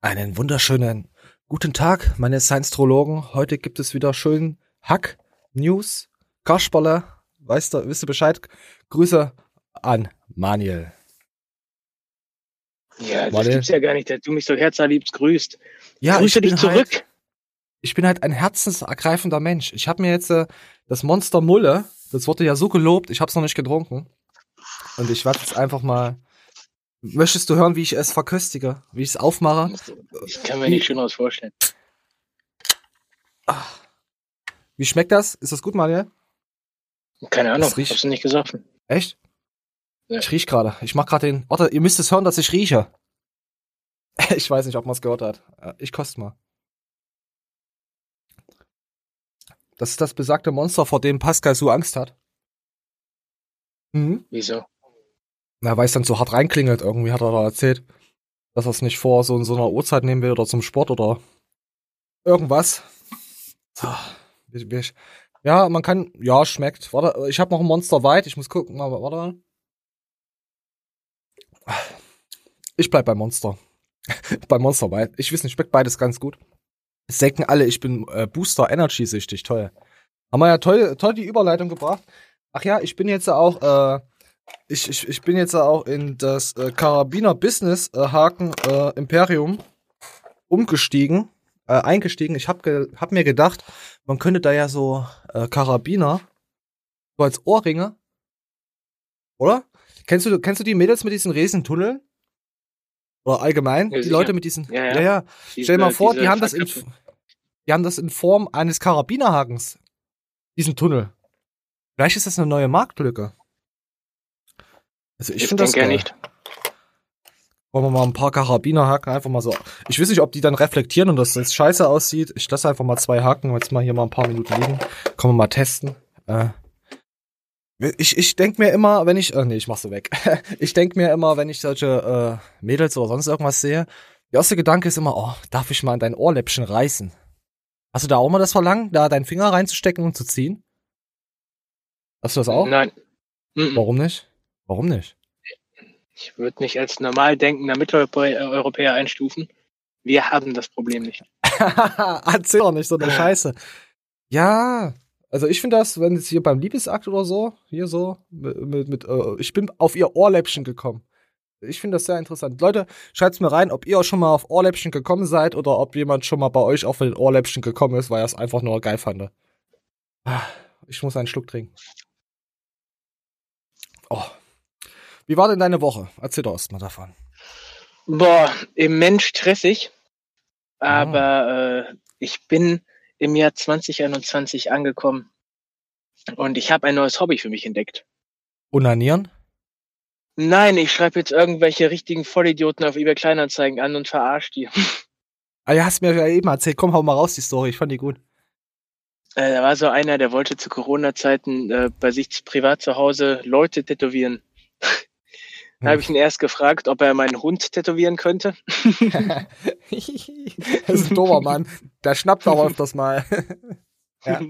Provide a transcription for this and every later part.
Einen wunderschönen guten Tag, meine Science-Trologen. Heute gibt es wieder schön Hack, News, Kasperle. Weißt du, wisst ihr Bescheid? Grüße an Manuel. Ja, das Warte. gibt's ja gar nicht, dass du mich so herzerliebst grüßt. Ja, Grüße ich dich bin zurück. Halt, ich bin halt ein herzensergreifender Mensch. Ich habe mir jetzt äh, das Monster Mulle, das wurde ja so gelobt, ich habe es noch nicht getrunken. Und ich werde jetzt einfach mal. Möchtest du hören, wie ich es verköstige, wie ich es aufmache? Ich kann mir nicht schön was vorstellen. Wie schmeckt das? Ist das gut, Manuel? Keine Ahnung, riecht- hast du nicht gesoffen? Echt? Ja. Ich riech gerade. Ich mach gerade den. Warte, ihr müsst es hören, dass ich rieche. Ich weiß nicht, ob man es gehört hat. Äh, Ich koste mal. Das ist das besagte Monster, vor dem Pascal so Angst hat. Mhm. Wieso? Na, weil es dann so hart reinklingelt. Irgendwie hat er da erzählt, dass er es nicht vor so in so einer Uhrzeit nehmen will oder zum Sport oder irgendwas. So, wie- wie ich- Ja, man kann. Ja, schmeckt. Warte, ich habe noch ein Monster White. Ich muss gucken. Warte mal. Ich bleib bei Monster. bei Monster White. Ich weiß nicht, schmeckt beides ganz gut. Es alle, ich bin äh, Booster Energy süchtig. Toll. Haben wir ja toll, toll die Überleitung gebracht. Ach ja, ich bin jetzt auch, äh, ich, ich, ich bin jetzt auch in das äh, Karabiner Business äh, Haken äh, Imperium umgestiegen, äh, eingestiegen. Ich hab, ge hab mir gedacht, man könnte da ja so äh, Karabiner so als Ohrringe, oder? Kennst du, kennst du die Mädels mit diesen Riesentunneln? Oder allgemein Ja, die sicher. Leute mit diesen, Ja, ja. ja, ja. Diese- Stell dir mal vor, die haben das in, die haben das in Form eines Karabinerhakens. Diesen Tunnel. Vielleicht ist das eine neue Marktlücke. Also ich Ich finde das denke geil. nicht. Wollen wir mal ein paar Karabinerhaken einfach mal so. Ich weiß nicht, ob die dann reflektieren und dass das scheiße aussieht. Ich lasse einfach mal zwei Haken jetzt mal hier mal ein paar Minuten liegen. Können wir mal testen. Äh, ich ich denk mir immer, wenn ich, äh, nee, ich mach sie weg. ich denk mir immer, wenn ich solche äh, Mädels oder sonst irgendwas sehe, der erste Gedanke ist immer, oh, darf ich mal an dein Ohrläppchen reißen? Hast du da auch mal das Verlangen, da deinen Finger reinzustecken und zu ziehen? Hast du das auch? Nein. Warum nicht? Warum nicht? Ich würde mich als normal denkender Mitteleuropäer einstufen. Wir haben das Problem nicht. Erzähl doch nicht so eine Scheiße. Ja, also ich finde das, wenn es hier beim Liebesakt oder so, hier so, mit, mit, mit äh, ich bin auf ihr Ohrläppchen gekommen. Ich finde das sehr interessant. Leute, schreibt's mir rein, ob ihr auch schon mal auf Ohrläppchen gekommen seid oder ob jemand schon mal bei euch auf den Ohrläppchen gekommen ist, weil er es einfach nur geil fand. Ah, Ich muss einen Schluck trinken. Oh. Wie war denn deine Woche? Erzähl doch erst mal davon. Boah, immens stressig. Ah. Aber äh, ich bin im Jahr 2021 angekommen. Und ich habe ein neues Hobby für mich entdeckt. Unanieren? Nein, ich schreibe jetzt irgendwelche richtigen Vollidioten auf eBay Kleinanzeigen an und verarsche die. Ah, ja, hast mir ja eben erzählt. Komm, hau mal raus die Story. Ich fand die gut. Äh, da war so einer, der wollte zu Corona-Zeiten äh, bei sich privat zu Hause Leute tätowieren. Da habe ich ihn erst gefragt, ob er meinen Hund tätowieren könnte. das ist ein dober Mann. Der schnappt auch öfters mal. Ja.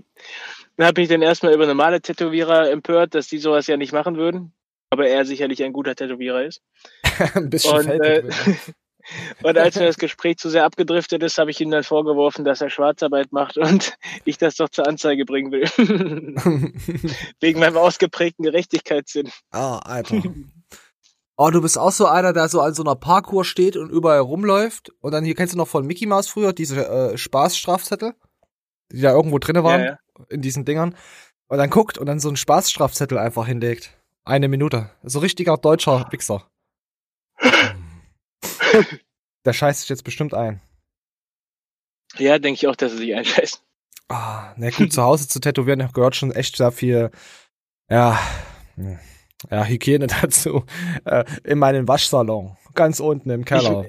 Dann habe ich den erstmal über normale Tätowierer empört, dass die sowas ja nicht machen würden. Aber er sicherlich ein guter Tätowierer ist. ein bisschen Und, äh, Und als mir das Gespräch zu sehr abgedriftet ist, habe ich ihm dann vorgeworfen, dass er Schwarzarbeit macht und ich das doch zur Anzeige bringen will. Wegen meinem ausgeprägten Gerechtigkeitssinn. ah, Alter. Oh, du bist auch so einer, der so an so einer Parkour steht und überall rumläuft. Und dann hier kennst du noch von Mickey Mouse früher diese äh, Spaßstrafzettel, die da irgendwo drinne waren Ja, ja. in diesen Dingern. Und dann guckt und dann so einen Spaßstrafzettel einfach hinlegt. Eine Minute. So richtiger deutscher Wichser. der scheißt sich jetzt bestimmt ein. Ja, denke ich auch, dass er sich einscheißt. Ah, na gut, zu Hause zu tätowieren gehört schon echt sehr viel, ja, hm, ja, Hygiene dazu. Äh, in meinem Waschsalon, ganz unten im Keller.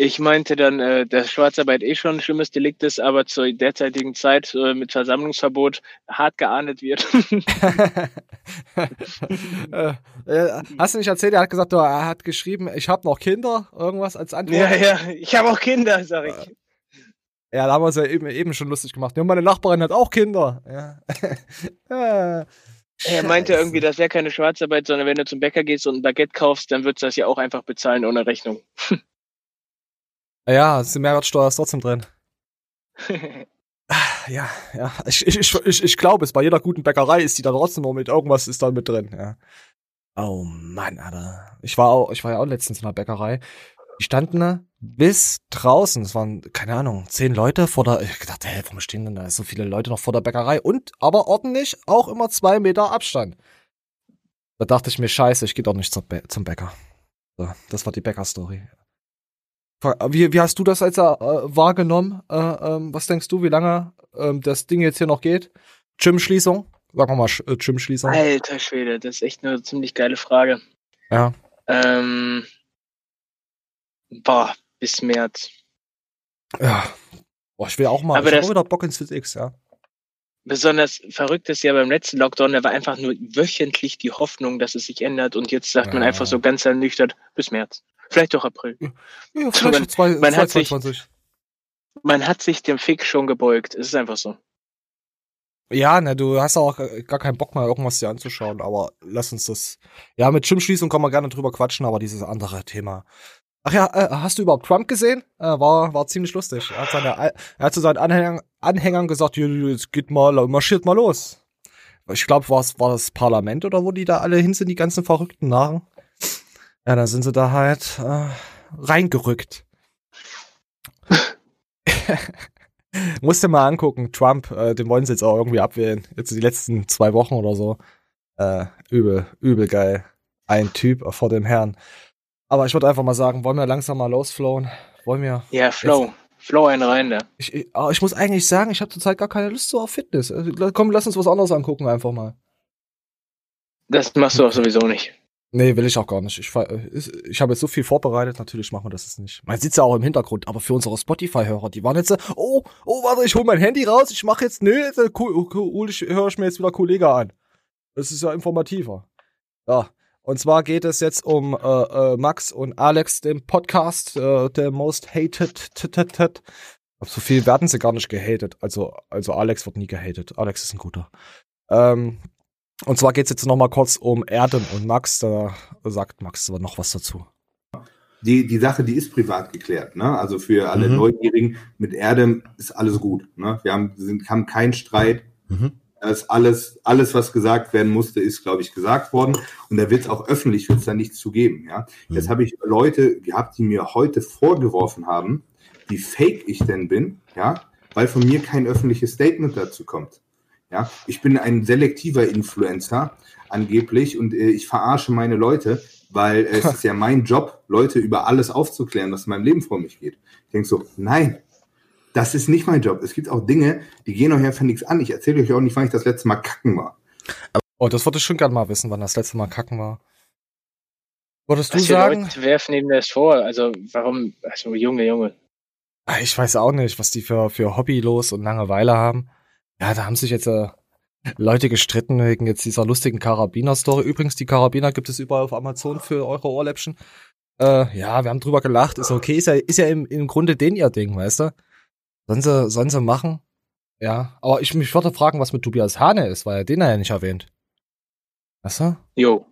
Ich meinte dann, äh, dass Schwarzarbeit eh schon ein schlimmes Delikt ist, aber zur derzeitigen Zeit äh, mit Versammlungsverbot hart geahndet wird. äh, äh, hast du nicht erzählt, er hat gesagt, oh, er hat geschrieben, ich habe noch Kinder, irgendwas als Antwort. ja, ja, ich habe auch Kinder, sag ich. Ja, da haben wir uns ja eben, eben schon lustig gemacht. Ja, meine Nachbarin hat auch Kinder. Ja. ja. Er meinte Scheiße. irgendwie, das wäre keine Schwarzarbeit, sondern wenn du zum Bäcker gehst und ein Baguette kaufst, dann würdest du das ja auch einfach bezahlen ohne Rechnung. Ja, die Mehrwertsteuer ist trotzdem drin. ja, ja. Ich, ich, ich, ich, ich glaube es, bei jeder guten Bäckerei ist die da trotzdem noch mit irgendwas ist da mit drin, ja. Oh Mann, Alter. Ich war auch, ich war ja auch letztens in einer Bäckerei. Die standen bis draußen. Es waren, keine Ahnung, zehn Leute vor der, ich dachte, hä, warum stehen denn da so viele Leute noch vor der Bäckerei? Und, aber ordentlich, auch immer zwei Meter Abstand. Da dachte ich mir, scheiße, ich gehe doch nicht zum, Bä zum Bäcker. So, das war die Bäcker-Story. Wie, wie hast du das als äh, wahrgenommen? Äh, ähm, was denkst du, wie lange ähm, das Ding jetzt hier noch geht? Gym-Schließung? Sagen wir mal äh, Gym-Schließung. Alter Schwede, das ist echt eine ziemlich geile Frage. Ja. Ähm, boah, bis März. Ja. Boah, ich will auch mal, Aber ich das- wieder Bock ins Physix, ja. Besonders verrückt ist ja beim letzten Lockdown, da war einfach nur wöchentlich die Hoffnung, dass es sich ändert und jetzt sagt man Ja. einfach so ganz ernüchtert, bis März. Vielleicht doch April. Ja, Man- vielleicht zwei, man hat sich- 2020. Man hat sich dem Fick schon gebeugt. Es ist einfach so. Ja, ne, du hast auch äh, gar keinen Bock mehr, irgendwas dir anzuschauen, aber lass uns das. Ja, mit Gym-Schließung kann man gerne drüber quatschen, aber dieses andere Thema. Ach ja, äh, hast du überhaupt Trump gesehen? Äh, war, war ziemlich lustig. Er hat, seine, er hat zu seinen Anhängern, Anhängern gesagt, "Hier, jetzt geht mal, marschiert mal los. Ich glaube, war war das Parlament oder wo die da alle hin sind, die ganzen verrückten Narren? Ja, dann sind sie da halt äh, reingerückt. Musst dir mal angucken, Trump, äh, den wollen sie jetzt auch irgendwie abwählen. Jetzt die letzten zwei Wochen oder so. Äh, übel, übel geil. Ein Typ vor dem Herrn. Aber ich würde einfach mal sagen, wollen wir langsam mal losflowen? Wollen wir? Ja, Flow. Flow einen rein da. Ich, ich, aber ich muss eigentlich sagen, ich habe zurzeit gar keine Lust so auf Fitness. Also, komm, lass uns was anderes angucken einfach mal. Das machst du auch sowieso nicht. Nee, will ich auch gar nicht. Ich, äh, ich habe jetzt so viel vorbereitet, natürlich machen wir das jetzt nicht. Man sitzt ja auch im Hintergrund, aber für unsere Spotify-Hörer, die waren jetzt so, oh, oh, warte, ich hol mein Handy raus, ich mache jetzt, nee, äh, cool, cool, ich höre ich mir jetzt wieder Kollege an. Das ist ja informativer. Ja, und zwar geht es jetzt um äh, äh, Max und Alex, den Podcast, äh, der most hated. t- t- t- Aber so viel werden sie gar nicht gehatet. Also, also Alex wird nie gehatet. Alex ist ein guter. Ähm, und zwar geht's jetzt noch mal kurz um Erden und Max. Da sagt Max aber noch was dazu. Die, die Sache, die ist privat geklärt. Ne? Also für alle Mhm. Neugierigen, mit Erdem ist alles gut. Ne? Wir haben, sind, haben keinen Streit. Mhm. Ist alles, alles, was gesagt werden musste, ist, glaube ich, gesagt worden. Und da wird es auch öffentlich, wird es da nichts zu geben. Ja? Jetzt Mhm. habe ich Leute gehabt, die mir heute vorgeworfen haben, wie fake ich denn bin, ja, weil von mir kein öffentliches Statement dazu kommt. Ja, ich bin ein selektiver Influencer angeblich und äh, ich verarsche meine Leute, weil es ist ja mein Job, Leute über alles aufzuklären, was in meinem Leben vor mich geht. Ich denke so, nein, das ist nicht mein Job. Es gibt auch Dinge, die gehen euch einfach nichts an. Ich erzähle euch auch nicht, wann ich das letzte Mal kacken war. Oh, das würde ich schon gern mal wissen, wann das letzte Mal kacken war. Würdest du Was sagen? Leute werfen ihm das vor? Also, warum? Also, Junge, Junge. Ah, Ich weiß auch nicht, was die für, für Hobby los und Langeweile haben. Ja, da haben sich jetzt äh, Leute gestritten wegen jetzt dieser lustigen Karabiner-Story. Übrigens, die Karabiner gibt es überall auf Amazon für eure Ohrläppchen. Äh, ja, wir haben drüber gelacht, ist okay, ist ja, ist ja im, im Grunde den ihr Ding, weißt du? Sollen sie, sollen sie machen? Ja, aber ich mich würde fragen, was mit Tobias Hane ist, weil er den ja nicht erwähnt. Weißt du? Jo.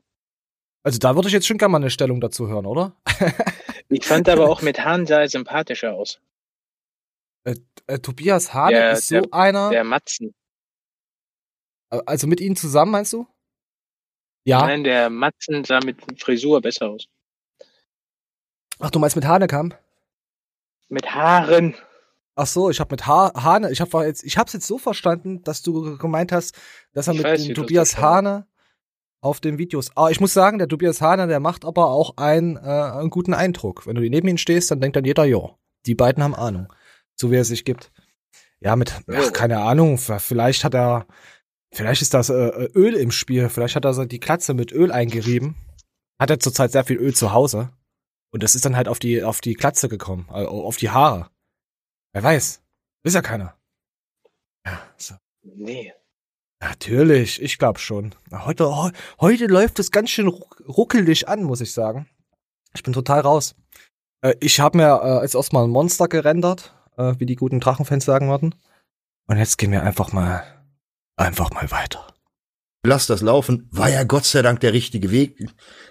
Also da würde ich jetzt schon gerne mal eine Stellung dazu hören, oder? Ich fand aber auch mit Hahn sah er sympathischer aus. Äh, Tobias Hane Der- ist so einer, Der Matzen. äh, also mit ihnen zusammen, meinst du? Ja. Nein, der Matzen sah mit Frisur besser aus. Ach, du meinst mit Hanekamp? Mit Haaren. Ach so, ich habe mit ha Hane, ich habe jetzt, ich hab's jetzt so verstanden, dass du gemeint hast, dass er Ich mit weiß, es Tobias Hane auf den Videos. Aber ich muss sagen, der Tobias Hane, der macht aber auch einen, äh, einen guten Eindruck. Wenn du neben ihm stehst, dann denkt dann jeder, ja, die beiden haben Ahnung, so wie er sich gibt. Ja, mit, ach, keine Ahnung, vielleicht hat er, vielleicht ist das äh, Öl im Spiel, vielleicht hat er so die Klatze mit Öl eingerieben. Hat er zurzeit sehr viel Öl zu Hause. Und das ist dann halt auf die, auf die Klatze gekommen, äh, auf die Haare. Wer weiß. Ist ja keiner. Ja, so. Nee. Natürlich, ich glaube schon. Heute, heu- heute läuft es ganz schön ruck- ruckelig an, muss ich sagen. Ich bin total raus. Äh, ich habe mir äh, jetzt erstmal ein Monster gerendert, äh, wie die guten Drachenfans sagen würden. Und jetzt gehen wir einfach mal, einfach mal weiter. Lass das laufen. War ja Gott sei Dank der richtige Weg.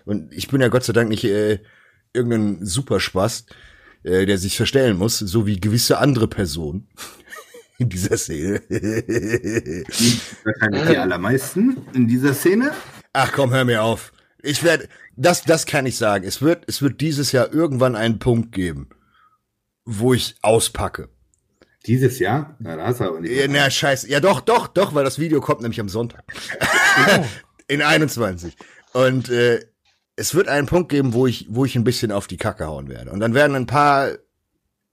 Und ich bin ja Gott sei Dank nicht äh, irgendein Superspaß. Äh, der sich verstellen muss, so wie gewisse andere Personen in dieser Szene. Wahrscheinlich die allermeisten in dieser Szene. Ach komm, hör mir auf. Ich werde, das, das kann ich sagen. Es wird, es wird dieses Jahr irgendwann einen Punkt geben, wo ich auspacke. Dieses Jahr? Na, da hast du aber nicht. Ja, na, scheiße. Ja, doch, doch, doch, weil das Video kommt nämlich am Sonntag. In 21. Und äh, es wird einen Punkt geben, wo ich, wo ich ein bisschen auf die Kacke hauen werde. Und dann werden ein paar.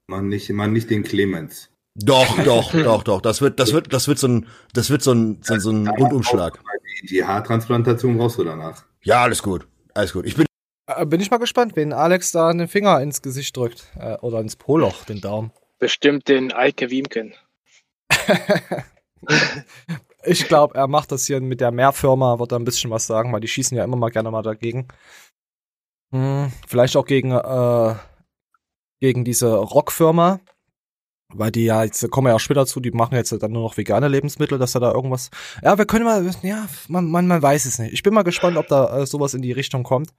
Man nicht, man nicht den Clemens. Doch, doch, doch, doch. Das wird, das wird, das wird so ein, das wird so ein, so, so ein Rundumschlag. Die, die Haartransplantation brauchst du danach. Ja, alles gut. Alles gut. Ich bin Äh, Bin ich mal gespannt, wen Alex da den Finger ins Gesicht drückt. Äh, oder ins Poloch, den Daumen. Bestimmt den Eike Wiemken. Ich glaube, er macht das hier mit der Mehrfirma, wird er ein bisschen was sagen, weil die schießen ja immer mal gerne mal dagegen. Hm, vielleicht auch gegen, äh, gegen diese Rockfirma, weil die ja, jetzt kommen wir ja später zu, die machen jetzt dann nur noch vegane Lebensmittel, dass er da irgendwas. Ja, wir können mal, ja, man, man, man weiß es nicht. Ich bin mal gespannt, ob da äh, sowas in die Richtung kommt.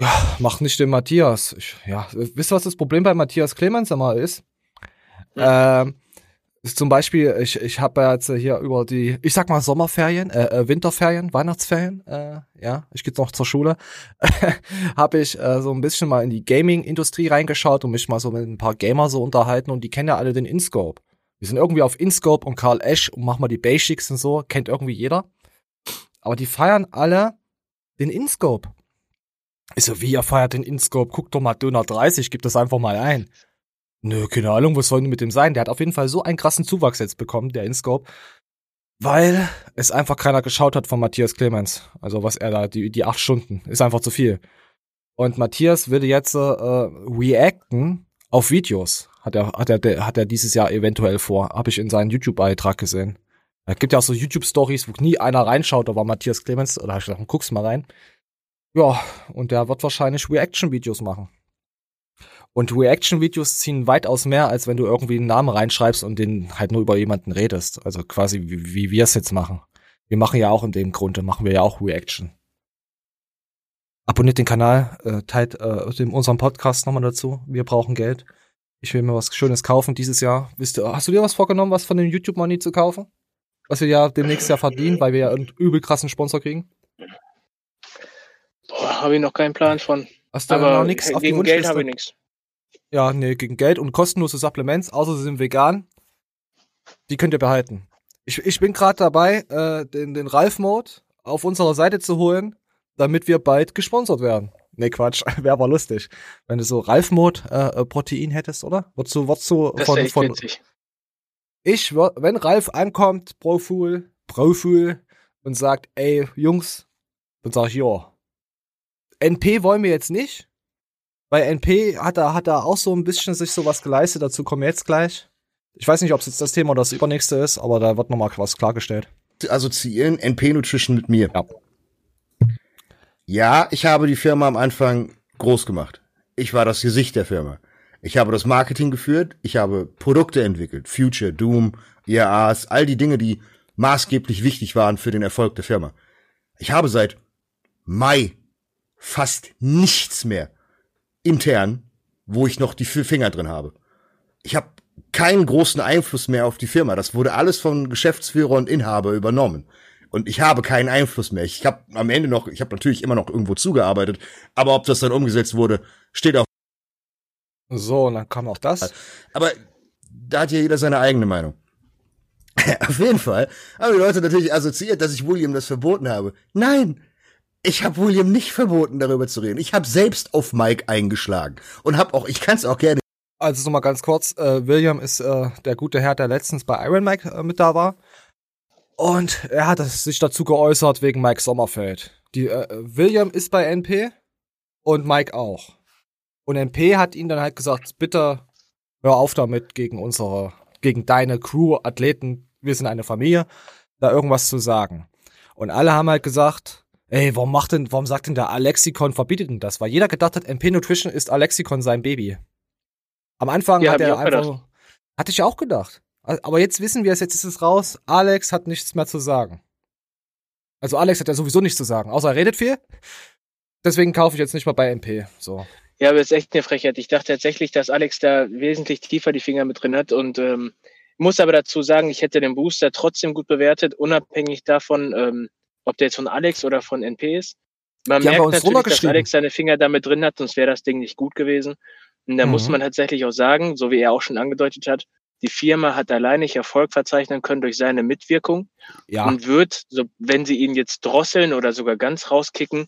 Ja, macht nicht den Matthias. Ich, ja, wisst ihr, was das Problem bei Matthias Clemens immer ist? Ähm, ist zum Beispiel, ich, ich habe ja jetzt hier über die, ich sag mal Sommerferien, äh, äh, Winterferien, Weihnachtsferien, äh, ja, ich gehe noch zur Schule, habe ich äh, so ein bisschen mal in die Gaming-Industrie reingeschaut und mich mal so mit ein paar Gamer so unterhalten und die kennen ja alle den InScope. Wir sind irgendwie auf InScope und Karl Esch und machen mal die Basics und so, kennt irgendwie jeder. Aber die feiern alle den InScope. Ich so, wie ihr feiert den InScope? Guckt doch mal Döner 30, gib das einfach mal ein. Nö, keine Ahnung, was soll denn mit dem sein? Der hat auf jeden Fall so einen krassen Zuwachs jetzt bekommen, der InScope, weil es einfach keiner geschaut hat von Matthias Clemens. Also was er da, die, die acht Stunden, ist einfach zu viel. Und Matthias würde jetzt äh, reacten auf Videos. Hat er, hat er, hat er dieses Jahr eventuell vor. Habe ich in seinen YouTube-Beitrag gesehen. Es gibt ja auch so YouTube-Stories, wo nie einer reinschaut, war Matthias Clemens, oder hab ich gedacht, guck's mal rein. Ja, und der wird wahrscheinlich Reaction-Videos machen. Und Reaction-Videos ziehen weitaus mehr, als wenn du irgendwie einen Namen reinschreibst und den halt nur über jemanden redest. Also quasi wie, wie wir es jetzt machen. Wir machen ja auch in dem Grunde, machen wir ja auch Reaction. Abonniert den Kanal, äh, teilt äh, unseren Podcast nochmal dazu. Wir brauchen Geld. Ich will mir was Schönes kaufen dieses Jahr. Wisst du, hast du dir was vorgenommen, was von dem YouTube Money zu kaufen? Was wir ja demnächst ja verdienen, weil wir ja einen übel krassen Sponsor kriegen? Boah, habe ich noch keinen Plan von. Hast du Aber noch nichts auf die gegen Geld habe ich nichts. Ja, nee, gegen Geld und kostenlose Supplements, außer sie sind vegan. Die könnt ihr behalten. Ich, ich bin gerade dabei, äh, den, den Ralf-Mode auf unserer Seite zu holen, damit wir bald gesponsert werden. Nee, Quatsch, wäre aber lustig. Wenn du so Ralf-Mode äh, äh, Protein hättest, oder? Würdest du, würdest du Das von, von witzig. ich, wenn Ralf ankommt, Proful, Proful, und sagt, ey, Jungs, dann sag ich, ja. NP wollen wir jetzt nicht, weil NP hat da, hat da auch so ein bisschen sich sowas geleistet, dazu kommen wir jetzt gleich. Ich weiß nicht, ob es jetzt das Thema oder das übernächste ist, aber da wird nochmal was klargestellt. assoziieren NP Nutrition mit mir. Ja. Ja, ich habe die Firma am Anfang groß gemacht. Ich war das Gesicht der Firma. Ich habe das Marketing geführt, ich habe Produkte entwickelt, Future, Doom, IAAs, all die Dinge, die maßgeblich wichtig waren für den Erfolg der Firma. Ich habe seit Mai fast nichts mehr intern, wo ich noch die Finger drin habe. Ich habe keinen großen Einfluss mehr auf die Firma. Das wurde alles von Geschäftsführer und Inhaber übernommen. Und ich habe keinen Einfluss mehr. Ich habe am Ende noch, ich habe natürlich immer noch irgendwo zugearbeitet, aber ob das dann umgesetzt wurde, steht auf. So, und dann kam auch das. Aber da hat ja jeder seine eigene Meinung. auf jeden Fall haben die Leute natürlich assoziiert, dass ich William das verboten habe. Nein, ich habe William nicht verboten, darüber zu reden. Ich habe selbst auf Mike eingeschlagen und habe auch, ich kann es auch gerne Also noch mal ganz kurz, äh, William ist äh, der gute Herr, der letztens bei Iron Mike äh, mit da war. Und er hat sich dazu geäußert wegen Mike Sommerfeld. Die, äh, William ist bei NP und Mike auch. Und NP hat ihn dann halt gesagt, bitte hör auf damit gegen unsere, gegen deine Crew, Athleten, wir sind eine Familie, da irgendwas zu sagen. Und alle haben halt gesagt, ey, warum macht denn, warum sagt denn der Alexikon verbietet denn das? Weil jeder gedacht hat, NP Nutrition ist Alexikon sein Baby. Am Anfang Ja, hat er einfach, gedacht. hatte ich auch gedacht. Aber jetzt wissen wir es, jetzt ist es raus. Alex hat nichts mehr zu sagen. Also Alex hat ja sowieso nichts zu sagen, außer er redet viel. Deswegen kaufe ich jetzt nicht mal bei MP. So. Ja, aber ist echt eine Frechheit. Ich dachte tatsächlich, dass Alex da wesentlich tiefer die Finger mit drin hat und ähm, muss aber dazu sagen, ich hätte den Booster trotzdem gut bewertet, unabhängig davon, ähm, ob der jetzt von Alex oder von NP ist. Man Die merkt natürlich, dass. Alex seine Finger damit drin hat, sonst wäre das Ding nicht gut gewesen. Und da muss Mhm. man tatsächlich auch sagen, so wie er auch schon angedeutet hat, die Firma hat alleinig Erfolg verzeichnen können durch seine Mitwirkung Ja, und wird, so, wenn sie ihn jetzt drosseln oder sogar ganz rauskicken,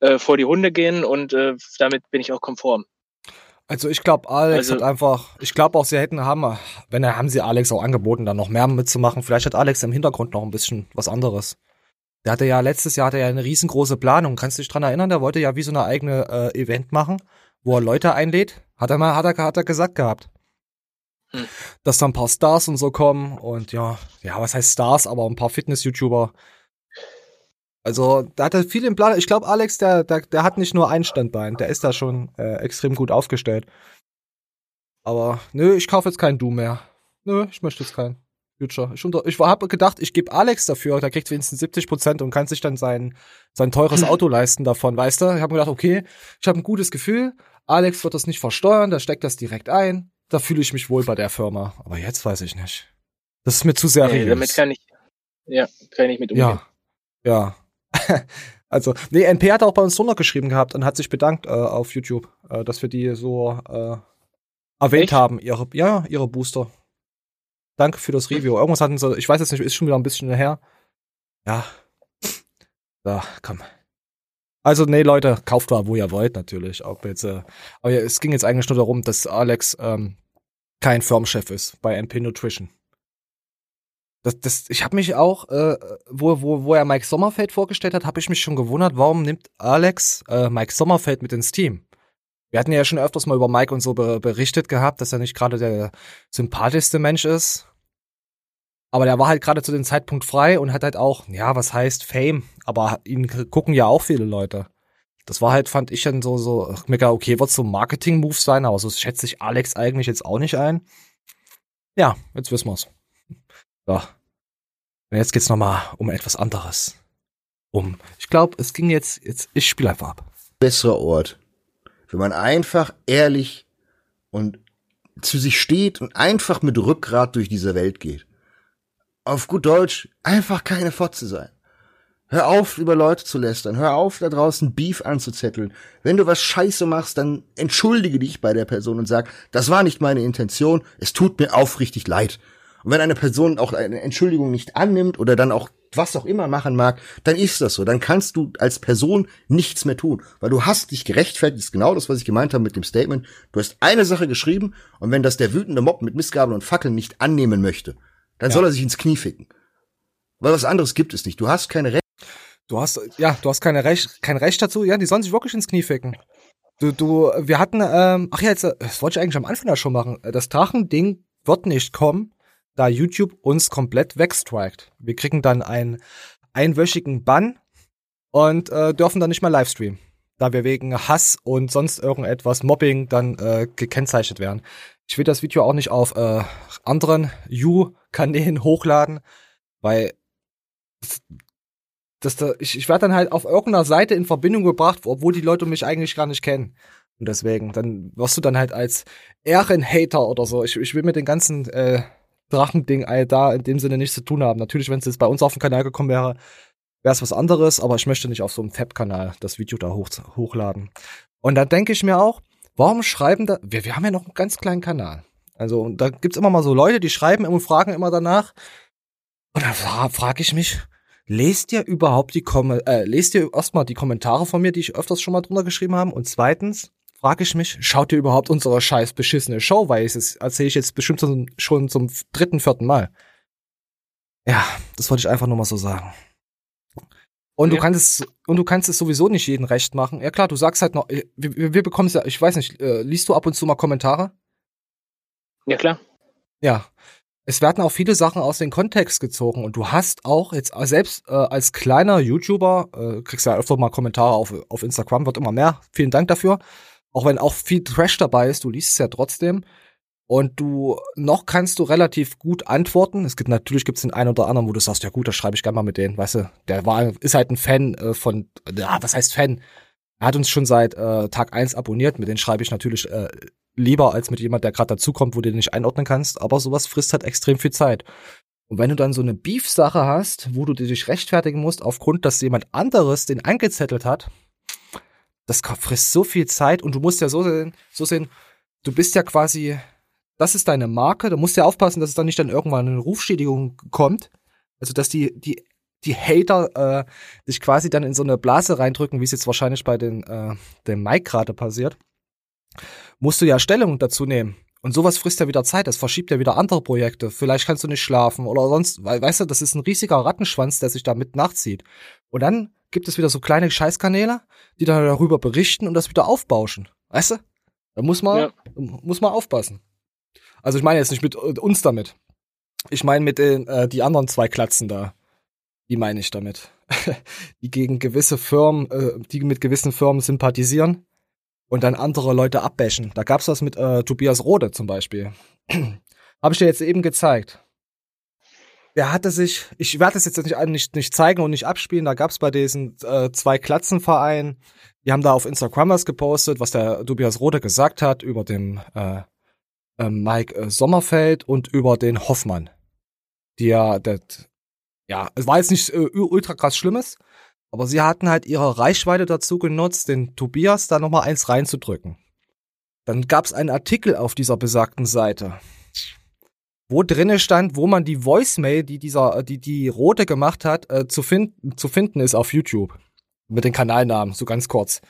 äh, vor die Hunde gehen und äh, damit bin ich auch konform. also ich glaube, Alex Also- hat einfach, ich glaube auch, sie hätten haben, wenn er haben sie Alex auch angeboten, dann noch mehr mitzumachen. Vielleicht hat Alex im Hintergrund noch ein bisschen was anderes. Der hatte ja letztes Jahr hatte er ja eine riesengroße Planung. Kannst du dich dran erinnern? Der wollte ja wie so eine eigene äh, Event machen, wo er Leute einlädt. Hat er mal, hat er, hat er gesagt gehabt. Hm. Dass da ein paar Stars und so kommen und ja, ja, was heißt Stars, aber ein paar Fitness-YouTuber. Also, da hat er viel im Plan. Ich glaube, Alex, der, der, der hat nicht nur ein Standbein, der ist da schon äh, extrem gut aufgestellt. Aber nö, ich kaufe jetzt keinen Doom mehr. Nö, ich möchte jetzt keinen. Future. Ich, unter, ich habe gedacht, ich gebe Alex dafür, der kriegt wenigstens 70 Prozent und kann sich dann sein, sein teures Auto leisten davon, weißt du? Ich habe mir gedacht, okay, ich habe ein gutes Gefühl, Alex wird das nicht versteuern, der steckt das direkt ein, da fühle ich mich wohl bei der Firma. Aber jetzt weiß ich nicht. Das ist mir zu seriös. Nee, damit kann ich, ja, kann ich mit umgehen. Ja, ja. also, nee, NP hat auch bei uns drunter geschrieben gehabt und hat sich bedankt äh, auf YouTube, äh, dass wir die so äh, erwähnt Echt? haben, ihre, ja, ihre Booster. Danke für das Review. Irgendwas hatten sie, ich weiß jetzt nicht, ist schon wieder ein bisschen her. Ja. Ja, komm. Also, nee, Leute, kauft da, wo ihr wollt, natürlich. Ob jetzt, äh, aber ja, es ging jetzt eigentlich nur darum, dass Alex ähm, kein Firmenchef ist bei NP Nutrition. Das, das, ich habe mich auch, äh, wo, wo, wo er Mike Sommerfeld vorgestellt hat, habe ich mich schon gewundert, warum nimmt Alex äh, Mike Sommerfeld mit ins Team? Wir hatten ja schon öfters mal über Mike und so be berichtet gehabt, dass er nicht gerade der sympathischste Mensch ist. Aber der war halt gerade zu dem Zeitpunkt frei und hat halt auch, ja, was heißt Fame, aber ihn gucken ja auch viele Leute. Das war halt, fand ich dann so, so, mega, okay, wird so ein Marketing-Move sein, aber so schätze ich Alex eigentlich jetzt auch nicht ein. Ja, jetzt wissen wir's. So. Und jetzt geht's nochmal um etwas anderes. Um, ich glaube, es ging jetzt, jetzt, ich spiele einfach ab. besserer Ort, wenn man einfach ehrlich und zu sich steht und einfach mit Rückgrat durch diese Welt geht. Auf gut Deutsch, einfach keine Fotze sein. Hör auf, über Leute zu lästern. Hör auf, da draußen Beef anzuzetteln. Wenn du was Scheiße machst, dann entschuldige dich bei der Person und sag, das war nicht meine Intention, es tut mir aufrichtig leid. Und wenn eine Person auch eine Entschuldigung nicht annimmt oder dann auch was auch immer machen mag, dann ist das so. Dann kannst du als Person nichts mehr tun, weil du hast dich gerechtfertigt. Ist genau das, was ich gemeint habe mit dem Statement. Du hast eine Sache geschrieben und wenn das der wütende Mob mit Missgabeln und Fackeln nicht annehmen möchte, dann Ja. soll er sich ins Knie ficken. Weil was anderes gibt es nicht. Du hast keine Rechte. Du hast, ja, du hast keine Recht, kein Recht dazu. Ja, die sollen sich wirklich ins Knie ficken. Du, du, wir hatten, ähm, ach ja, jetzt, äh, das wollte ich eigentlich am Anfang ja schon machen. Das Drachending wird nicht kommen, da YouTube uns komplett wegstrikt. Wir kriegen dann einen einwöchigen Bann und äh, dürfen dann nicht mehr livestreamen. Da wir wegen Hass und sonst irgendetwas Mobbing dann äh, gekennzeichnet werden. Ich will das Video auch nicht auf äh, anderen You-Kanälen hochladen, weil dass da, ich, ich werde dann halt auf irgendeiner Seite in Verbindung gebracht, obwohl die Leute mich eigentlich gar nicht kennen. Und deswegen, dann wirst du dann halt als Ehrenhater oder so. Ich, ich will mit den ganzen äh, Drachending all da in dem Sinne nichts zu tun haben. Natürlich, wenn es jetzt bei uns auf den Kanal gekommen wäre, wäre es was anderes, aber ich möchte nicht auf so einem Fab-Kanal das Video da hoch, hochladen. Und da denke ich mir auch, warum schreiben da, wir, wir haben ja noch einen ganz kleinen Kanal. Also, und da gibt's immer mal so Leute, die schreiben und fragen immer danach. Und da fra frage ich mich, lest ihr überhaupt die Kom äh, lest ihr erstmal die Kommentare von mir, die ich öfters schon mal drunter geschrieben habe? Und zweitens frage ich mich, schaut ihr überhaupt unsere scheiß beschissene Show? Weil es erzähle ich jetzt bestimmt schon zum dritten, vierten Mal. Ja, das wollte ich einfach nur mal so sagen. Und Ja. du kannst es, und du kannst es sowieso nicht jedem recht machen. Ja klar, du sagst halt noch, wir, wir wir bekommen es ja, ich weiß nicht, äh, liest du ab und zu mal Kommentare? Ja, klar. Ja. Es werden auch viele Sachen aus dem Kontext gezogen und du hast auch jetzt selbst äh, als kleiner YouTuber, äh, kriegst ja öfter mal Kommentare auf, auf Instagram, wird immer mehr. Vielen Dank dafür. Auch wenn auch viel Trash dabei ist, du liest es ja trotzdem. Und du, noch kannst du relativ gut antworten. Es gibt natürlich gibt's den einen oder anderen, wo du sagst, ja gut, da schreibe ich gerne mal mit denen, weißt du, der war, ist halt ein Fan äh, von, ja, was heißt Fan? Er hat uns schon seit äh, Tag eins abonniert, mit denen schreibe ich natürlich äh, lieber als mit jemand, der gerade dazukommt, wo du den nicht einordnen kannst, aber sowas frisst halt extrem viel Zeit. Und wenn du dann so eine Beef-Sache hast, wo du dich rechtfertigen musst, aufgrund, dass jemand anderes den angezettelt hat, das frisst so viel Zeit und du musst ja so sehen, so sehen, du bist ja quasi, das ist deine Marke, du musst ja aufpassen, dass es dann nicht dann irgendwann eine Rufschädigung kommt. Also, dass die, die, die Hater äh, dich quasi dann in so eine Blase reindrücken, wie es jetzt wahrscheinlich bei den, äh, dem Mike gerade passiert, musst du ja Stellung dazu nehmen. Und sowas frisst ja wieder Zeit, das verschiebt ja wieder andere Projekte. Vielleicht kannst du nicht schlafen oder sonst, weil, weißt du, das ist ein riesiger Rattenschwanz, der sich da mit nachzieht. Und dann gibt es wieder so kleine Scheißkanäle, die dann darüber berichten und das wieder aufbauschen. Weißt du? Da muss man, ja. muss man aufpassen. Also ich meine jetzt nicht mit äh, uns damit. Ich meine mit den, äh, die anderen zwei Klatzen da. Die meine ich damit. die gegen gewisse Firmen, äh, die mit gewissen Firmen sympathisieren und dann andere Leute abbashen. Da gab's was mit äh, Tobias Rode zum Beispiel. Habe ich dir jetzt eben gezeigt. Der hatte sich, ich werde es jetzt nicht, nicht, nicht zeigen und nicht abspielen, da gab's bei diesen äh, zwei Klatzenvereinen, die haben da auf Instagram was gepostet, was der Tobias Rode gesagt hat über den äh, äh, Mike äh, Sommerfeld und über den Hoffmann. Die ja, der, ja, es war jetzt nicht äh, ultra krass Schlimmes, aber sie hatten halt ihre Reichweite dazu genutzt, den Tobias da nochmal eins reinzudrücken. Dann gab es einen Artikel auf dieser besagten Seite, wo drinne stand, wo man die Voicemail, die dieser, die die Rote gemacht hat, äh, zu finden, zu finden ist auf YouTube mit den Kanalnamen, so ganz kurz.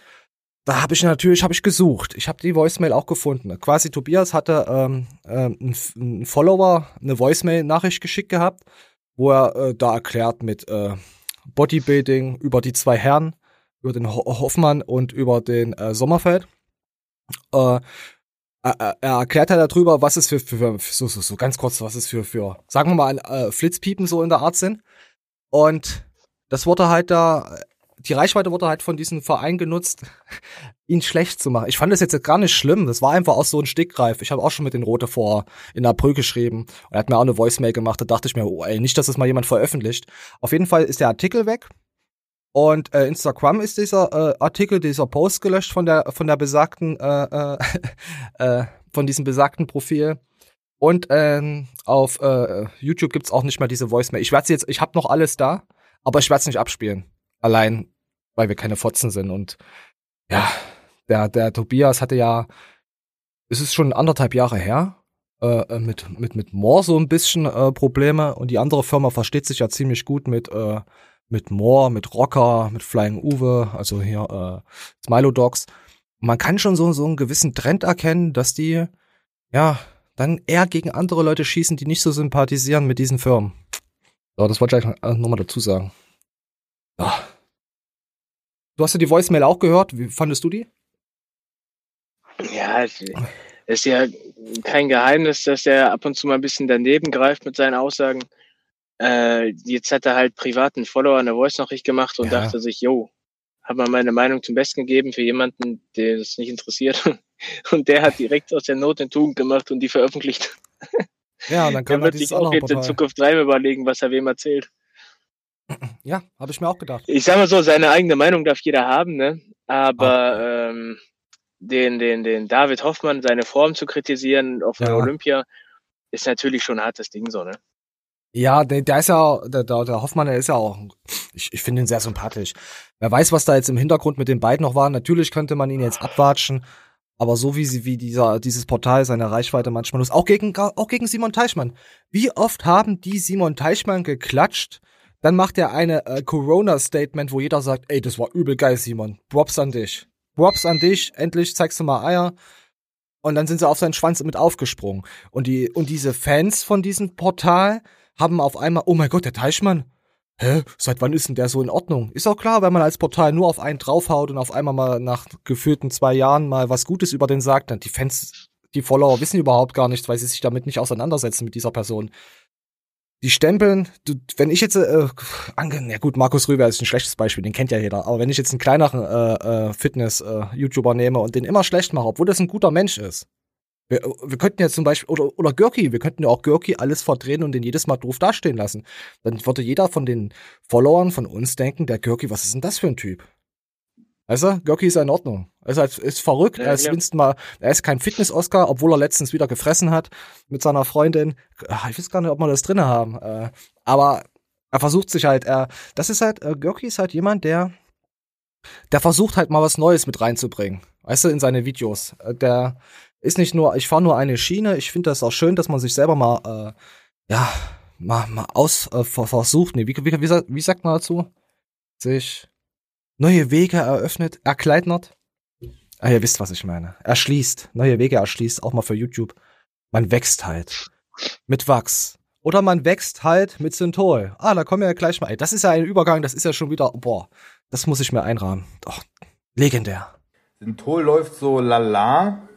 Da habe ich natürlich hab ich gesucht. Ich habe die Voicemail auch gefunden. Quasi Tobias hatte ähm, äh, einen Follower eine Voicemail-Nachricht geschickt gehabt, wo er äh, da erklärt mit äh, Bodybuilding über die zwei Herren, über den Ho Hoffmann und über den äh, Sommerfeld. Äh, er, er erklärt halt darüber, was es für, für, für so, so, so ganz kurz, was es für, für, sagen wir mal, äh, Flitzpiepen so in der Art sind. Und das wurde halt da, die Reichweite wurde halt von diesem Verein genutzt, ihn schlecht zu machen. Ich fand das jetzt gar nicht schlimm. Das war einfach auch so ein Stickgreif. Ich habe auch schon mit den Rote vor in April geschrieben und er hat mir auch eine Voicemail gemacht. Da dachte ich mir, oh ey, nicht, dass das mal jemand veröffentlicht. Auf jeden Fall ist der Artikel weg. Und äh, Instagram ist dieser äh, Artikel, dieser Post gelöscht von der von der besagten äh, äh, äh, von diesem besagten Profil. Und ähm, auf äh, YouTube gibt's auch nicht mehr diese Voicemail. Ich werde jetzt, ich habe noch alles da, aber ich werde es nicht abspielen. Allein, weil wir keine Fotzen sind. Und ja, der, der Tobias hatte ja, es ist schon anderthalb Jahre her, äh, äh, mit, mit, mit Moore so ein bisschen äh, Probleme und die andere Firma versteht sich ja ziemlich gut mit, äh, mit Moore, mit Rocker, mit Flying Uwe, also hier äh, Smilo Dogs. Man kann schon so, so einen gewissen Trend erkennen, dass die, ja, dann eher gegen andere Leute schießen, die nicht so sympathisieren mit diesen Firmen. So, das wollte ich äh, nochmal dazu sagen. Ja. Du hast ja die Voicemail auch gehört. Wie fandest du die? Ja, es ist ja kein Geheimnis, dass er ab und zu mal ein bisschen daneben greift mit seinen Aussagen. Äh, jetzt hat er halt privaten Follower eine Voice-Nachricht gemacht und ja. dachte sich, yo, habe mal meine Meinung zum Besten gegeben für jemanden, der es nicht interessiert. Und der hat direkt aus der Not eine Tugend gemacht und die veröffentlicht. Ja, und dann kann er sich auch jetzt in Zukunft dreimal überlegen, was er wem erzählt. Ja, habe ich mir auch gedacht. Ich sag mal so, seine eigene Meinung darf jeder haben, ne? Aber oh. ähm, den, den, den David Hoffmann, seine Form zu kritisieren auf ja. Olympia, ist natürlich schon ein hartes Ding so, ne? Ja, der, der ist ja, der, der Hoffmann, der ist ja auch, ich, ich finde ihn sehr sympathisch. Wer weiß, was da jetzt im Hintergrund mit den beiden noch war. Natürlich könnte man ihn jetzt abwatschen, aber so wie sie, wie dieser, dieses Portal seine Reichweite manchmal nutzt, auch gegen, auch gegen Simon Teichmann. Wie oft haben die Simon Teichmann geklatscht, dann macht er eine äh, Corona-Statement, wo jeder sagt, ey, das war übel geil, Simon. Props an dich. Props an dich. Endlich zeigst du mal Eier. Und dann sind sie auf seinen Schwanz mit aufgesprungen. Und die, und diese Fans von diesem Portal haben auf einmal, oh mein Gott, der Teichmann. Hä? Seit wann ist denn der so in Ordnung? Ist auch klar, wenn man als Portal nur auf einen draufhaut und auf einmal mal nach gefühlten zwei Jahren mal was Gutes über den sagt, dann die Fans, die Follower wissen überhaupt gar nichts, weil sie sich damit nicht auseinandersetzen mit dieser Person die stempeln, du, wenn ich jetzt, äh, ja gut, Markus Rüber ist ein schlechtes Beispiel, den kennt ja jeder, aber wenn ich jetzt einen kleineren äh, äh, Fitness-YouTuber äh, nehme und den immer schlecht mache, obwohl das ein guter Mensch ist, wir, wir könnten jetzt zum Beispiel, oder, oder Görki, wir könnten ja auch Görki alles verdrehen und den jedes Mal doof dastehen lassen. Dann würde jeder von den Followern von uns denken, der Görki, was ist denn das für ein Typ? Weißt du, Görki ist in Ordnung. Er ist, halt, ist verrückt, Ja, er ist ja. mindestens mal, er ist kein Fitness-Oscar, obwohl er letztens wieder gefressen hat mit seiner Freundin. Ach, Ich weiß gar nicht, ob wir das drinne haben. Äh, aber er versucht sich halt, er, das ist halt, äh, Görki ist halt jemand, der, der versucht halt mal was Neues mit reinzubringen. Weißt du, in seine Videos. Äh, Der ist nicht nur, ich fahre nur eine Schiene, ich finde das auch schön, dass man sich selber mal, äh, ja, mal, mal aus, äh, ver- versucht, nee, wie, wie, wie, wie sagt man dazu? Sich neue Wege eröffnet, erkleidnert. Ah, ihr wisst, was ich meine. Erschließt, neue Wege erschließt, auch mal für YouTube. Man wächst halt. Mit Wachs. Oder man wächst halt mit Synthol. Ah, da kommen wir ja gleich mal. Ey, das ist ja ein Übergang, das ist ja schon wieder, boah, das muss ich mir einrahmen. Doch, legendär. Synthol läuft so lala.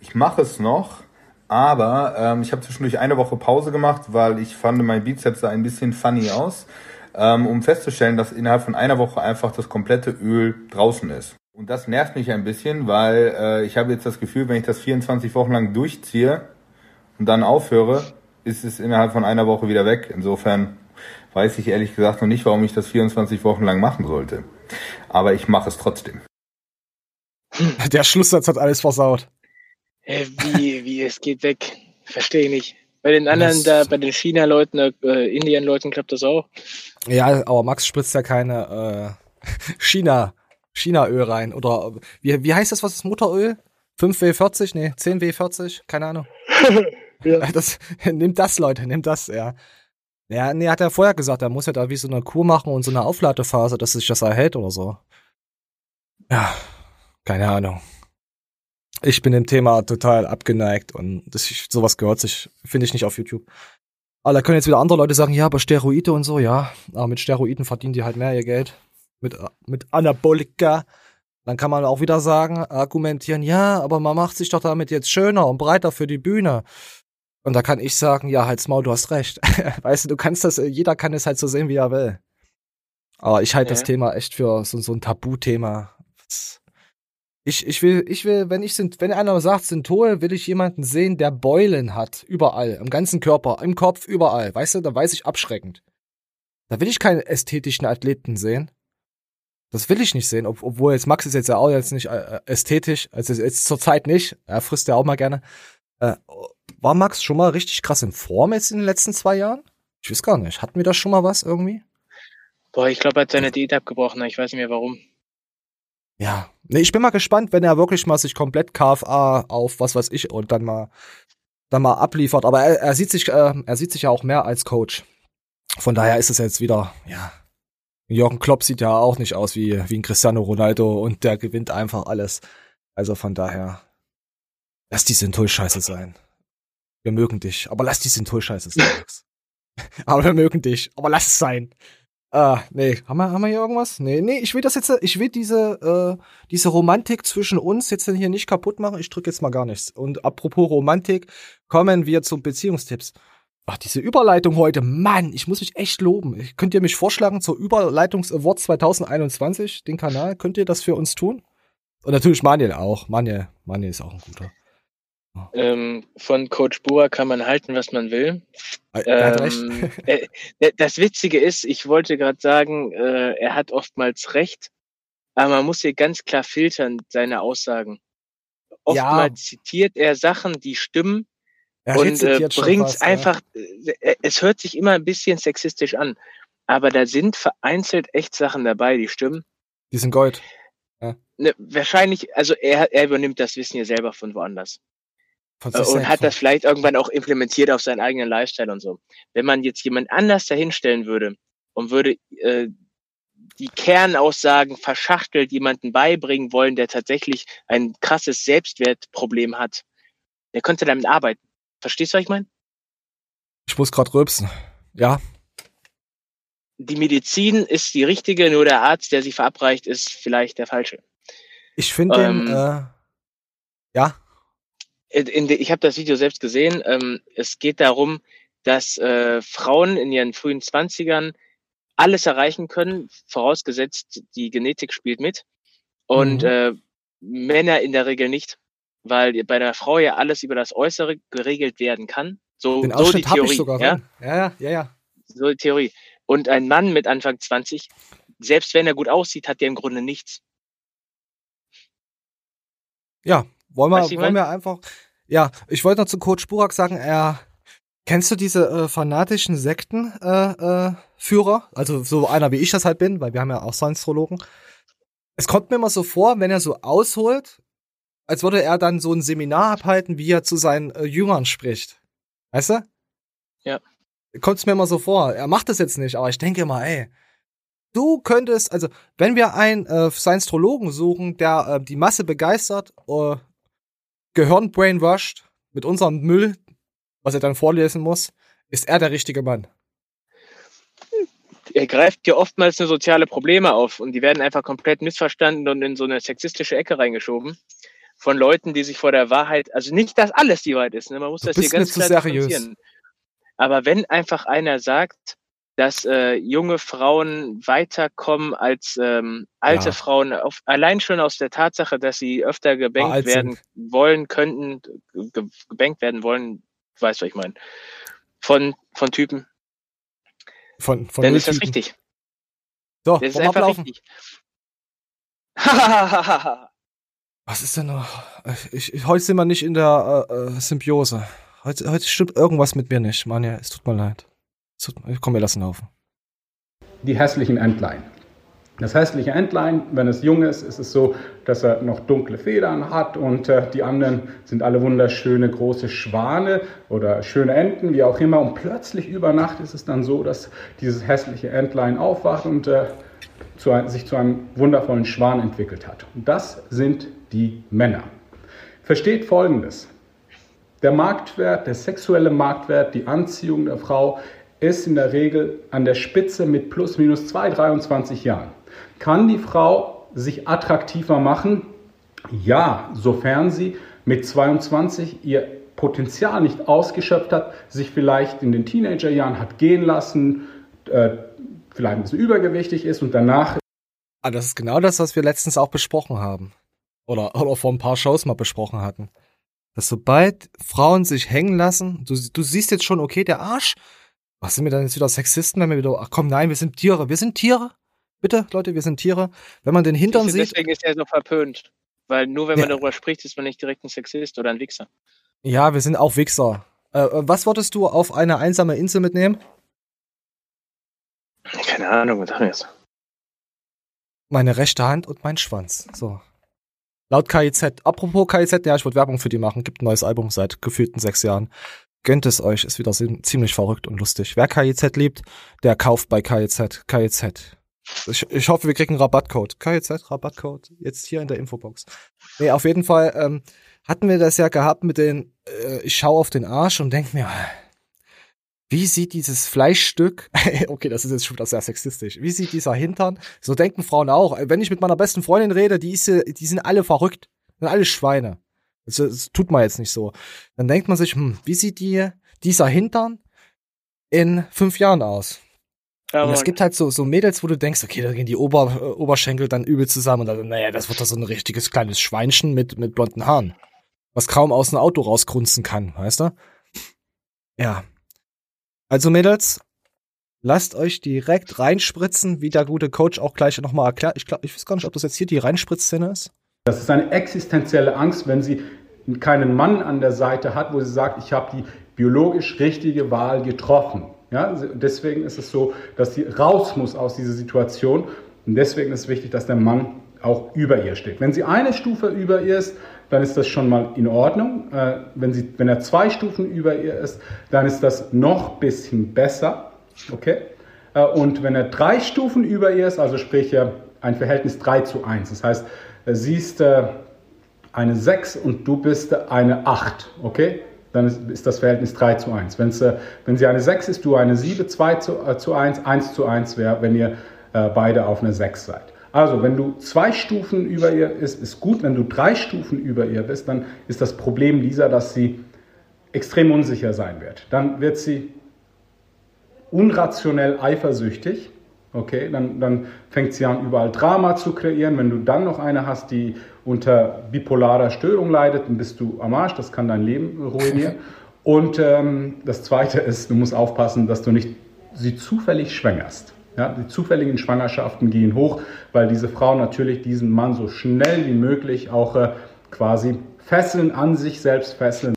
Ich mache es noch, aber ähm, ich habe zwischendurch eine Woche Pause gemacht, weil ich fand, mein Bizeps sah ein bisschen funny aus, ähm, um festzustellen, dass innerhalb von einer Woche einfach das komplette Öl draußen ist. Und das nervt mich ein bisschen, weil äh, ich habe jetzt das Gefühl, wenn ich das 24 Wochen lang durchziehe und dann aufhöre, ist es innerhalb von einer Woche wieder weg. Insofern weiß ich ehrlich gesagt noch nicht, warum ich das 24 Wochen lang machen sollte. Aber ich mache es trotzdem. Der Schlusssatz hat alles versaut. Äh, wie, wie, es geht weg. Verstehe ich nicht. Bei den anderen, Das- da, bei den China-Leuten, äh, Indien-Leuten klappt das auch. Ja, aber Max spritzt ja keine äh, China, China-Öl rein. Oder wie, wie heißt das, was ist Mutteröl? 5W40? Nee, 10W40? Keine Ahnung. Ja. Das, nimmt das, Leute, nimmt das, ja. Ja, nee, hat er vorher gesagt, er muss ja da wie so eine Kur machen und so eine Aufladephase, dass sich das erhält oder so. Ja, keine Ahnung. Ich bin dem Thema total abgeneigt und das, sowas gehört sich, finde ich nicht auf YouTube. Aber da können jetzt wieder andere Leute sagen, ja, aber Steroide und so, ja. Aber mit Steroiden verdienen die halt mehr ihr Geld. Mit, mit Anabolika. Dann kann man auch wieder sagen, argumentieren, ja, aber man macht sich doch damit jetzt schöner und breiter für die Bühne. Und da kann ich sagen, ja, halt's Maul, du hast recht. weißt du, du kannst das, jeder kann es halt so sehen, wie er will. Aber ich halte das Ja. Thema echt für so, so ein Tabuthema. Ich, ich will, ich will, wenn ich sind, wenn einer sagt Synthol, will ich jemanden sehen, der Beulen hat. Überall. Im ganzen Körper, im Kopf, überall. Weißt du, da weiß ich abschreckend. Da will ich keinen ästhetischen Athleten sehen. Das will ich nicht sehen, ob, obwohl jetzt Max ist jetzt ja auch jetzt nicht äh, ästhetisch, also jetzt zur Zeit nicht. Er frisst ja auch mal gerne. Äh, war Max schon mal richtig krass in Form jetzt in den letzten zwei Jahren? Ich weiß gar nicht. Hatten wir da schon mal was irgendwie? Boah, ich glaube, er hat seine Diät abgebrochen. Ich weiß nicht mehr warum. Ja. Nee, ich bin mal gespannt, wenn er wirklich mal sich komplett KFA auf was weiß ich und dann mal dann mal abliefert. Aber er, er sieht sich, äh, er sieht sich ja auch mehr als Coach. Von daher ist es jetzt wieder, ja. Jürgen Klopp sieht ja auch nicht aus wie, wie ein Cristiano Ronaldo und der gewinnt einfach alles. Also von daher, lass die Synthol-Scheiße sein. Wir mögen dich, aber lass die Synthol-Scheiße sein, aber wir mögen dich, aber lass es sein. Ah, nee, haben wir, haben wir hier irgendwas? Nee, nee, ich will das jetzt, ich will diese, äh, diese Romantik zwischen uns jetzt hier nicht kaputt machen. Ich drücke jetzt mal gar nichts. Und apropos Romantik, kommen wir zu Beziehungstipps. Ach, diese Überleitung heute, Mann, ich muss mich echt loben. Könnt ihr mich vorschlagen zur Überleitungs-Award 2021, den Kanal? Könnt ihr das für uns tun? Und natürlich Manuel auch. Manuel, Manuel ist auch ein guter. Ähm, von Coach Bua kann man halten, was man will. Recht. Ähm, äh, äh, das Witzige ist, ich wollte gerade sagen, äh, er hat oftmals recht, aber man muss hier ganz klar filtern, seine Aussagen. Oftmals zitiert er Sachen, die stimmen Er und äh, bringt ja. einfach, äh, es hört sich immer ein bisschen sexistisch an, aber da sind vereinzelt echt Sachen dabei, die stimmen. Die sind Gold. Ne, wahrscheinlich, also er, er übernimmt das Wissen ja selber von woanders. Von und hat das vielleicht irgendwann auch implementiert auf seinen eigenen Lifestyle und so. Wenn man jetzt jemand anders dahinstellen würde und würde äh, die Kernaussagen verschachtelt jemanden beibringen wollen, der tatsächlich ein krasses Selbstwertproblem hat, der könnte damit arbeiten. Verstehst du, was ich meine? Ich muss gerade rülpsen. Ja, Die Medizin ist die richtige, nur der Arzt, der sie verabreicht, ist vielleicht der falsche. ich finde Ähm, den, äh, ja, ich habe das Video selbst gesehen. Ähm, es geht darum, dass äh, Frauen in ihren frühen Zwanzigern alles erreichen können, vorausgesetzt die Genetik spielt mit. Und Mhm. äh, Männer in der Regel nicht, weil bei der Frau ja alles über das Äußere geregelt werden kann. So, den so die Theorie. sogar. Ja, ja, ja, ja. So die Theorie. Und ein Mann mit Anfang 20, selbst wenn er gut aussieht, hat der im Grunde nichts. Ja, wollen wir, wollen wir einfach. Ja, ich wollte noch zu Coach Burak sagen, er. Kennst du diese äh, fanatischen Sektenführer? Äh, äh, Führer? also so einer wie ich das halt bin, weil wir haben ja auch Science-Astrologen. Es kommt mir immer so vor, wenn er so ausholt, als würde er dann so ein Seminar abhalten, wie er zu seinen äh, Jüngern spricht. Weißt du? Ja. Kommt es mir immer so vor. Er macht das jetzt nicht, aber ich denke immer, ey, du könntest, also wenn wir einen äh, Science-Astrologen suchen, der äh, die Masse begeistert, äh, Gehirn brainwashed mit unserem Müll, was er dann vorlesen muss, ist er der richtige Mann. er greift ja oftmals nur soziale Probleme auf und die werden einfach komplett missverstanden und in so eine sexistische Ecke reingeschoben von Leuten, die sich vor der Wahrheit, also nicht, dass alles die Wahrheit ist, ne? man muss Du das hier ganz klar seriös. Aber wenn einfach einer sagt, dass äh, junge Frauen weiterkommen als ähm, alte Ja. Frauen, auf, allein schon aus der Tatsache, dass sie öfter gebankt alt werden wollen, könnten, ge gebankt werden wollen, du weißt, was ich meine, von, von Typen, Von, von dann ist das richtig. So, Das ist einfach ablaufen? richtig. Was ist denn noch? Ich, ich, heute sind wir nicht in der äh, äh, Symbiose. Heute, heute stimmt irgendwas mit mir nicht. Mann, ja, es tut mir leid. Komm, wir lassen laufen. die hässlichen Entlein. Das hässliche Entlein, wenn es jung ist, ist es so, dass er noch dunkle Federn hat und äh, die anderen sind alle wunderschöne große Schwane oder schöne Enten, wie auch immer. Und plötzlich über Nacht ist es dann so, dass dieses hässliche Entlein aufwacht und äh, zu ein, sich zu einem wundervollen Schwan entwickelt hat. Und das sind die Männer. Versteht Folgendes. Der Marktwert, der sexuelle Marktwert, die Anziehung der Frau ist in der Regel an der Spitze mit plus minus 2, 23 Jahren. Kann die Frau sich attraktiver machen? Ja, sofern sie mit 22 ihr Potenzial nicht ausgeschöpft hat, sich vielleicht in den Teenagerjahren hat gehen lassen, äh, vielleicht ein bisschen übergewichtig ist und danach Ah, das ist genau das, was wir letztens auch besprochen haben. Oder, oder vor ein paar Shows mal besprochen hatten. Dass sobald Frauen sich hängen lassen, du, du siehst jetzt schon, okay, der Arsch, was sind wir dann jetzt wieder Sexisten, wenn wir wieder, ach komm, nein, wir sind Tiere, wir sind Tiere. Bitte, Leute, wir sind Tiere. Wenn man den Hintern du, sieht, Deswegen ist er so verpönt. Weil nur wenn man Ja. darüber spricht, ist man nicht direkt ein Sexist oder ein Wichser. ja, wir sind auch Wichser. Äh, äh, was wolltest du auf eine einsame Insel mitnehmen? Keine Ahnung, was sag ich jetzt? Meine rechte Hand und mein Schwanz. So. Laut KIZ. Apropos KIZ, ja, ich wollte Werbung für die machen. Gibt ein neues Album seit gefühlten sechs Jahren. Gönnt es euch, ist wieder ziemlich verrückt und lustig. Wer KIZ liebt, der kauft bei KIZ. KIZ. Ich, ich hoffe, wir kriegen einen Rabattcode. KIZ, Rabattcode. Jetzt hier in der Infobox. Nee, auf jeden Fall ähm, hatten wir das ja gehabt mit den, äh, ich schaue auf den Arsch und denk mir, wie sieht dieses Fleischstück, okay, das ist jetzt schon wieder sehr sexistisch, wie sieht dieser Hintern, so denken Frauen auch, wenn ich mit meiner besten Freundin rede, die, ist, die sind alle verrückt, sind alle Schweine. Das, das tut man jetzt nicht so. Dann denkt man sich, hm, wie sieht die, dieser Hintern in fünf Jahren aus? Ja, Und es gibt halt so, so Mädels, wo du denkst, okay, da gehen die Ober, äh, Oberschenkel dann übel zusammen und dann, naja, das wird doch so ein richtiges kleines Schweinchen mit, mit blonden Haaren. Was kaum aus dem Auto rausgrunzen kann, weißt du? Ja. Also Mädels, lasst euch direkt reinspritzen, wie der gute Coach auch gleich nochmal erklärt. Ich glaube, ich weiß gar nicht, ob das jetzt hier die Reinspritzszene ist. Das ist eine existenzielle Angst, wenn sie keinen Mann an der Seite hat, wo sie sagt, ich habe die biologisch richtige Wahl getroffen. Ja, deswegen ist es so, dass sie raus muss aus dieser Situation. Und deswegen ist es wichtig, dass der Mann auch über ihr steht. Wenn sie eine Stufe über ihr ist, dann ist das schon mal in Ordnung. Äh, wenn, sie, wenn er zwei Stufen über ihr ist, dann ist das noch ein bisschen besser. Okay? Äh, und wenn er drei Stufen über ihr ist, also sprich ein Verhältnis 3 zu 1, das heißt, äh, sie ist äh, eine 6 und du bist äh, eine 8, okay? Dann ist, das Verhältnis 3 zu 1. Wenn's, wenn sie eine 6 ist, du eine 7, 2 zu, äh, zu 1, 1 zu 1 wäre, wenn ihr beide auf einer 6 seid. Also, wenn du zwei Stufen über ihr ist, ist gut. Wenn du drei Stufen über ihr bist, dann ist das Problem dieser, dass sie extrem unsicher sein wird. Dann wird sie unrationell eifersüchtig. Okay, dann, dann fängt sie an, überall Drama zu kreieren. Wenn du dann noch eine hast, die unter bipolarer Störung leidet, dann bist du am Arsch. Das kann dein Leben ruinieren. Und ähm, das Zweite ist, du musst aufpassen, dass du nicht sie zufällig schwängerst. Ja, die zufälligen Schwangerschaften gehen hoch, weil diese Frau natürlich diesen Mann so schnell wie möglich auch äh, quasi fesseln an sich selbst fesseln.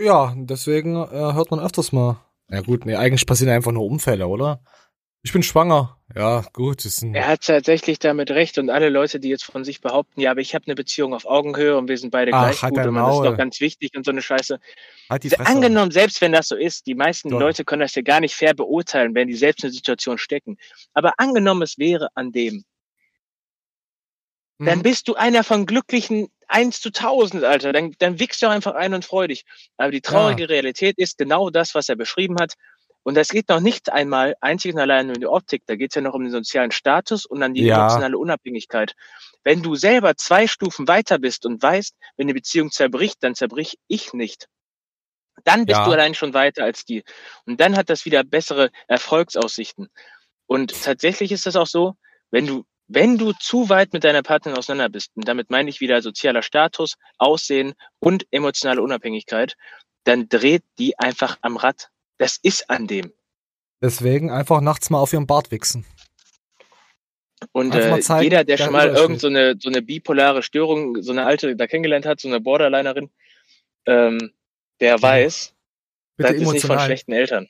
Ja, deswegen äh, hört man öfters mal. Ja gut, nee, eigentlich passieren einfach nur Unfälle, oder? Ich bin schwanger. Ja, gut, Er hat tatsächlich damit recht und alle Leute, die jetzt von sich behaupten, ja, aber ich habe eine Beziehung auf Augenhöhe und wir sind beide Ach, gleich halt gut und das ist doch ganz wichtig und so eine Scheiße. halt. Angenommen, selbst wenn das so ist, die meisten Doch. Leute können das ja gar nicht fair beurteilen, wenn die selbst in der Situation stecken. Aber angenommen, es wäre an dem, dann Mhm. bist du einer von glücklichen 1 zu 1000, Alter. Dann, dann wickst du einfach ein und freu dich. Aber die traurige Realität ist genau das, was er beschrieben hat. Und das geht noch nicht einmal einzig und allein um die Optik. Da geht es ja noch um den sozialen Status und an die Ja. emotionale Unabhängigkeit. Wenn du selber zwei Stufen weiter bist und weißt, wenn die Beziehung zerbricht, dann zerbrich ich nicht. Dann bist Ja. du allein schon weiter als die. Und dann hat das wieder bessere Erfolgsaussichten. Und tatsächlich ist das auch so, wenn du, wenn du zu weit mit deiner Partnerin auseinander bist, und damit meine ich wieder sozialer Status, Aussehen und emotionale Unabhängigkeit, dann dreht die einfach am Rad. Das ist an dem. Deswegen einfach nachts mal auf ihren Bart wichsen. Und äh, zeigen, jeder, der der schon mal irgend so eine, so eine bipolare Störung, so eine alte da kennengelernt hat, so eine Borderlinerin, ähm, der weiß, Bitte das ist nicht von schlechten Eltern.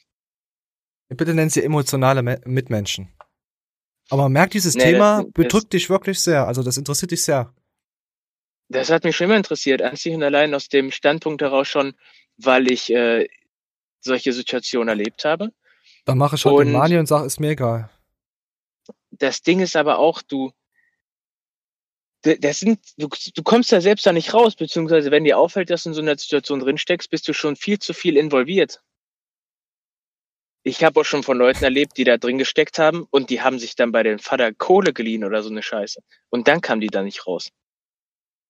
Bitte nennen sie emotionale Me Mitmenschen. Aber merkt, dieses Nee, Thema das- das- bedrückt dich wirklich sehr. Also das interessiert dich sehr. Das hat mich schon immer interessiert, einzig und allein aus dem Standpunkt heraus schon, weil ich äh, solche Situationen erlebt habe. Dann mache ich halt den Und- Mani und sage, ist mir egal. Das Ding ist aber auch, du, das sind, du, du kommst da selbst da nicht raus, beziehungsweise wenn dir auffällt, dass du in so einer Situation drinsteckst, bist du schon viel zu viel involviert. Ich habe auch schon von Leuten erlebt, die da drin gesteckt haben und die haben sich dann bei dem Vater Kohle geliehen oder so eine Scheiße. Und dann kamen die da nicht raus.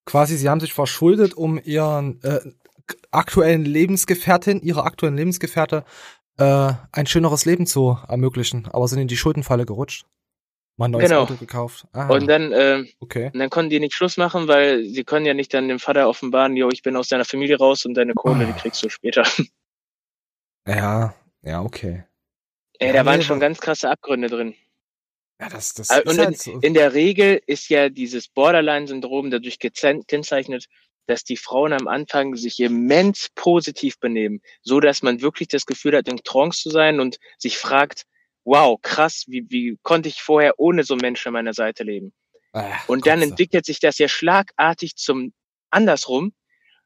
Quasi, sie haben sich verschuldet, um ihren äh, aktuellen Lebensgefährtin, ihrer aktuellen Lebensgefährte, äh, ein schöneres Leben zu ermöglichen. Aber sind in die Schuldenfalle gerutscht. Mal ein neues Genau. Auto gekauft. Ah, Und dann, äh, okay. und dann konnten die nicht Schluss machen, weil sie können ja nicht dann dem Vater offenbaren, jo, ich bin aus deiner Familie raus und deine Kohle, die Ah. kriegst du später. Ja, ja, okay. Ey, Ja, da waren nee, schon aber- ganz krasse Abgründe drin. Ja, das, das ist Und in, halt so. in der Regel ist ja dieses Borderline-Syndrom dadurch gekennzeichnet, dass die Frauen am Anfang sich immens positiv benehmen, so dass man wirklich das Gefühl hat, in Trance zu sein und sich fragt, wow, krass, wie, wie konnte ich vorher ohne so einen Menschen an meiner Seite leben? Äh, Und dann entwickelt sich das ja schlagartig zum andersrum.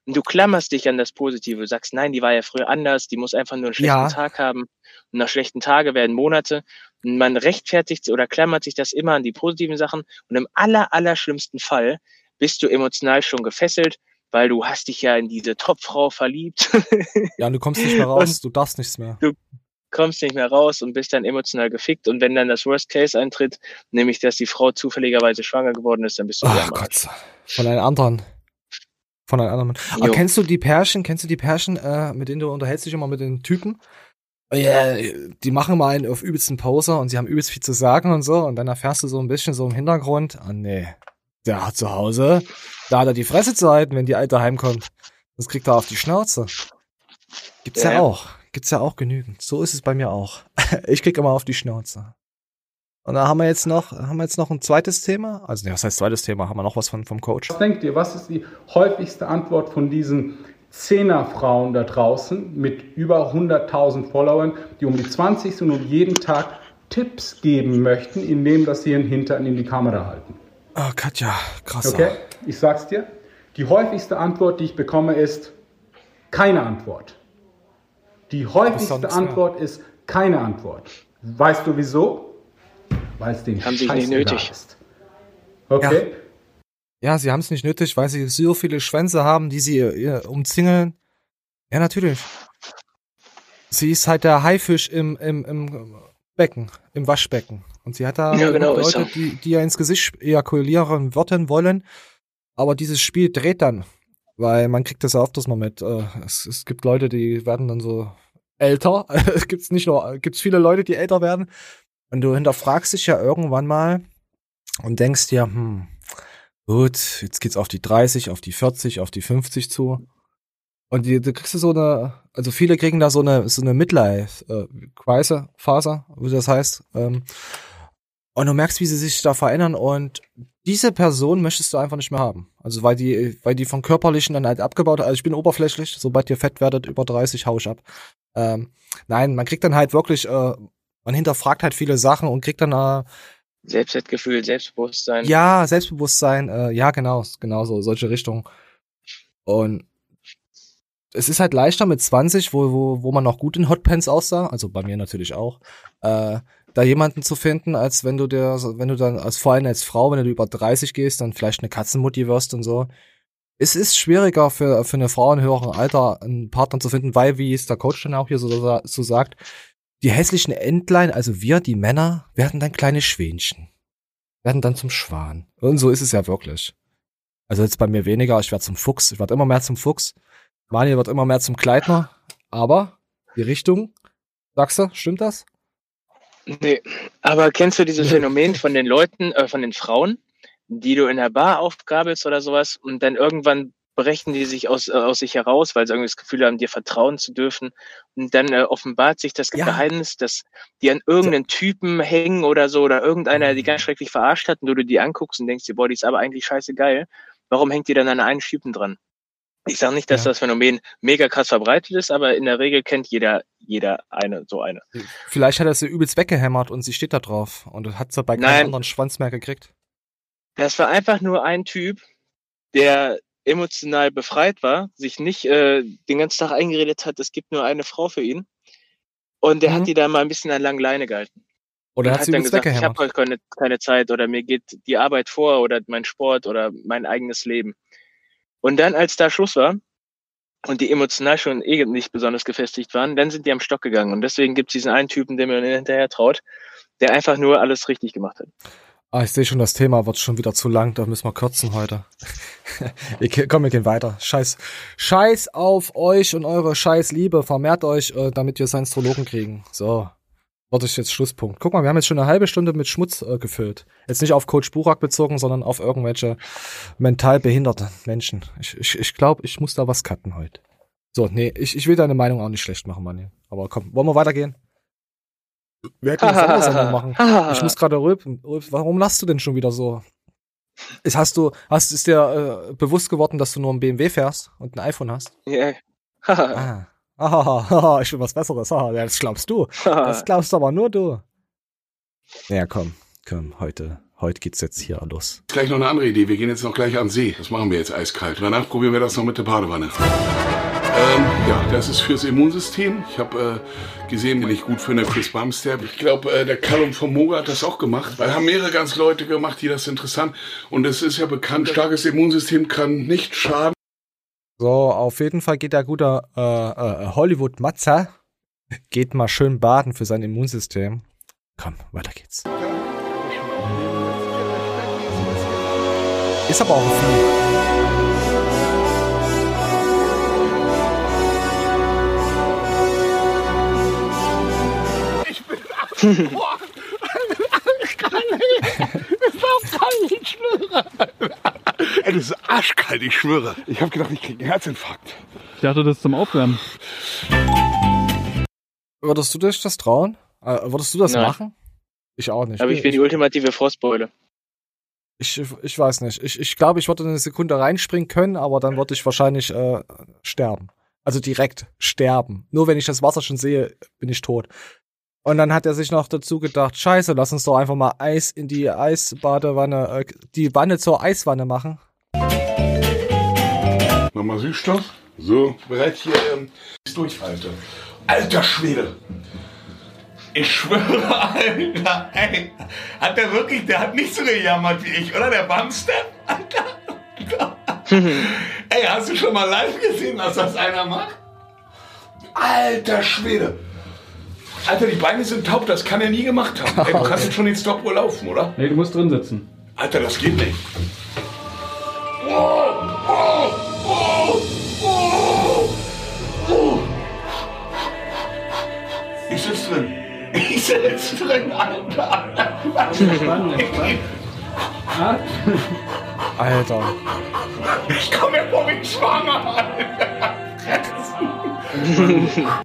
Und du klammerst dich an das Positive. Du sagst, nein, die war ja früher anders, die muss einfach nur einen schlechten Ja. Tag haben. Und nach schlechten Tage werden Monate. Und man rechtfertigt oder klammert sich das immer an die positiven Sachen. Und im aller, aller schlimmsten Fall bist du emotional schon gefesselt, weil du hast dich ja in diese Topfrau verliebt, Ja, und du kommst nicht mehr raus, du darfst nichts mehr. kommst nicht mehr raus und bist dann emotional gefickt. Und wenn dann das Worst Case eintritt, nämlich dass die Frau zufälligerweise schwanger geworden ist, dann bist du Ach. Gott. Von einem anderen. Von einem anderen. Mann. Aber Jo. kennst du die Pärchen, kennst du die Pärchen, äh, mit denen du unterhältst dich immer mit den Typen? Ja, die machen mal einen auf übelsten Pause und sie haben übelst viel zu sagen und so und dann erfährst du so ein bisschen so im Hintergrund, ah nee, der hat zu Hause, da hat er die Fresse zu halten, wenn die Alte heimkommt. Das kriegt er auf die Schnauze. Gibt's ja, Ja. auch. Gibt's ja auch genügend. So ist es bei mir auch. Ich krieg immer auf die Schnauze. Und da haben wir jetzt noch, haben wir jetzt noch ein zweites Thema. Also, nee, was heißt zweites Thema? Haben wir noch was von, vom Coach? Was denkt ihr, was ist die häufigste Antwort von diesen Zehnerfrauen da draußen mit über 100.000 Followern, die um die 20 sind und jeden Tag Tipps geben möchten, indem dass sie ihren Hintern in die Kamera halten? Ah, Katja, krass. Okay, ich sag's dir. Die häufigste Antwort, die ich bekomme, ist keine Antwort. Die häufigste Sonst, ja. Antwort ist keine Antwort. Weißt du wieso? Weil es den Haben sie nicht Scheiß nötig. ist. Okay? Ja, sie haben es nicht nötig, weil sie so viele Schwänze haben, die sie äh, umzingeln. Ja, natürlich. Sie ist halt der Haifisch im, im, im Becken, im Waschbecken. Und sie hat da Ja, genau, Leute, die, die ja ins Gesicht ejakulieren würden wollen. Aber dieses Spiel dreht dann. Weil man kriegt das ja oft, dass man mit, äh, es, es gibt Leute, die werden dann so älter. es gibt's nicht nur, gibt's viele Leute, die älter werden. Und du hinterfragst dich ja irgendwann mal und denkst dir, hm, gut, jetzt geht's auf die 30, auf die 40, auf die 50 zu. Und die, du kriegst so eine, also viele kriegen da so eine, so eine Midlife-Crisis-Phase, wie das heißt. Ähm, Und du merkst, wie sie sich da verändern und diese Person möchtest du einfach nicht mehr haben. Also weil die, weil die von körperlichen dann halt abgebaut, also ich bin oberflächlich, sobald ihr fett werdet, über 30 hau ich ab. Ähm, nein, man kriegt dann halt wirklich, äh, man hinterfragt halt viele Sachen und kriegt dann äh, Selbstwertgefühl, Selbstbewusstsein. ja, Selbstbewusstsein, äh, ja, genau, genau so, solche Richtungen. Und es ist halt leichter mit 20, wo, wo, wo man noch gut in Hotpants aussah, also bei mir natürlich auch, äh, da jemanden zu finden, als wenn du dir, wenn du dann, als vor allem als Frau, wenn du über 30 gehst, dann vielleicht eine Katzenmutti wirst und so. Es ist schwieriger für, für eine Frau in höherem Alter einen Partner zu finden, weil, wie es der Coach dann auch hier so, so sagt, die hässlichen Entlein, also wir, die Männer, werden dann kleine Schwänchen. Werden dann zum Schwan. Und so ist es ja wirklich. Also jetzt bei mir weniger, ich werde zum Fuchs, ich werde immer mehr zum Fuchs. Manuel wird immer mehr zum Kleidner. Aber die Richtung, sagst du, stimmt das? Nee, aber kennst du dieses Phänomen von den Leuten, äh, von den Frauen, die du in der Bar aufgabelst oder sowas und dann irgendwann brechen die sich aus, äh, aus sich heraus, weil sie irgendwie das Gefühl haben, dir vertrauen zu dürfen. Und dann äh, offenbart sich das Ja. Geheimnis, dass die an irgendeinen Typen hängen oder so oder irgendeiner die ganz schrecklich verarscht hat und du dir die anguckst und denkst dir, boah, die ist aber eigentlich scheiße geil. Warum hängt die dann an einen Typen dran? Ich sage nicht, dass Ja. das Phänomen mega krass verbreitet ist, aber in der Regel kennt jeder, jeder eine, so eine. Vielleicht hat er sie übelst weggehämmert und sie steht da drauf und hat sie bei keinem Nein. anderen Schwanz mehr gekriegt. Das war einfach nur ein Typ, der emotional befreit war, sich nicht äh, den ganzen Tag eingeredet hat, es gibt nur eine Frau für ihn. Und der Mhm. hat die da mal ein bisschen an langen Leine gehalten. Oder Und hat sie dann gesagt, ich habe heute keine, keine Zeit oder mir geht die Arbeit vor oder mein Sport oder mein eigenes Leben. Und dann, als da Schluss war und die emotional schon eh nicht besonders gefestigt waren, dann sind die am Stock gegangen. Und deswegen gibt es diesen einen Typen, dem man hinterher traut, der einfach nur alles richtig gemacht hat. Ah, ich sehe schon, das Thema wird schon wieder zu lang, da müssen wir kürzen heute. ge- komm, wir gehen weiter. Scheiß, Scheiß auf euch und eure scheiß Liebe. Vermehrt euch, äh, damit wir Science-Trologen kriegen. So. Warte ich jetzt Schlusspunkt. Guck mal, wir haben jetzt schon eine halbe Stunde mit Schmutz äh, gefüllt. Jetzt nicht auf Coach Burak bezogen, sondern auf irgendwelche mental behinderte Menschen. Ich, ich, ich glaube, ich muss da was cutten heute. So, nee, ich, ich will deine Meinung auch nicht schlecht machen, Manni. Aber komm, wollen wir weitergehen? Wir hätten eine Sondersendung machen. Ich muss gerade rülpen. Rülp, Warum lachst du denn schon wieder so? Ist, hast du, hast, ist dir äh, bewusst geworden, dass du nur ein BMW fährst und ein iPhone hast? Ja. Ah. Ah, haha, ich will was Besseres. Ah, ja, das glaubst du. Das glaubst aber nur du. Ja, komm, komm, heute, heute geht's jetzt hier los. Gleich noch eine andere Idee. Wir gehen jetzt noch gleich an den See. Das machen wir jetzt eiskalt. Danach probieren wir das noch mit der Badewanne. Ähm, ja, das ist fürs Immunsystem. Ich habe äh, gesehen, bin ich gut finde, Chris Bumstead. Ich glaube, äh, der Callum von Moga hat das auch gemacht. Weil haben mehrere ganz Leute gemacht, die das interessant. Und es ist ja bekannt, starkes Immunsystem kann nicht schaden. So, auf jeden Fall geht der gute äh, äh, Hollywood Matze geht mal schön baden für sein Immunsystem. Komm, weiter geht's. Ist aber auch ein Film. Es ist arschkalt, ich schwöre. Ich habe gedacht, ich kriege einen Herzinfarkt. Ich dachte, das ist zum Aufwärmen. Würdest du dich das trauen? Äh, würdest du das Nein. machen? Ich auch nicht. Aber ich bin die ultimative Frostbeule. Ich, ich weiß nicht. Ich, ich glaube, ich würde eine Sekunde reinspringen können, aber dann würde ich wahrscheinlich äh, sterben. Also direkt sterben. Nur wenn ich das Wasser schon sehe, bin ich tot. Und dann hat er sich noch dazu gedacht, scheiße, lass uns doch einfach mal Eis in die Eisbadewanne, äh, die Wanne zur Eiswanne machen. Nochmal Süßstoff. So, bereit hier ähm, ist durchhalte. Alter Schwede. Ich schwöre, Alter, ey. Hat der wirklich, der hat nicht so gejammert wie ich, oder? Der Bumstep? Alter. ey, hast du schon mal live gesehen, dass das einer macht? Alter Schwede. Alter, die Beine sind taub, das kann er nie gemacht haben. Ey, du kannst jetzt schon den Stoppuhr laufen, oder? Nee, du musst drin sitzen. Alter, das geht nicht. Oh, oh, Ich sitz drin. Ich sitz drin, Alter. Entspannen, entspannen. Alter. Ich komme mir vor wie schwanger, Alter.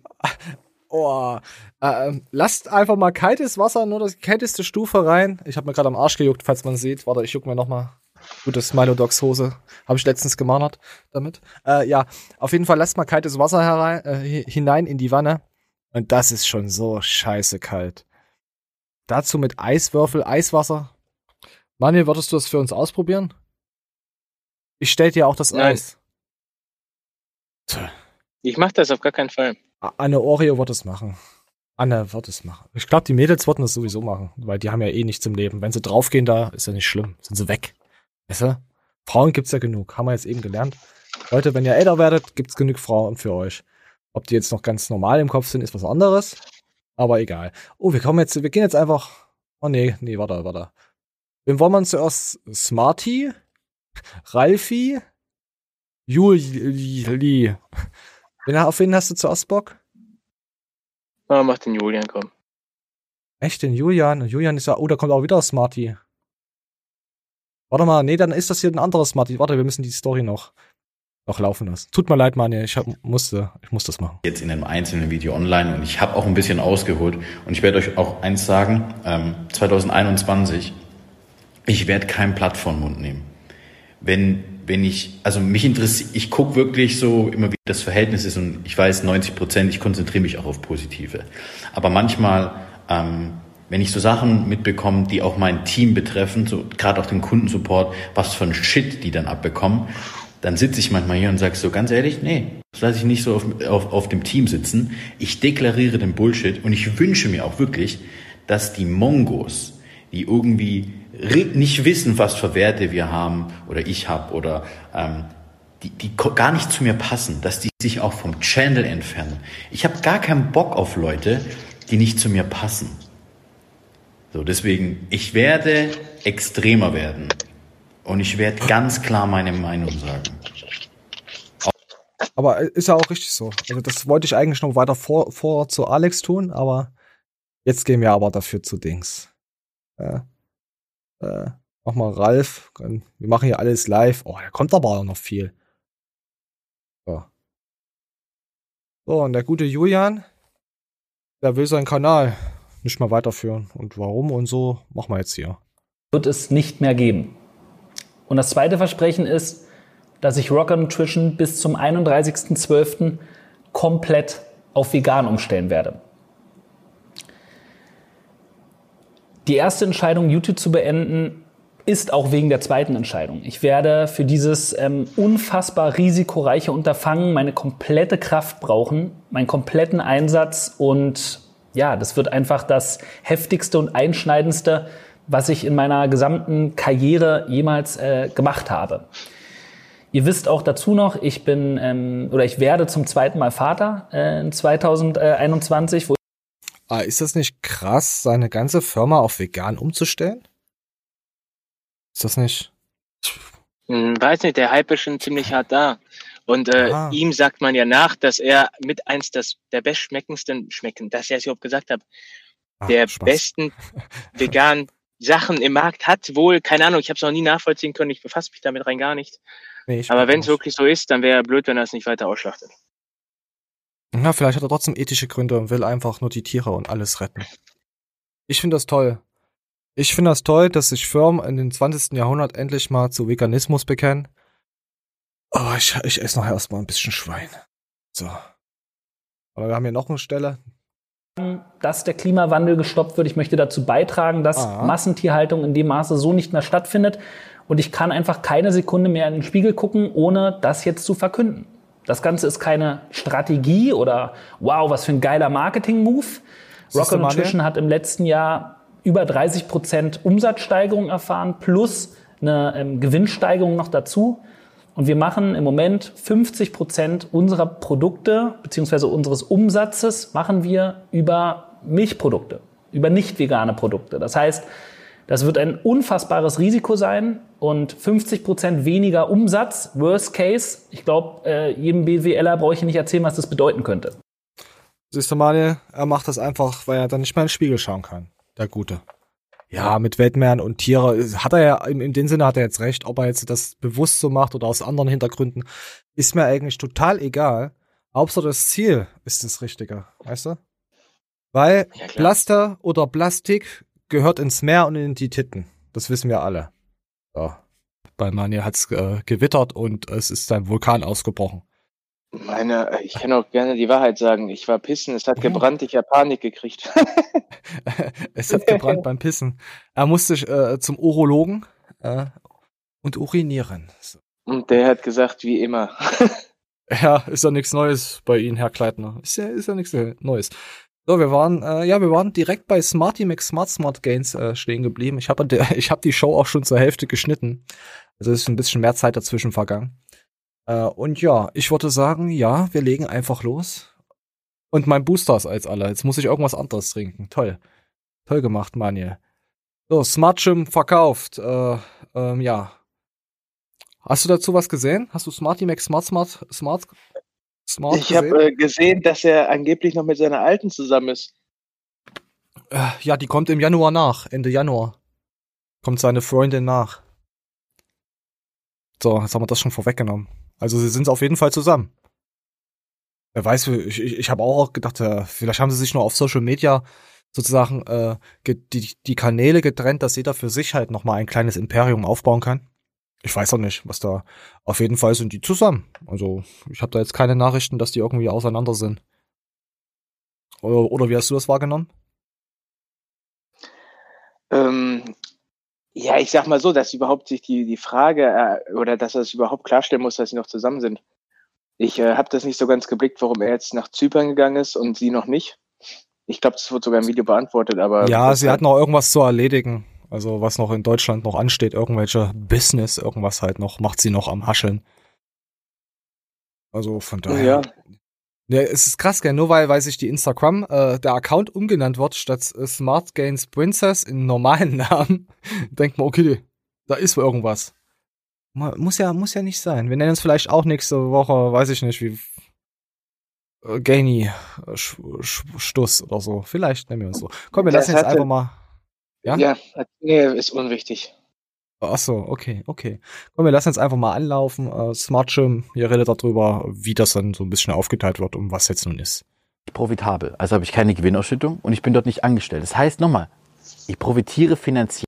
Oh, äh, lasst einfach mal kaltes Wasser, nur das kälteste Stufe rein. Ich habe mir gerade am Arsch gejuckt, falls man sieht. Warte, ich juck mir noch mal. Gute Smilodogs Hose. Habe ich letztens gemarnert damit. Äh, ja, auf jeden Fall lasst mal kaltes Wasser herein, äh, hi- hinein in die Wanne. Und das ist schon so scheiße kalt. Dazu mit Eiswürfel, Eiswasser. Manuel, würdest du das für uns ausprobieren? Ich stell dir auch das Nein. Eis. Ich mach das auf gar keinen Fall. Anne Oreo wird es machen. Anne wird es machen. Ich glaube, die Mädels würden es sowieso machen, weil die haben ja eh nichts im Leben. Wenn sie draufgehen, da ist ja nicht schlimm. Sind sie weg. Weißt du? Frauen gibt's ja genug. Haben wir jetzt eben gelernt. Leute, wenn ihr älter werdet, gibt's genug Frauen für euch. Ob die jetzt noch ganz normal im Kopf sind, ist was anderes. Aber egal. Oh, wir kommen jetzt, wir gehen jetzt einfach. Oh nee, nee, warte, warte. Wen wollen wir zuerst? Smarty? Ralfi? Juli. Wen, auf wen hast du zuerst Bock? Oh, mach den Julian, komm. Echt, den Julian? Julian ist ja, oh, da kommt auch wieder Smarty. Warte mal, nee, dann ist das hier ein anderes Smarty. Warte, wir müssen die Story noch, noch laufen lassen. Tut mir leid, Manja, ich hab, musste, ich muss das machen. jetzt in einem einzelnen Video online und ich habe auch ein bisschen ausgeholt und ich werde euch auch eins sagen, ähm, 2021, ich werde kein Blatt vor Mund nehmen. Wenn, wenn ich, also mich interessiert, ich gucke wirklich so immer, wie das Verhältnis ist und ich weiß 90 Prozent, ich konzentriere mich auch auf Positive. Aber manchmal, ähm, wenn ich so Sachen mitbekomme, die auch mein Team betreffen, so gerade auch den Kundensupport, was für ein Shit die dann abbekommen, dann sitze ich manchmal hier und sage so ganz ehrlich, nee, das lasse ich nicht so auf, auf, auf dem Team sitzen. Ich deklariere den Bullshit und ich wünsche mir auch wirklich, dass die Mongos, die irgendwie nicht wissen, was für Werte wir haben oder ich habe oder ähm, die, die gar nicht zu mir passen, dass die sich auch vom Channel entfernen. Ich habe gar keinen Bock auf Leute, die nicht zu mir passen. So, deswegen, ich werde extremer werden. Und ich werde ganz klar meine Meinung sagen. Aber äh, ist ja auch richtig so. Also das wollte ich eigentlich noch weiter vor, vor zu Alex tun, aber jetzt gehen wir aber dafür zu Dings. Äh, äh, mach mal Ralf. Wir machen hier alles live. Oh, da kommt aber auch noch viel. So. So, und der gute Julian, der will seinen Kanal nicht mehr weiterführen. Und warum und so, machen wir jetzt hier. wird es nicht mehr geben. Und das zweite Versprechen ist, dass ich Rocker Nutrition bis zum 31.12. komplett auf vegan umstellen werde. Die erste Entscheidung, YouTube zu beenden, ist auch wegen der zweiten Entscheidung. Ich werde für dieses ähm, unfassbar risikoreiche Unterfangen meine komplette Kraft brauchen, meinen kompletten Einsatz und ja, das wird einfach das heftigste und einschneidendste, was ich in meiner gesamten Karriere jemals äh, gemacht habe. Ihr wisst auch dazu noch, ich bin ähm, oder ich werde zum zweiten Mal Vater äh, in 2021, wo Ah, ist das nicht krass, seine ganze Firma auf vegan umzustellen? Ist das nicht? Hm, weiß nicht, der Hype ist schon ziemlich hart da. Und äh, Ah. ihm sagt man ja nach, dass er mit eins das, der bestschmeckendsten, schmecken, dass er es überhaupt gesagt hat, der Spaß. besten veganen Sachen im Markt hat. Wohl, keine Ahnung, ich habe es noch nie nachvollziehen können, ich befasse mich damit rein gar nicht. Nee, Aber wenn es wirklich so ist, dann wäre blöd, wenn er es nicht weiter ausschlachtet. Na, vielleicht hat er trotzdem ethische Gründe und will einfach nur die Tiere und alles retten. Ich finde das toll. Ich finde das toll, dass sich Firmen in den 20. Jahrhundert endlich mal zu Veganismus bekennen. Oh, ich, ich esse noch erstmal ein bisschen Schwein. So. Aber wir haben hier noch eine Stelle. Dass der Klimawandel gestoppt wird. Ich möchte dazu beitragen, dass Ah. Massentierhaltung in dem Maße so nicht mehr stattfindet. Und ich kann einfach keine Sekunde mehr in den Spiegel gucken, ohne das jetzt zu verkünden. Das Ganze ist keine Strategie oder wow, was für ein geiler Marketing-Move. Manuel? Nutrition hat im letzten Jahr über 30 Prozent Umsatzsteigerung erfahren plus eine ähm, Gewinnsteigerung noch dazu. Und wir machen im Moment 50 Prozent unserer Produkte beziehungsweise unseres Umsatzes machen wir über Milchprodukte, über nicht vegane Produkte. Das heißt, das wird ein unfassbares Risiko sein und 50 Prozent weniger Umsatz, Worst Case. Ich glaube, äh, jedem BWLer brauche ich nicht erzählen, was das bedeuten könnte. Siehst du, Manuel, er macht das einfach, weil er dann nicht mehr in den Spiegel schauen kann. Der Gute. Ja, mit Weltmeeren und Tiere hat er ja, in, in dem Sinne hat er jetzt recht, ob er jetzt das bewusst so macht oder aus anderen Hintergründen, ist mir eigentlich total egal. Hauptsache das Ziel ist das Richtige, weißt du? Weil Ja. Plaster oder Plastik gehört ins Meer und in die Titten. Das wissen wir alle. So. Bei Manja hat's äh, gewittert und es ist ein Vulkan ausgebrochen. Meine, ich kann auch gerne die Wahrheit sagen. Ich war pissen, es hat Ja. gebrannt, ich habe Panik gekriegt. es hat gebrannt beim Pissen. Er musste äh, zum Urologen äh, und urinieren. So. Und der hat gesagt, wie immer. Ja, ist ja nichts Neues bei Ihnen, Herr Kleitner. Ist ja, ist ja nichts Neues. So, wir waren, äh, ja, wir waren direkt bei Smarty Max Smart Smart Gains äh, stehen geblieben. Ich habe ich hab die Show auch schon zur Hälfte geschnitten. Also ist ein bisschen mehr Zeit dazwischen vergangen. Äh, und ja, ich würde sagen, ja, wir legen einfach los. Und mein Booster ist als aller. Jetzt muss ich irgendwas anderes trinken. Toll. Toll gemacht, Manuel. So, Smart Gym verkauft. Äh, ähm, ja. Hast du dazu was gesehen? Hast du Smarty Max Smart Smart Smart Smart Ich habe gesehen? äh, gesehen, dass er angeblich noch mit seiner Alten zusammen ist. Äh, ja, die kommt im Januar nach, Ende Januar. Kommt seine Freundin nach. So, jetzt haben wir das schon vorweggenommen. Also sie sind auf jeden Fall zusammen. Wer weiß, ich, ich, ich habe auch gedacht, vielleicht haben sie sich nur auf Social Media sozusagen äh, die, die Kanäle getrennt, dass jeder für sich halt nochmal ein kleines Imperium aufbauen kann. Ich weiß auch nicht, was da. Auf jeden Fall sind die zusammen. Also ich habe da jetzt keine Nachrichten, dass die irgendwie auseinander sind. Oder, oder wie hast du das wahrgenommen? Ähm, ja, ich sag mal so, dass überhaupt sich die, die Frage äh, oder dass er es überhaupt klarstellen muss, dass sie noch zusammen sind. Ich äh, habe das nicht so ganz geblickt, warum er jetzt nach Zypern gegangen ist und sie noch nicht. Ich glaube, das wird sogar im Video beantwortet, aber Ja, sie hat noch irgendwas zu erledigen. Also was noch in Deutschland noch ansteht, irgendwelche Business, irgendwas halt noch, macht sie noch am Hascheln. Also von daher. Ja. Ja, es ist krass, gell? Nur weil, weil sich die Instagram, äh, der Account umgenannt wird, statt äh, Smart Gains Princess in normalen Namen, denkt man, okay, da ist wohl irgendwas. Ma- Muss ja, muss ja nicht sein. Wir nennen es vielleicht auch nächste Woche, weiß ich nicht, wie äh, Gainy äh, Sch- Sch- Stuss oder so. Vielleicht nennen wir uns so. Komm, wir Das lassen jetzt hatte- einfach mal. Ja? Ja, nee, ist unwichtig. Ach so, okay, okay. Komm, wir lassen jetzt einfach mal anlaufen. Äh, Smart Gym, ihr redet darüber, wie das dann so ein bisschen aufgeteilt wird und was jetzt nun ist. profitabel. Also habe ich keine Gewinnausschüttung und ich bin dort nicht angestellt. Das heißt nochmal, ich profitiere finanziell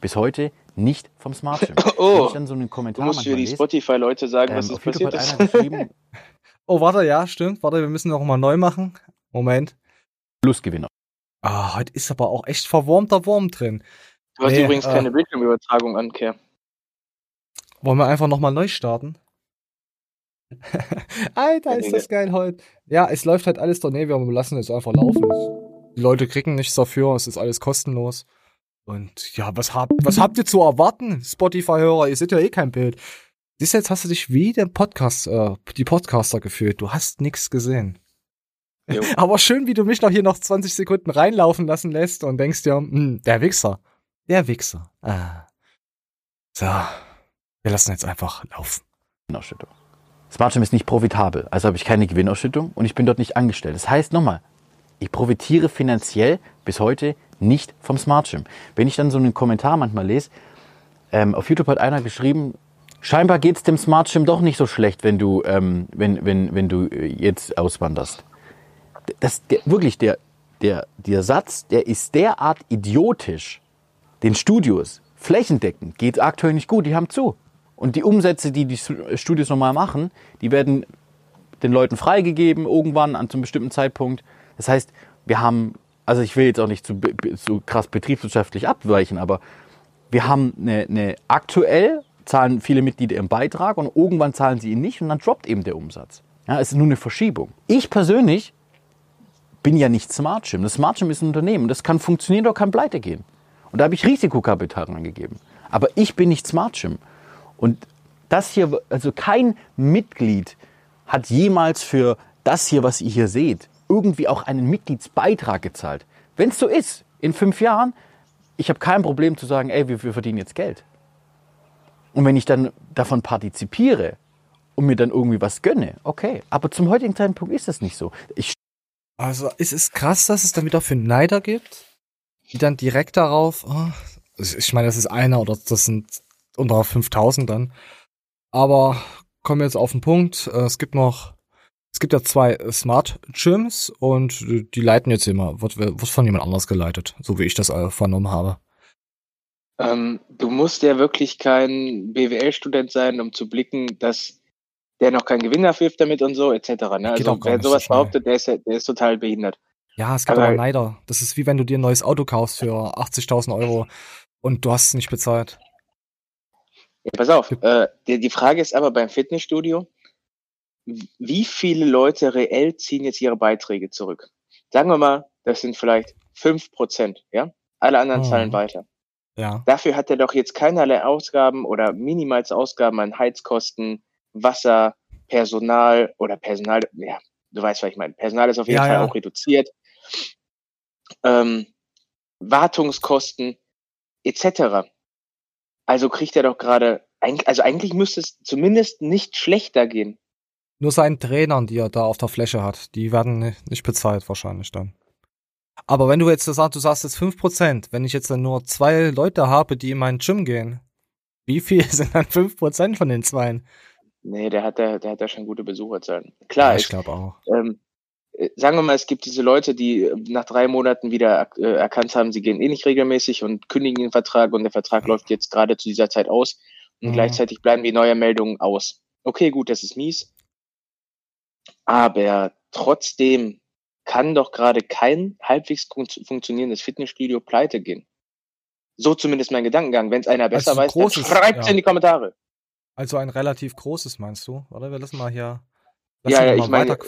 bis heute nicht vom Smart Gym. Wenn Oh, ich dann so einen du Kommentar musst für die Spotify-Leute sagen, ähm, was ist passiert ist. Oh, warte, ja, stimmt. Warte, wir müssen noch mal neu machen. Moment. Plusgewinner. Ah, heute ist aber auch echt verwurmter Wurm drin. Du hast Nee, übrigens äh, keine Bildschirmübertragung an, Kerr. Wollen wir einfach noch mal neu starten? Alter, ist das geil heute. Ja, es läuft halt alles doch. Nee, wir lassen es einfach laufen. Die Leute kriegen nichts dafür, es ist alles kostenlos. Und ja, was habt, was habt ihr zu erwarten, Spotify-Hörer? Ihr seht ja eh kein Bild. Siehst du, jetzt hast du dich wie der Podcast, äh, die Podcaster gefühlt. Du hast nichts gesehen. Jo. Aber schön, wie du mich noch hier noch 20 Sekunden reinlaufen lassen lässt und denkst dir, hm, der Wichser. Der Wichser. Ah. So. Wir lassen jetzt einfach laufen. Gewinnausschüttung. Smart Gym ist nicht profitabel, also habe ich keine Gewinnausschüttung und ich bin dort nicht angestellt. Das heißt nochmal, ich profitiere finanziell bis heute nicht vom Smart Gym. Wenn ich dann so einen Kommentar manchmal lese, ähm, auf YouTube hat einer geschrieben, scheinbar geht es dem Smart Gym doch nicht so schlecht, wenn du, ähm, wenn, wenn, wenn du äh, jetzt auswanderst. Das, der, wirklich, der, der, der Satz, der ist derart idiotisch. Den Studios, flächendeckend, geht aktuell nicht gut, die haben zu. Und die Umsätze, die die Studios normal machen, die werden den Leuten freigegeben, irgendwann an zum bestimmten Zeitpunkt. Das heißt, wir haben, also ich will jetzt auch nicht zu, zu krass betriebswirtschaftlich abweichen, aber wir haben eine, eine aktuell zahlen viele Mitglieder ihren Beitrag und irgendwann zahlen sie ihn nicht und dann droppt eben der Umsatz. Ja, es ist nur eine Verschiebung. Ich persönlich bin ja nicht Smart Gym. Das Smart Gym ist ein Unternehmen. Das kann funktionieren oder kann pleite gehen. Und da habe ich Risikokapital angegeben. Aber ich bin nicht Smart Gym. Und das hier, also kein Mitglied hat jemals für das hier, was ihr hier seht, irgendwie auch einen Mitgliedsbeitrag gezahlt. Wenn es so ist, in fünf Jahren, ich habe kein Problem zu sagen, ey, wir, wir verdienen jetzt Geld. Und wenn ich dann davon partizipiere und mir dann irgendwie was gönne, okay. Aber zum heutigen Zeitpunkt ist das nicht so. Ich Also es ist krass, dass es dann wieder für Neider gibt, die dann direkt darauf, oh, ich meine, das ist einer oder das sind unter 5000 dann. Aber kommen wir jetzt auf den Punkt. Äh, Es gibt noch, Es gibt ja zwei Smart Gyms und die leiten jetzt immer, wird, wird von jemand anders geleitet, so wie ich das äh, vernommen habe. Ähm, du musst ja wirklich kein BWL-Student sein, um zu blicken, dass der noch keinen Gewinn wirft damit und so, etc. Ne? Also wer so sowas schnell. behauptet, der ist, der ist total behindert. Ja, es gibt Aber- aber Neider. Das ist wie wenn du dir ein neues Auto kaufst für 80.000 Euro und du hast es nicht bezahlt. Ja, pass auf, äh, die, die Frage ist aber beim Fitnessstudio, wie viele Leute reell ziehen jetzt ihre Beiträge zurück? Sagen wir mal, das sind vielleicht fünf Prozent, ja? Alle anderen Mhm. zahlen weiter. Ja. Dafür hat er doch jetzt keinerlei Ausgaben oder minimals Ausgaben an Heizkosten, Wasser, Personal oder Personal, ja, du weißt, was ich meine. Personal ist auf jeden Ja, Fall ja. auch reduziert. Ähm, Wartungskosten etc. Also kriegt er doch gerade, also eigentlich müsste es zumindest nicht schlechter gehen. Nur seinen Trainern, die er da auf der Fläche hat, die werden ni- nicht bezahlt wahrscheinlich dann. Aber wenn du jetzt sagst, du sagst jetzt 5%, wenn ich jetzt dann nur zwei Leute habe, die in mein Gym gehen, wie viel sind dann 5% von den zweien? Nee, der hat da, der hat da schon gute Besucherzahlen. Klar, Ja, ich glaube auch. ähm, äh, sagen wir mal, es gibt diese Leute, die äh, nach drei Monaten wieder äh, erkannt haben, sie gehen eh nicht regelmäßig und kündigen den Vertrag und der Vertrag läuft jetzt gerade zu dieser Zeit aus und Mhm. gleichzeitig bleiben die Neuermeldungen aus. Okay, gut, das ist mies. Aber trotzdem kann doch gerade kein halbwegs fun- funktionierendes Fitnessstudio pleite gehen. So zumindest mein Gedankengang. Wenn es einer besser Also weiß, großes- dann schreibt's ja. in die Kommentare. Also ein relativ großes, meinst du? Oder wir lassen mal hier. Lass Ja, ja, ich meine,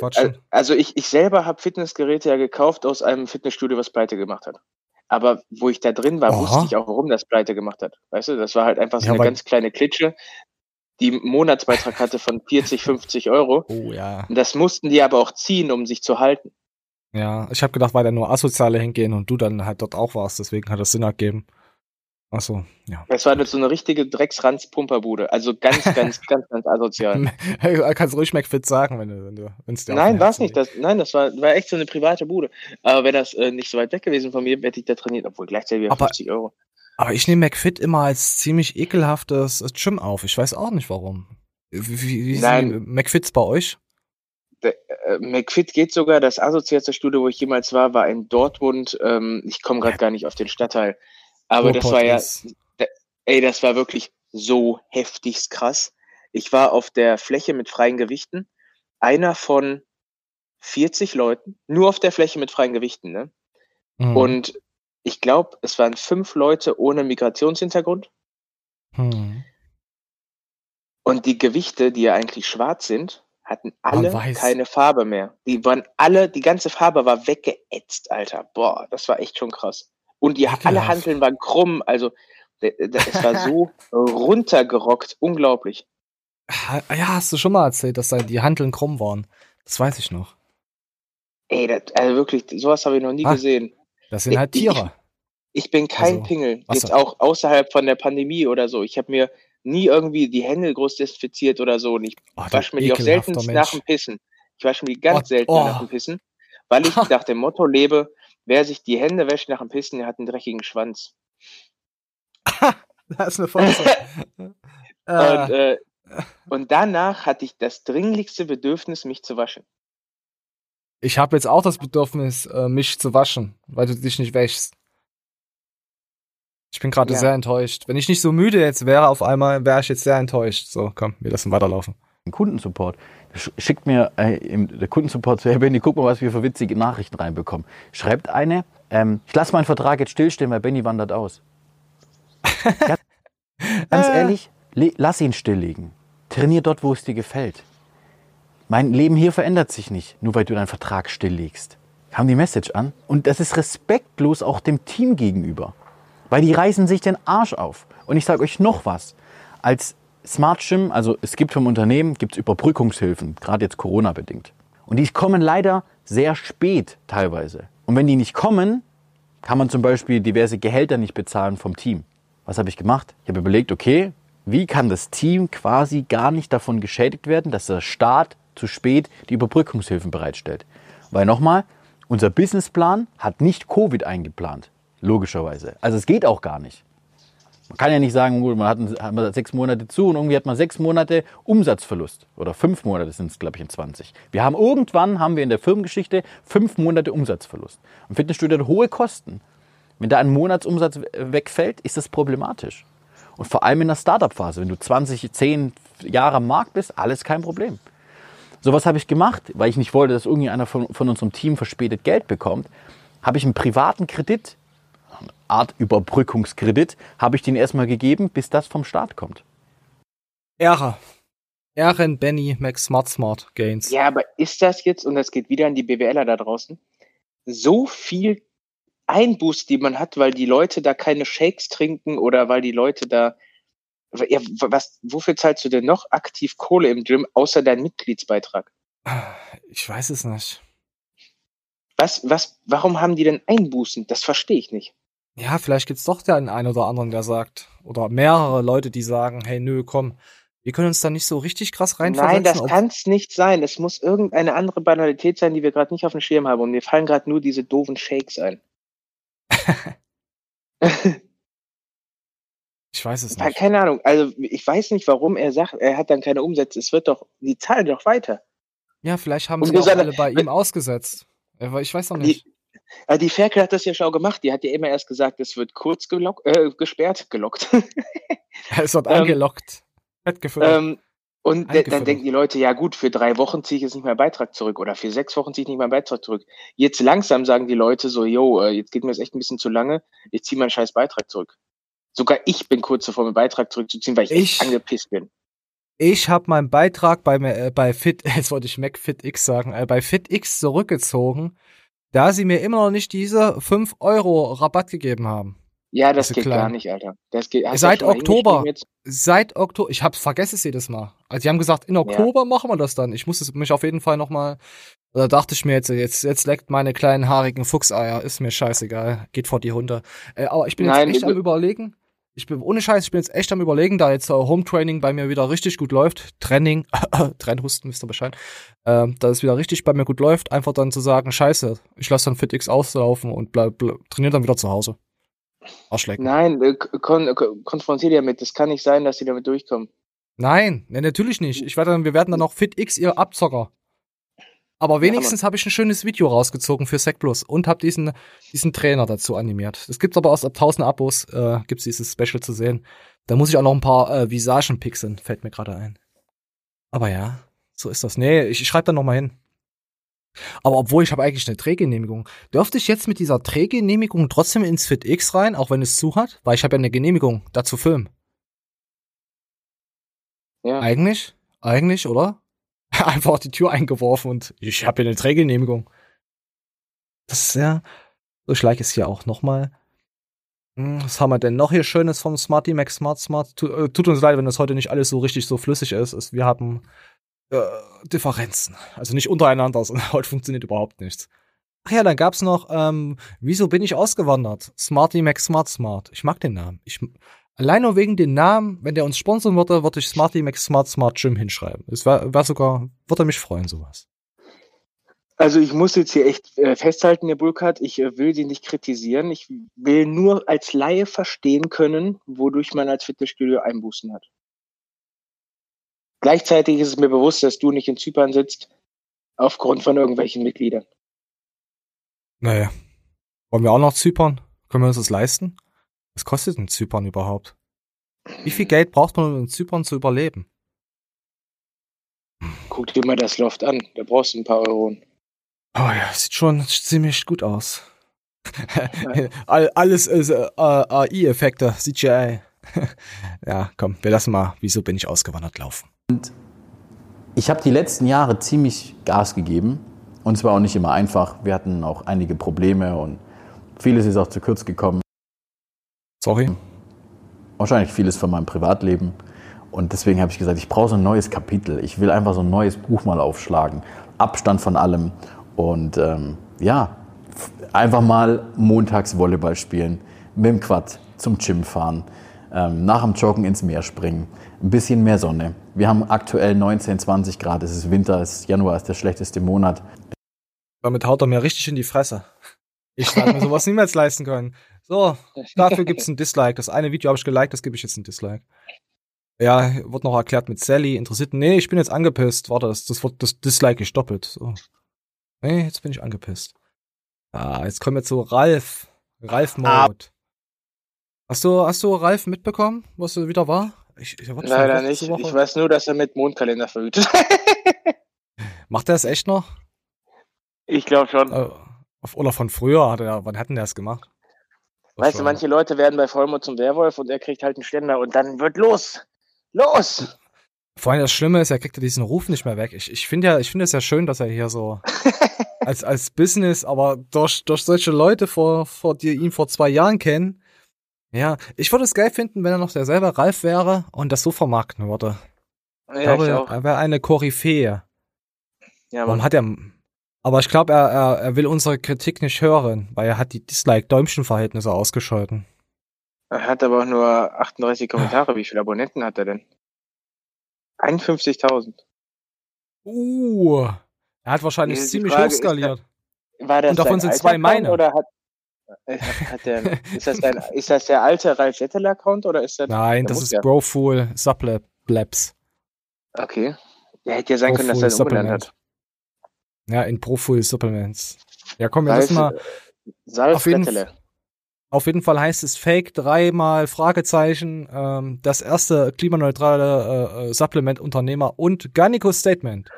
also ich, ich selber habe Fitnessgeräte ja gekauft aus einem Fitnessstudio, was pleite gemacht hat. Aber wo ich da drin war, Aha. wusste ich auch, warum das pleite gemacht hat. Weißt du, das war halt einfach so Ja, eine ganz kleine Klitsche, die einen Monatsbeitrag hatte von 40, 50 Euro. Oh ja. Das mussten die aber auch ziehen, um sich zu halten. Ja, ich habe gedacht, weil da nur Asoziale hingehen und du dann halt dort auch warst, deswegen hat das Sinn ergeben. Ach so, ja. Das war so eine richtige Drecksranz-Pumperbude. Also ganz, ganz, ganz, ganz asozial. Hey, du kannst ruhig McFit sagen, wenn du, wenn du, wenn's dir Nein, war es nicht. Das, nein, das war, war echt so eine private Bude. Aber wäre das äh, nicht so weit weg gewesen von mir, hätte ich da trainiert, obwohl gleichzeitig wieder Aber- 50 Euro. Aber ich nehme McFit immer als ziemlich ekelhaftes Gym auf. Ich weiß auch nicht warum. Wie, wie, wie Nein. sind McFits bei euch? äh, McFit geht sogar, das asozialste Studio, wo ich jemals war, war in Dortmund. Ähm, ich komme gerade gar nicht auf den Stadtteil. Aber das war ja, da, ey, das war wirklich so heftigst krass. Ich war auf der Fläche mit freien Gewichten. Einer von 40 Leuten, nur auf der Fläche mit freien Gewichten, ne? Hm. Und ich glaube, es waren fünf Leute ohne Migrationshintergrund. Hm. Und die Gewichte, die ja eigentlich schwarz sind, hatten alle keine Farbe mehr. Die waren alle, die ganze Farbe war weggeätzt, Alter. Boah, das war echt schon krass. Und die alle Ekelhaft. Hanteln waren krumm, also es war so runtergerockt, unglaublich. Ja, hast du schon mal erzählt, dass da die Hanteln krumm waren. Das weiß ich noch. Ey, das, also wirklich, sowas habe ich noch nie Ah, gesehen. Das sind halt Ich- Tiere. Ich bin kein Also, Pingel, jetzt so. auch außerhalb von der Pandemie oder so. Ich habe mir nie irgendwie die Hände groß desinfiziert oder so. Und ich Oh, wasche mir die auch selten Mensch. nach dem Pissen. Ich wasche mir die ganz Oh, selten oh. nach dem Pissen, weil ich nach dem Motto lebe, wer sich die Hände wäscht nach dem Pissen, der hat einen dreckigen Schwanz. Das ist eine Folge. Und, äh, äh, und danach hatte ich das dringlichste Bedürfnis, mich zu waschen. ich habe jetzt auch das Bedürfnis, äh, mich zu waschen, weil du dich nicht wäschst. Ich bin gerade Ja. sehr enttäuscht. Wenn ich nicht so müde jetzt wäre, auf einmal wäre ich jetzt sehr enttäuscht. So, komm, wir lassen weiterlaufen. Den Kundensupport. Sch- Schickt mir äh, im, der Kundensupport zu, hey Benny, guck mal, was wir für witzige Nachrichten reinbekommen. Schreibt eine, ähm, ich lasse meinen Vertrag jetzt stillstehen, weil Benny wandert aus. ja, ganz ehrlich, le- lass ihn stilllegen. Trainier dort, wo es dir gefällt. Mein Leben hier verändert sich nicht, nur weil du deinen Vertrag stilllegst. Kam die Message an? Und das ist respektlos auch dem Team gegenüber. Weil die reißen sich den Arsch auf. Und ich sage euch noch was. Als Smart Gym, also es gibt vom Unternehmen, gibt es Überbrückungshilfen, gerade jetzt Corona-bedingt. Und die kommen leider sehr spät teilweise. Und wenn die nicht kommen, kann man zum Beispiel diverse Gehälter nicht bezahlen vom Team. Was habe ich gemacht? Ich habe überlegt, okay, wie kann das Team quasi gar nicht davon geschädigt werden, dass der Staat zu spät die Überbrückungshilfen bereitstellt. Weil nochmal, unser Businessplan hat nicht Covid eingeplant. Logischerweise. Also es geht auch gar nicht. Man kann ja nicht sagen, gut, man hat, hat man sechs Monate zu und irgendwie hat man sechs Monate Umsatzverlust. Oder fünf Monate sind es, glaube ich, in 20. Wir haben irgendwann, haben wir in der Firmengeschichte fünf Monate Umsatzverlust. Ein Fitnessstudio hat hohe Kosten. Wenn da ein Monatsumsatz we- wegfällt, ist das problematisch. Und vor allem in der Startup-Phase, wenn du 20, 10 Jahre am Markt bist, alles kein Problem. Sowas habe ich gemacht, weil ich nicht wollte, dass irgendeiner von, von unserem Team verspätet Geld bekommt. Habe ich einen privaten Kredit, Art Überbrückungskredit, habe ich den erstmal gegeben, bis das vom Staat kommt. Ehre. Ehren Benny Max Smart Smart Gains. Ja, aber ist das jetzt, und das geht wieder an die BWLer da draußen, so viel Einbuß, die man hat, weil die Leute da keine Shakes trinken oder weil die Leute da. Ja, was, wofür zahlst du denn noch aktiv Kohle im Gym, außer deinen Mitgliedsbeitrag? Ich weiß es nicht. Was, was, warum haben die denn Einbußen? Das verstehe ich nicht. Ja, vielleicht gibt's doch den einen oder anderen, der sagt, oder mehrere Leute, die sagen, hey, nö, komm, wir können uns da nicht so richtig krass reinversetzen. Nein, das ob- kann's nicht sein. Es muss irgendeine andere Banalität sein, die wir gerade nicht auf dem Schirm haben. Und mir fallen gerade nur diese doofen Shakes ein. Ich weiß es nicht. Keine Ahnung. Also ich weiß nicht, warum er sagt, er hat dann keine Umsätze. Es wird doch, die zahlen doch weiter. Ja, vielleicht haben Und sie auch alle bei ihm ausgesetzt. Ich weiß noch nicht. Die, äh, die Ferkel hat das ja schau gemacht. Die hat ja immer erst gesagt, es wird kurz gelock, äh, gesperrt, gelockt. Es wird ähm, angelockt. Ähm, und dann denken die Leute, ja gut, für drei Wochen ziehe ich jetzt nicht meinen Beitrag zurück oder für sechs Wochen ziehe ich nicht meinen Beitrag zurück. Jetzt langsam sagen die Leute so, yo, äh, jetzt geht mir das echt ein bisschen zu lange, ich ziehe meinen scheiß Beitrag zurück. Sogar ich bin kurz davor, meinen Beitrag zurückzuziehen, weil ich, Ich- echt angepisst bin. Ich habe meinen Beitrag bei, äh, bei Fit, jetzt wollte ich MacFitX sagen, äh, bei FitX zurückgezogen, da sie mir immer noch nicht diese 5 Euro Rabatt gegeben haben. Ja, das geht gar kleinen. nicht, Alter. Das geht, Seit Oktober. Jetzt? Seit Oktober, ich hab's vergessen es jedes Mal. Also die haben gesagt, in Oktober machen wir das dann. Ich muss es mich auf jeden Fall noch mal, da dachte ich mir jetzt, jetzt, jetzt leckt meine kleinen haarigen Fuchseier, ist mir scheißegal, geht vor die Hunde. Äh, aber ich bin jetzt Nein, echt wir- am überlegen, ich bin, ohne Scheiß, ich bin jetzt echt am überlegen, da jetzt äh, Home Training bei mir wieder richtig gut läuft, Training, Trennhusten, wisst ihr Bescheid, ähm, da es wieder richtig bei mir gut läuft, einfach dann zu sagen, scheiße, ich lasse dann FitX auslaufen und bleib, bleib, trainiere dann wieder zu Hause. Arschlecken. Nein, äh, kon kon konfrontier die damit. Das kann nicht sein, dass die damit durchkommen. Nein, ne, natürlich nicht. Ich werde dann, wir werden dann auch FitX ihr Abzocker. Aber wenigstens habe ich ein schönes Video rausgezogen für Sec Plus und habe diesen, diesen Trainer dazu animiert. Es gibt aber aus ab 1000 Abos, äh, gibt's dieses Special zu sehen. Da muss ich auch noch ein paar äh, Visagen pixeln, fällt mir gerade ein. Aber ja, so ist das. Nee, ich, ich schreibe da noch mal hin. Aber obwohl ich habe eigentlich eine Drehgenehmigung. Dürfte ich jetzt mit dieser Drehgenehmigung trotzdem ins FitX rein, auch wenn es zu hat? Weil ich habe ja eine Genehmigung, dazu filmen. Ja. Eigentlich? Eigentlich, oder? Einfach die Tür eingeworfen und ich habe hier eine Drehgenehmigung. Das ist ja. So schleich es hier auch nochmal. Hm, Was haben wir denn noch hier Schönes vom Smarty Max Smart Smart? Äh, tut uns leid, wenn das heute nicht alles so richtig so flüssig ist. Wir haben äh, Differenzen. Also nicht untereinander, sondern heute funktioniert überhaupt nichts. Ach ja, dann gab's noch, ähm, wieso bin ich ausgewandert? Smarty Max Smart Smart. Ich mag den Namen. Ich, allein nur wegen den Namen, wenn der uns sponsern würde, würde ich Smarty Max Smart Smart Gym hinschreiben. Es war, war sogar, würde mich freuen, sowas. Also ich muss jetzt hier echt äh, festhalten, der Burkhardt, ich äh, will sie nicht kritisieren. Ich will nur als Laie verstehen können, wodurch man als Fitnessstudio Einbußen hat. Gleichzeitig ist es mir bewusst, dass du nicht in Zypern sitzt, aufgrund von irgendwelchen Mitgliedern. Naja. Wollen wir auch noch Zypern? Können wir uns das leisten? Was kostet denn Zypern überhaupt? Wie viel Geld braucht man, um in Zypern zu überleben? Guck dir mal das Loft an, da brauchst du ein paar Euro. Oh ja, sieht schon ziemlich gut aus. All, alles ist äh, AI-Effekte, CGI. ja, komm, wir lassen mal, wieso bin ich ausgewandert laufen. Ich habe die letzten Jahre ziemlich Gas gegeben. Und es war auch nicht immer einfach. Wir hatten auch einige Probleme und vieles ist auch zu kurz gekommen. Sorry. Wahrscheinlich vieles von meinem Privatleben. Und deswegen habe ich gesagt, ich brauche so ein neues Kapitel. Ich will einfach so ein neues Buch mal aufschlagen. Abstand von allem. Und ähm, ja, einfach mal montags Volleyball spielen, mit dem Quad zum Gym fahren, ähm, nach dem Joggen ins Meer springen, ein bisschen mehr Sonne. Wir haben aktuell 19, 20 Grad, es ist Winter, es ist Januar ist der schlechteste Monat. Damit haut er mir richtig in die Fresse. Ich werde mir sowas niemals leisten können. So, dafür gibt's ein Dislike. Das eine Video habe ich geliked, das gebe ich jetzt ein Dislike. Ja, wird noch erklärt mit Sally. Interessiert? Nee, ich bin jetzt angepisst. Warte, das, das, wird- das Dislike ist doppelt. So. Nee, jetzt bin ich angepisst. Ah, jetzt kommen wir zu Ralf. Ralf Mode. Hast du, hast du Ralf mitbekommen, was er wieder war? Ich, ich, Leider nicht. Ich weiß nur, dass er mit Mondkalender verhütet. Macht er es echt noch? ich glaube schon. Äh, auf, oder von früher hat er, wann hatten der es gemacht? Weißt du, manche Leute werden bei Vollmond zum Werwolf und er kriegt halt einen Ständer und dann wird los. Los! Vor allem das Schlimme ist, er kriegt ja diesen Ruf nicht mehr weg. Ich, ich finde ja, ich finde es ja schön, dass er hier so als, als Business, aber durch, durch solche Leute vor, vor die ihn vor zwei Jahren kennen. Ja, ich würde es geil finden, wenn er noch derselbe Ralf wäre und das so vermarkten würde. Ja, ich glaube, ich er wäre eine Koryphäe. Ja, Warum hat er. Aber ich glaube, er, er, er will unsere Kritik nicht hören, weil er hat die Dislike-Däumchen-Verhältnisse ausgeschalten. Er hat aber auch nur 38 Kommentare. Wie viele Abonnenten hat er denn? 51.000. Uh, er hat wahrscheinlich ziemlich Frage hoch ist. War das Und davon sind zwei meine. Oder hat, äh, hat, hat der, ist, das dein, ist das der alte Ralf Settel-Account oder ist das Nein, das ist. Brofool Sublabs. Okay. Ja, hätte ja sein können, dass er Brofool ihn umbenannt hat. Ja, in Profull Supplements. Ja, komm, wir müssen mal. Salz Auf jeden, auf jeden Fall heißt es Fake dreimal Fragezeichen. Ähm, das erste klimaneutrale äh, äh, Supplement-Unternehmer und Garnico Statement.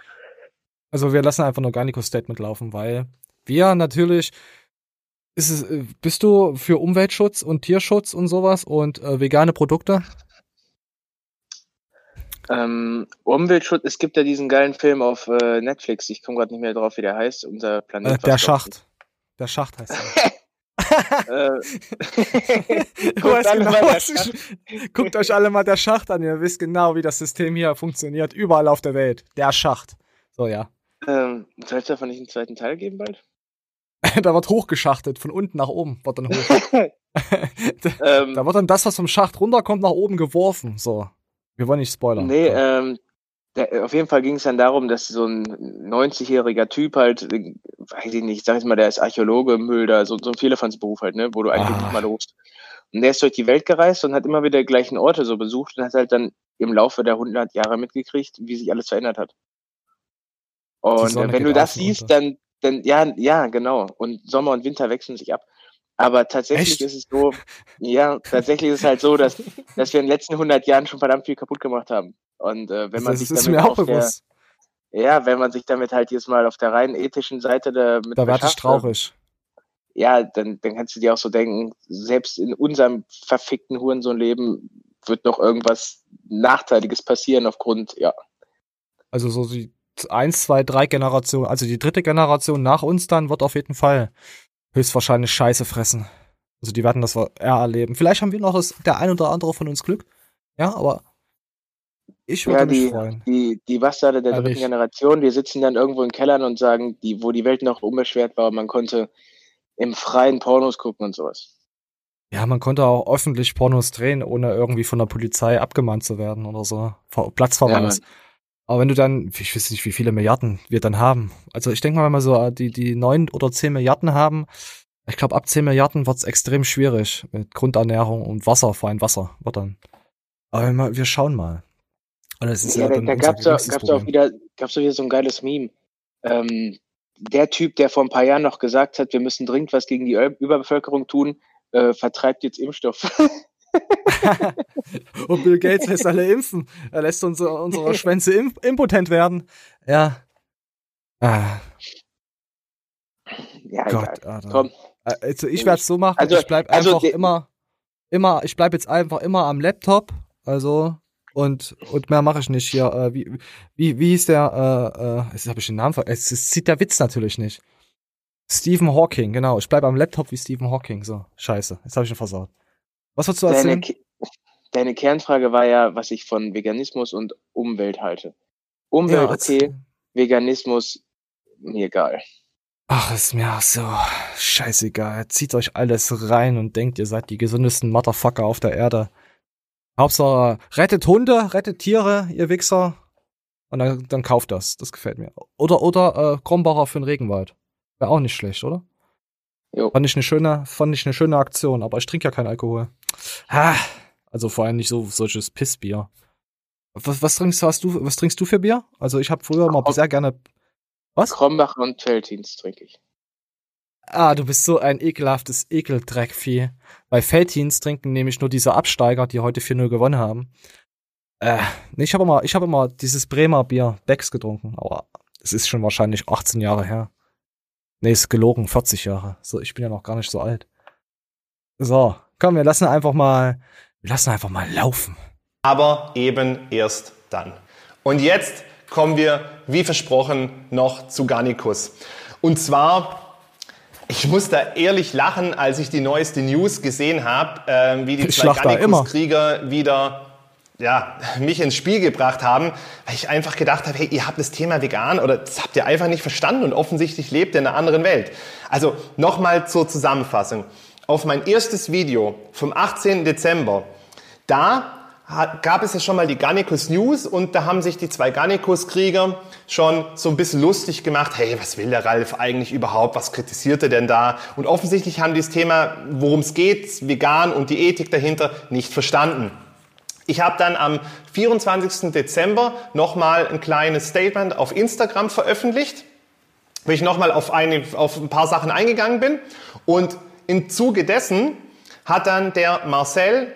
Also wir lassen einfach nur Garnico Statement laufen, weil wir natürlich ist es, äh, bist du für Umweltschutz und Tierschutz und sowas und äh, vegane Produkte? Ähm, Umweltschutz, es gibt ja diesen geilen Film auf äh, Netflix, ich komme gerade nicht mehr drauf, wie der heißt, unser Planet. Äh, der. Schacht. Der Schacht heißt er. Äh, Guckt alle genau, ich, guckt euch alle mal der Schacht an. Ihr wisst genau, wie das System hier funktioniert. Überall auf der Welt. Der Schacht. So, ja. ähm, soll es davon nicht einen zweiten Teil geben bald? da wird hochgeschachtet. Von unten nach oben wird dann hoch. da, Ähm, da wird dann das, was vom Schacht runterkommt, nach oben geworfen. So. Wir wollen nicht spoilern. Nee, ähm, der, auf jeden Fall ging es dann darum, dass so ein 90-jähriger Typ halt, äh, weiß ich nicht, ich sag jetzt mal, der ist Archäologe, Mülder, so, so ein Vierlefanzberuf halt, ne, wo du eigentlich Ah. nicht mal rufst. Und der ist durch die Welt gereist und hat immer wieder die gleichen Orte so besucht und hat halt dann im Laufe der 100 Jahre mitgekriegt, wie sich alles verändert hat. Und wenn du das siehst, dann, dann, ja, ja, genau. Und Sommer und Winter wechseln sich ab. Aber tatsächlich Echt? ist es so, ja, tatsächlich ist es halt so, dass, dass wir in den letzten 100 Jahren schon verdammt viel kaputt gemacht haben. Und äh, wenn man das sich ist damit mir auch auf der, bewusst. ja, wenn man sich damit halt jetzt mal auf der rein ethischen Seite da mit Da werde ich beschäftigt, traurig. Ja, dann, dann kannst du dir auch so denken, selbst in unserem verfickten Hurensohn-Leben wird noch irgendwas Nachteiliges passieren aufgrund, ja. Also so die eins, zwei, drei Generationen, also die dritte Generation nach uns dann wird auf jeden Fall höchstwahrscheinlich Scheiße fressen. Also die werden das eher erleben. Vielleicht haben wir noch das, der ein oder andere von uns Glück. Ja, aber ich würde Ja, mich die, freuen. die, die Bastarde der dritten Ehrlich. Generation, die sitzen dann irgendwo in Kellern und sagen, die, wo die Welt noch unbeschwert war, man konnte im freien Pornos gucken und sowas. Ja, man konnte auch öffentlich Pornos drehen, ohne irgendwie von der Polizei abgemahnt zu werden oder so. Ver Platzverweis. Ja, Aber wenn du dann, ich weiß nicht, wie viele Milliarden wir dann haben. Also ich denke mal, wenn wir so die, die neun oder zehn Milliarden haben, ich glaube, ab zehn Milliarden wird's extrem schwierig mit Grundernährung und Wasser, vor allem Wasser, wird dann. Aber wir schauen mal. Und das ist ja, Ja, da, dann da gab's geringstes gab's auch wieder, gab's auch wieder so ein geiles Meme. Ähm, der Typ, der vor ein paar Jahren noch gesagt hat, wir müssen dringend was gegen die Überbevölkerung tun, äh, vertreibt jetzt Impfstoff. Und Bill Gates lässt alle impfen. Er lässt unsere, unsere Schwänze imp impotent werden. Ja. Ah, ja, Gott, egal. Alter. Komm. Also ich werde es so machen, Also- ich bleib also einfach immer, immer, ich bleib jetzt einfach immer am Laptop, also und und mehr mache ich nicht hier. Äh, wie wie wie hieß der? Äh, äh, jetzt habe ich den Namen ver es, es sieht der Witz natürlich nicht. Stephen Hawking, genau. Ich bleib am Laptop wie Stephen Hawking. So, scheiße, jetzt habe ich ihn versaut. Was würdest du Deine, erzählen? Ke- deine Kernfrage war ja, was ich von Veganismus und Umwelt halte. Umwelt, Ja, okay. Veganismus, mir egal. Ach, ist mir auch so scheißegal. Zieht euch alles rein und denkt, ihr seid die gesündesten Motherfucker auf der Erde. Hauptsache, rettet Hunde, rettet Tiere, ihr Wichser. Und dann, dann kauft das. Das gefällt mir. Oder, oder äh, Krombacher für den Regenwald. Wäre auch nicht schlecht, oder? Jo. Fand ich eine schöne, fand ich eine schöne Aktion, aber ich trinke ja keinen Alkohol. Ah, also vor allem nicht so solches Pissbier. Was, was trinkst hast du, was trinkst du für Bier? Also ich habe früher mal sehr gerne. Was? Krombacher und Feltins trinke ich. Ah, du bist so ein ekelhaftes Ekeldreckvieh. Bei Feltins trinken nämlich nur diese Absteiger, die heute 4-0 gewonnen haben. Äh, nee, ich habe immer, ich habe immer dieses Bremer Bier Becks getrunken, aber es ist schon wahrscheinlich 18 Jahre her. Nee, ist gelogen, 40 Jahre. So, ich bin ja noch gar nicht so alt. So, komm, wir lassen einfach mal, wir lassen einfach mal laufen. aber eben erst dann. Und jetzt kommen wir, wie versprochen, noch zu Garnicus. Und zwar, ich muss da ehrlich lachen, als ich die neueste News gesehen habe, ähm, wie die zwei. Garnicus-Krieger wieder ja, mich ins Spiel gebracht haben, weil ich einfach gedacht habe, hey, ihr habt das Thema vegan oder das habt ihr einfach nicht verstanden und offensichtlich lebt ihr in einer anderen Welt. Also nochmal zur Zusammenfassung. Auf mein erstes Video vom 18. Dezember, da gab es ja schon mal die Garnicus News und da haben sich die zwei Garnicus-Krieger schon so ein bisschen lustig gemacht. Hey, was will der Ralf eigentlich überhaupt? Was kritisiert er denn da? Und offensichtlich haben die das Thema, worum es geht, vegan und die Ethik dahinter, nicht verstanden. Ich habe dann am 24. Dezember nochmal ein kleines Statement auf Instagram veröffentlicht, wo ich nochmal auf, auf ein paar Sachen eingegangen bin. Und im Zuge dessen hat dann der Marcel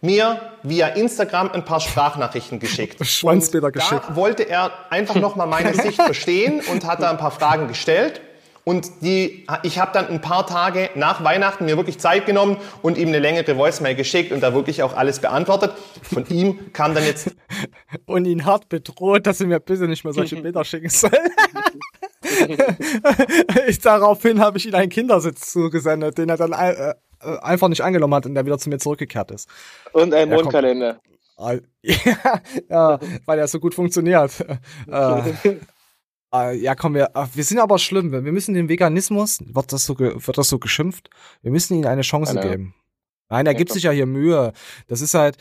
mir via Instagram ein paar Sprachnachrichten geschickt. Schwanzbilder Da geschickt. wollte er einfach nochmal meine Sicht verstehen und hat da ein paar Fragen gestellt. Und die, ich habe dann ein paar Tage nach Weihnachten mir wirklich Zeit genommen und ihm eine längere Voicemail geschickt und da wirklich auch alles beantwortet. Von ihm kam dann jetzt Und ihn hart bedroht, dass er mir bitte nicht mehr solche Bilder schicken soll. ich, daraufhin habe ich ihm einen Kindersitz zugesendet, den er dann äh, äh, einfach nicht angenommen hat und der wieder zu mir zurückgekehrt ist. Und ein. Mondkalender. Ja, ja, weil er so gut funktioniert. Äh, äh, ja, komm, wir, wir sind aber schlimm. Wir müssen den Veganismus, wird das so, wird das so geschimpft? Wir müssen ihm eine Chance ja. geben. Nein, er gibt sich ja hier Mühe. Das ist halt,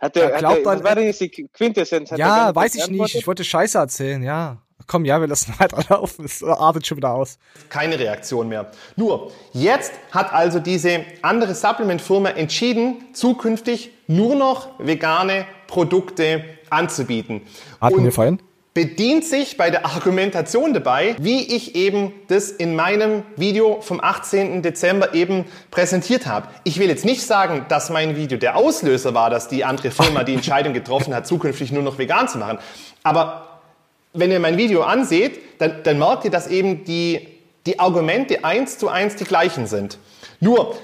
Hat Er hat glaubt der, dann- was war denn jetzt die Quintessenz? Hat ja, weiß ich nicht. Ich wollte Scheiße erzählen, ja. Komm, ja, wir lassen weiterlaufen. Es artet schon wieder aus. keine Reaktion mehr. Nur, jetzt hat also diese andere Supplement-Firma entschieden, zukünftig nur noch vegane Produkte anzubieten. Und wir vorhin? bedient sich bei der Argumentation dabei, wie ich eben das in meinem Video vom 18. Dezember eben präsentiert habe. Ich will jetzt nicht sagen, dass mein Video der Auslöser war, dass die andere Firma die Entscheidung getroffen hat, zukünftig nur noch vegan zu machen. Aber wenn ihr mein Video anseht, dann, dann merkt ihr, dass eben die, die Argumente eins zu eins die gleichen sind. Nur,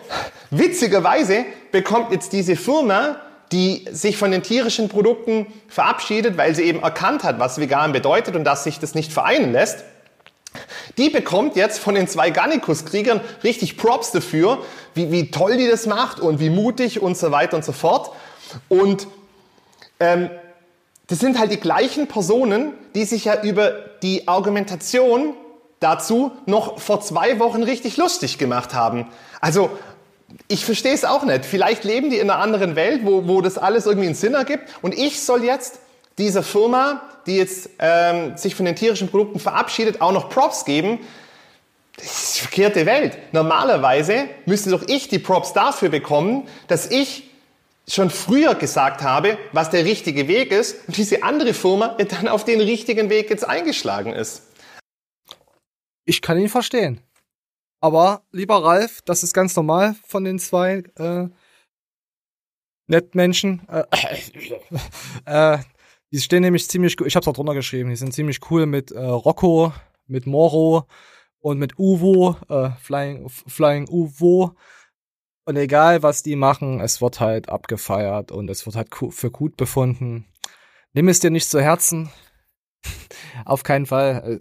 witzigerweise bekommt jetzt diese Firma, die sich von den tierischen Produkten verabschiedet, weil sie eben erkannt hat, was vegan bedeutet und dass sich das nicht vereinen lässt, die bekommt jetzt von den zwei Garnicus-Kriegern richtig Props dafür, wie, wie toll die das macht und wie mutig und so weiter und so fort. Und ähm, das sind halt die gleichen Personen, die sich ja über die Argumentation dazu noch vor zwei Wochen richtig lustig gemacht haben. Also, ich verstehe es auch nicht. Vielleicht leben die in einer anderen Welt, wo, wo das alles irgendwie einen Sinn ergibt. Und ich soll jetzt dieser Firma, die jetzt ähm, sich von den tierischen Produkten verabschiedet, auch noch Props geben. Das ist die verkehrte Welt. Normalerweise müsste doch ich die Props dafür bekommen, dass ich schon früher gesagt habe, was der richtige Weg ist und diese andere Firma dann auf den richtigen Weg jetzt eingeschlagen ist. Ich kann ihn verstehen. Aber, lieber Ralf, das ist ganz normal von den zwei äh, Nettmenschen. Äh, äh, die stehen nämlich ziemlich ich hab's auch drunter geschrieben, die sind ziemlich cool mit äh, Rocco, mit Moro und mit Uvo, äh, Flying, Flying Uvo. Und egal, was die machen, es wird halt abgefeiert und es wird halt für gut befunden. Nimm es dir nicht zu Herzen. Auf keinen Fall. Äh,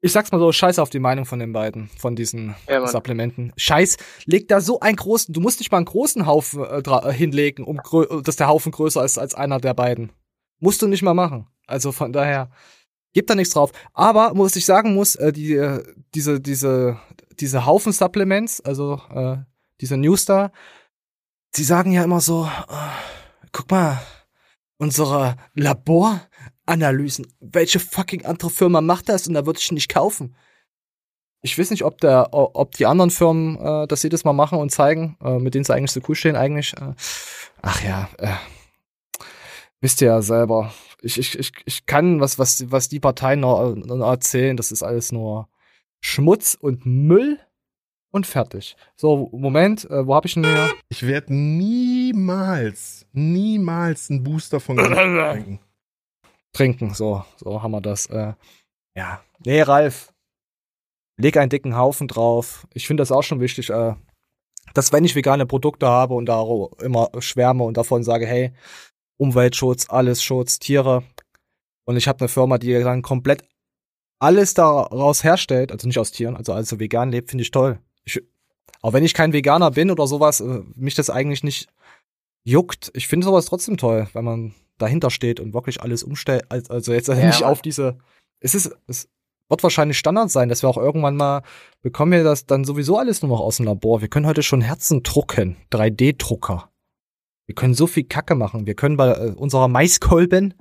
Ich sag's mal so, scheiß auf die Meinung von den beiden, von diesen Ja. Supplementen. Scheiß, leg da so einen großen, du musst nicht mal einen großen Haufen äh, äh, hinlegen, um dass der Haufen größer ist als einer der beiden. Musst du nicht mal machen. Also von daher, gib da nichts drauf. Aber, muss ich sagen muss, äh, die, äh, diese, diese, diese Haufen Supplements, also äh, diese Newstar, sie sagen ja immer so, äh, guck mal, unsere Laboranalysen, welche fucking andere Firma macht das und da würde ich nicht kaufen. Ich weiß nicht, ob der, ob die anderen Firmen äh, das jedes Mal machen und zeigen, äh, mit denen sie eigentlich so cool stehen, eigentlich. Äh, ach ja, äh, wisst ihr ja selber. Ich, ich, ich, ich kann, was, was, was die Parteien noch, noch erzählen, das ist alles nur Schmutz und Müll und fertig. So, Moment, äh, wo habe ich denn hier? Ich werde niemals, niemals einen Booster von trinken. Trinken, so, so haben wir das. Äh, ja. Nee, Ralf, leg einen dicken Haufen drauf. Ich finde das auch schon wichtig, äh, dass wenn ich vegane Produkte habe und da immer schwärme und davon sage, hey, Umweltschutz, alles Schutz, Tiere. Und ich habe eine Firma, die dann komplett alles daraus herstellt, also nicht aus Tieren, also also vegan lebt, finde ich toll. Ich, auch wenn ich kein Veganer bin oder sowas, äh, mich das eigentlich nicht juckt. Ich finde sowas trotzdem toll, wenn man dahinter steht und wirklich alles umstellt. Also jetzt ja, nicht auf diese. Es ist, es wird wahrscheinlich Standard sein, dass wir auch irgendwann mal bekommen wir das dann sowieso alles nur noch aus dem Labor. Wir können heute schon Herzen drucken, 3D-Drucker. Wir können so viel Kacke machen. Wir können bei äh, unserer Maiskolben,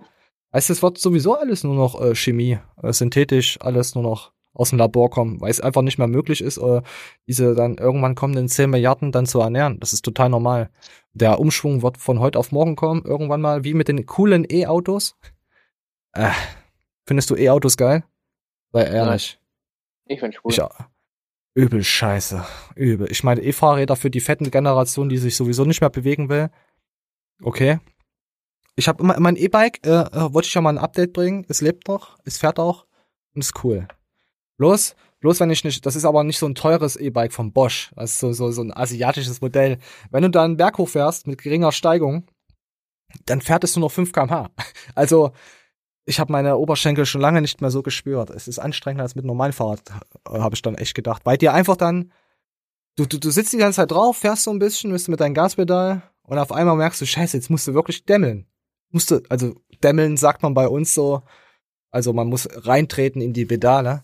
weißt du, es wird sowieso alles nur noch äh, Chemie, äh, synthetisch, alles nur noch aus dem Labor kommen, weil es einfach nicht mehr möglich ist, äh, diese dann irgendwann kommenden 10 Milliarden dann zu ernähren. Das ist total normal. Der Umschwung wird von heute auf morgen kommen, irgendwann mal, wie mit den coolen E-Autos. Äh, findest du E-Autos geil? Sei ehrlich. Ich find's cool. Ich, übel scheiße. Übel. Ich meine, E-Fahrräder für die fetten Generationen, die sich sowieso nicht mehr bewegen will. Okay. Ich habe immer mein E-Bike, äh, äh, wollte ich ja mal ein Update bringen. Es lebt noch, es fährt auch und ist cool. Bloß, bloß wenn ich nicht, das ist aber nicht so ein teures E-Bike von Bosch. Ist so, so, so ein asiatisches Modell. Wenn du da einen Berg hochfährst mit geringer Steigung, dann fährt es nur noch 5 kmh. Also, ich habe meine Oberschenkel schon lange nicht mehr so gespürt. Es ist anstrengender als mit normalen Fahrrad, äh, habe ich dann echt gedacht. Weil dir einfach dann, du, du, du sitzt die ganze Zeit drauf, fährst so ein bisschen, bist mit deinem Gaspedal und auf einmal merkst du, scheiße, jetzt musst du wirklich dämmeln. Musst du, also dämmeln sagt man bei uns so, also man muss reintreten in die Pedale.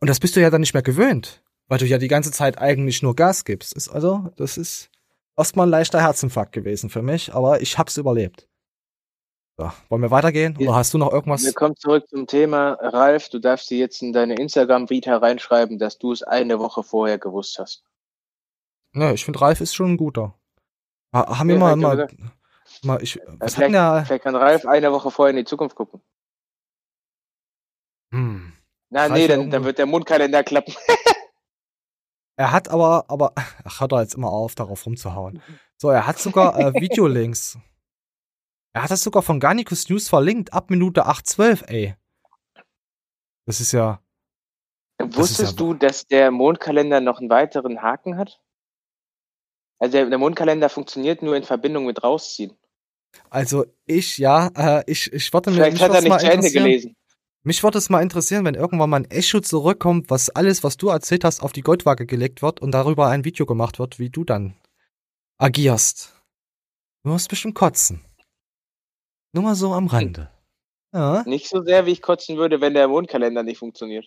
Und das bist du ja dann nicht mehr gewöhnt, weil du ja die ganze Zeit eigentlich nur Gas gibst. Ist also, das ist erstmal ein leichter Herzinfarkt gewesen für mich, aber ich hab's überlebt. So, wollen wir weitergehen? Oder hast du noch irgendwas? Wir kommen zurück zum Thema. Ralf, du darfst dir jetzt in deine Instagram-Vita reinschreiben, dass du es eine Woche vorher gewusst hast. Ja, ich finde, Ralf ist schon ein guter. Haben wir ja, mal, mal, mal, ich, was vielleicht, ja, vielleicht kann Ralf eine Woche vorher in die Zukunft gucken. Hm. Na, nee, dann, dann wird der Mundkalender klappen. er hat aber, aber, ach, hört er jetzt immer auf, darauf rumzuhauen. So, er hat sogar äh, Videolinks. Er hat das sogar von Garnicus News verlinkt, ab Minute 8.12, ey. Das ist ja. Das Wusstest ist ja du, dass der Mondkalender noch einen weiteren Haken hat? Also der, der Mondkalender funktioniert nur in Verbindung mit rausziehen. Also ich, ja, äh, ich, ich warte mir. Vielleicht hat er nicht zu Ende gelesen. Mich würde es mal interessieren, wenn irgendwann mal ein Echo zurückkommt, was alles, was du erzählt hast, auf die Goldwaage gelegt wird und darüber ein Video gemacht wird, wie du dann agierst. Du musst bestimmt kotzen. Nur mal so am Rande. Ja. Nicht so sehr, wie ich kotzen würde, wenn der Mondkalender nicht funktioniert.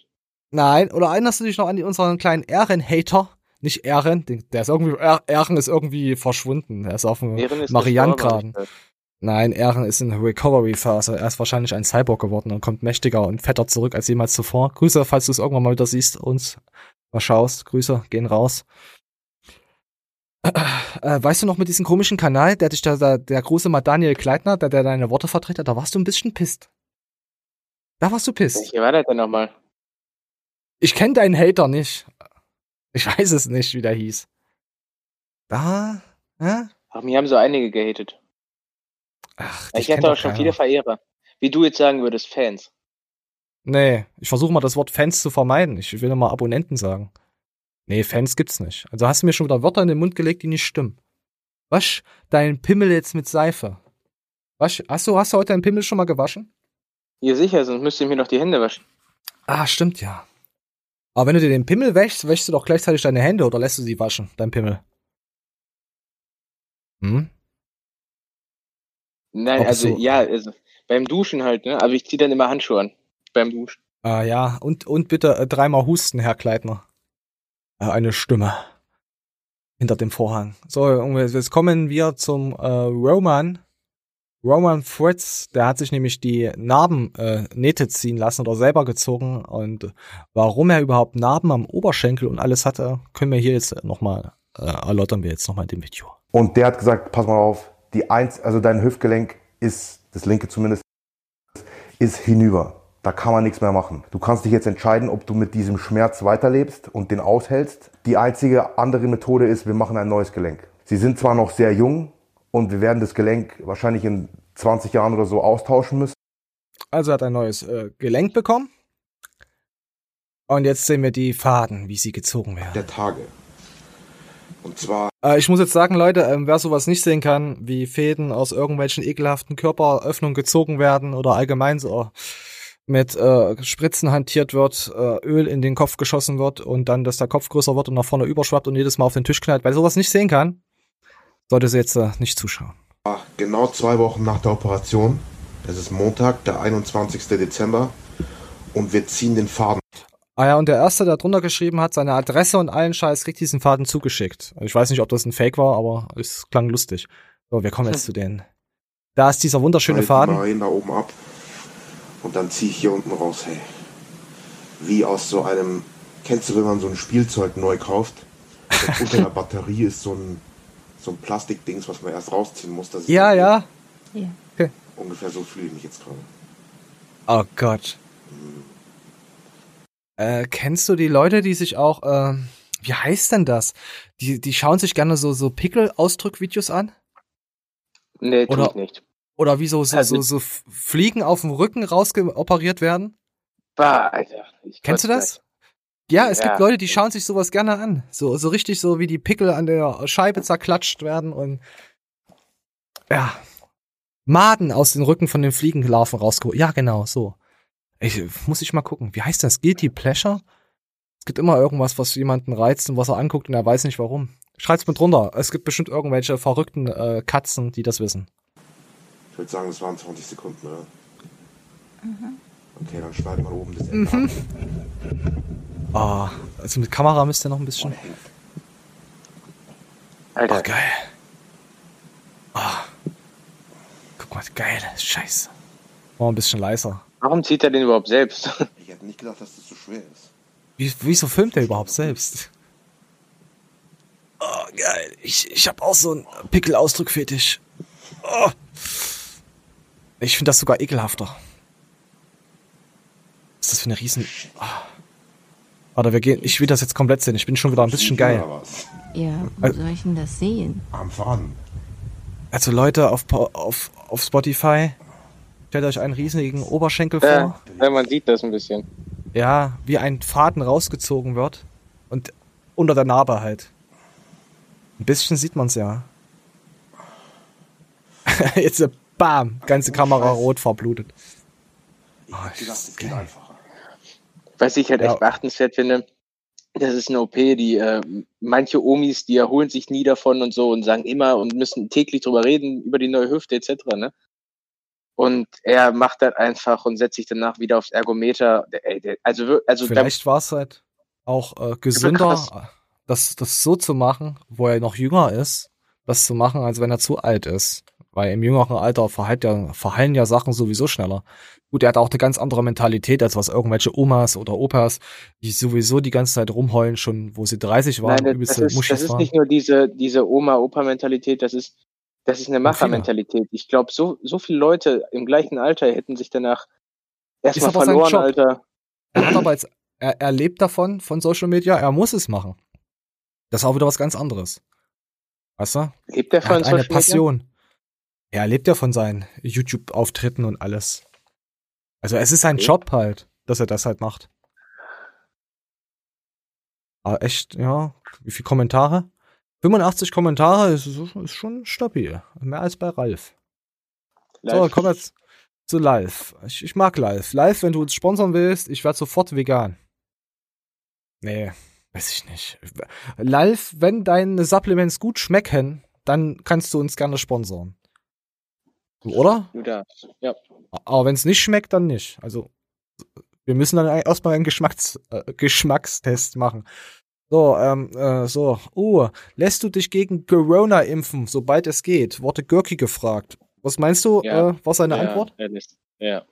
Nein, oder erinnerst du dich noch an die, unseren kleinen Ehren-Hater? Nicht Ehren, der ist irgendwie, Ehren ist irgendwie verschwunden. Er ist auf dem Marianne-Graden. Nein, Ehren ist in Recovery-Phase. Er ist wahrscheinlich ein Cyborg geworden und kommt mächtiger und fetter zurück als jemals zuvor. Grüße, falls du es irgendwann mal wieder siehst, uns mal schaust. Grüße, gehen raus. Äh, äh, weißt du noch mit diesem komischen Kanal, der dich da, der, der große mal Daniel Kleitner, der, der deine Worte vertritt hat, da warst du ein bisschen pisst. Da warst du pisst. Welche war das denn nochmal? Ich kenne deinen Hater nicht. Ich weiß es nicht, wie der hieß. Da, hä? Ach, mir haben so einige gehatet. Ach, ich hatte auch schon keiner. viele Verehrer. Wie du jetzt sagen würdest, Fans. Nee, ich versuche mal das Wort Fans zu vermeiden. Ich will mal Abonnenten sagen. Nee, Fans gibt's nicht. Also hast du mir schon wieder Wörter in den Mund gelegt, die nicht stimmen. Wasch deinen Pimmel jetzt mit Seife. Wasch, hast du, hast du heute deinen Pimmel schon mal gewaschen? Ja, sicher, sonst müsst ihr mir noch die Hände waschen. Ah, stimmt ja. Aber wenn du dir den Pimmel wäschst, wäschst du doch gleichzeitig deine Hände oder lässt du sie waschen, dein Pimmel? Hm? Nein, Ob also so ja, also, beim Duschen halt, ne? Also ich ziehe dann immer Handschuhe an. Beim Duschen. Ah ja, und, und bitte äh, dreimal husten, Herr Kleidner. Äh, eine Stimme. Hinter dem Vorhang. So, jetzt kommen wir zum äh, Roman. Roman Fritz, der hat sich nämlich die Narben äh, Nähte ziehen lassen oder selber gezogen und warum er überhaupt Narben am Oberschenkel und alles hatte, können wir hier jetzt nochmal äh, erläutern wir jetzt nochmal in dem Video. Und der hat gesagt, pass mal auf, die eins, also dein Hüftgelenk ist, das linke zumindest, ist hinüber. Da kann man nichts mehr machen. Du kannst dich jetzt entscheiden, ob du mit diesem Schmerz weiterlebst und den aushältst. Die einzige andere Methode ist, wir machen ein neues Gelenk. Sie sind zwar noch sehr jung und wir werden das Gelenk wahrscheinlich in 20 Jahren oder so austauschen müssen. Also er hat ein neues äh, Gelenk bekommen. Und jetzt sehen wir die Faden, wie sie gezogen werden. Der Tage. Und zwar Äh, ich muss jetzt sagen, Leute, ähm, wer sowas nicht sehen kann, wie Fäden aus irgendwelchen ekelhaften Körperöffnungen gezogen werden oder allgemein so mit äh, Spritzen hantiert wird, äh, Öl in den Kopf geschossen wird und dann, dass der Kopf größer wird und nach vorne überschwappt und jedes Mal auf den Tisch knallt, wer sowas nicht sehen kann, sollte sie jetzt äh, nicht zuschauen. genau zwei Wochen nach der Operation. Es ist Montag, der 21. Dezember. Und wir ziehen den Faden. Ah ja, und der Erste, der drunter geschrieben hat, seine Adresse und allen Scheiß, kriegt diesen Faden zugeschickt. Ich weiß nicht, ob das ein Fake war, aber es klang lustig. So, wir kommen jetzt zu denen. Da ist dieser wunderschöne die Faden. Marien da oben ab. Und dann ziehe ich hier unten raus, hey. Wie aus so einem, kennst du, wenn man so ein Spielzeug neu kauft? Und unter der Batterie ist so ein, so ein Plastikdings, was man erst rausziehen muss. Das ist Ja, ja. Ungefähr so fühle ich mich jetzt gerade. Oh Gott. Äh, kennst du die Leute, die sich auch, äh, wie heißt denn das? Die, die schauen sich gerne so, so Pickel-Ausdrückvideos an? Nee, tu Oder- ich nicht. Oder wie so, so, Also- so, so Fliegen auf dem Rücken rausgeoperiert werden? Bah, Alter. Ich Kennst du das? Ja, es Ja. gibt Leute, die schauen sich sowas gerne an. So, so richtig so, wie die Pickel an der Scheibe zerklatscht werden und ja. Maden aus den Rücken von den Fliegenlarven rausgeholt. Ja, genau, so. Ich, muss ich mal gucken. Wie heißt das? Guilty Pleasure? Es gibt immer irgendwas, was jemanden reizt und was er anguckt und er weiß nicht warum. Schreibt's mit drunter. Es gibt bestimmt irgendwelche verrückten äh, Katzen, die das wissen. Ich würde sagen, das waren 20 Sekunden, oder? Okay, dann schneide mal oben das Ende Mhm. Ah, also mit Kamera müsst ihr noch ein bisschen. Alter. Oh, geil. Ah. Guck mal, geil. Scheiße. Mal ein bisschen leiser. Warum zieht er den überhaupt selbst? Ich hätte nicht gedacht, dass das so schwer ist. Wie, wieso filmt er überhaupt selbst? Oh, geil. Ich, ich hab auch so einen Pickelausdruckfetisch. Oh. Ich finde das sogar ekelhafter. Was ist das für eine riesen... Oh. Warte, wir gehen... Ich will das jetzt komplett sehen. Ich bin schon wieder ein bisschen geil. Ja, wo Also- soll ich denn das sehen? Am Faden. Also Leute auf, auf, auf Spotify, stellt euch einen riesigen Oberschenkel vor. Ja, ja, man sieht das ein bisschen. Ja, wie ein Faden rausgezogen wird. Und unter der Narbe halt. Ein bisschen sieht man's ja. Jetzt, bam, ganze Kamera rot verblutet. Ich hätte gedacht, es geht einfacher. Was ich halt Ja. echt beachtenswert finde, das ist eine OP, die äh, manche Omis, die erholen sich nie davon und so und sagen immer und müssen täglich drüber reden, über die neue Hüfte etc. Ne? Und er macht das einfach und setzt sich danach wieder aufs Ergometer. Also, also Vielleicht war es halt auch äh, gesünder, das, das so zu machen, wo er noch jünger ist, das zu machen, als wenn er zu alt ist. Weil im jüngeren Alter verheilt ja, verhallen ja Sachen sowieso schneller. Gut, er hat auch eine ganz andere Mentalität, als was irgendwelche Omas oder Opas, die sowieso die ganze Zeit rumheulen, schon wo sie 30 waren, Nein, das, übelste ist, das ist nicht nur diese, diese Oma-Opa-Mentalität, das ist, das ist eine Machermentalität. Ich glaube, so, so viele Leute im gleichen Alter hätten sich danach erstmal verloren. Alter. Er hat aber jetzt, er, er lebt davon, von Social Media, er muss es machen. Das ist auch wieder was ganz anderes. Weißt du? Lebt er Er von hat eine Social Media? Passion. Er lebt ja von seinen YouTube-Auftritten und alles. Also es ist sein Okay. Job halt, dass er das halt macht. Aber echt, ja, wie viele Kommentare? 85 Kommentare ist, ist schon stabil. Mehr als bei Ralf. So, Live. komm jetzt zu Live. Ich, ich mag Live. Live, wenn du uns sponsern willst, ich werde sofort vegan. Nee, weiß ich nicht. Live, wenn deine Supplements gut schmecken, dann kannst du uns gerne sponsern. Oder? Du darfst. Ja. Aber wenn es nicht schmeckt, dann nicht. Also, wir müssen dann erstmal einen Geschmacks, äh, Geschmackstest machen. So, ähm, äh, so. Uh, lässt du dich gegen Corona impfen, sobald es geht? Wurde Görki gefragt. Was meinst du, Ja. äh, war seine ja, Antwort? Ja.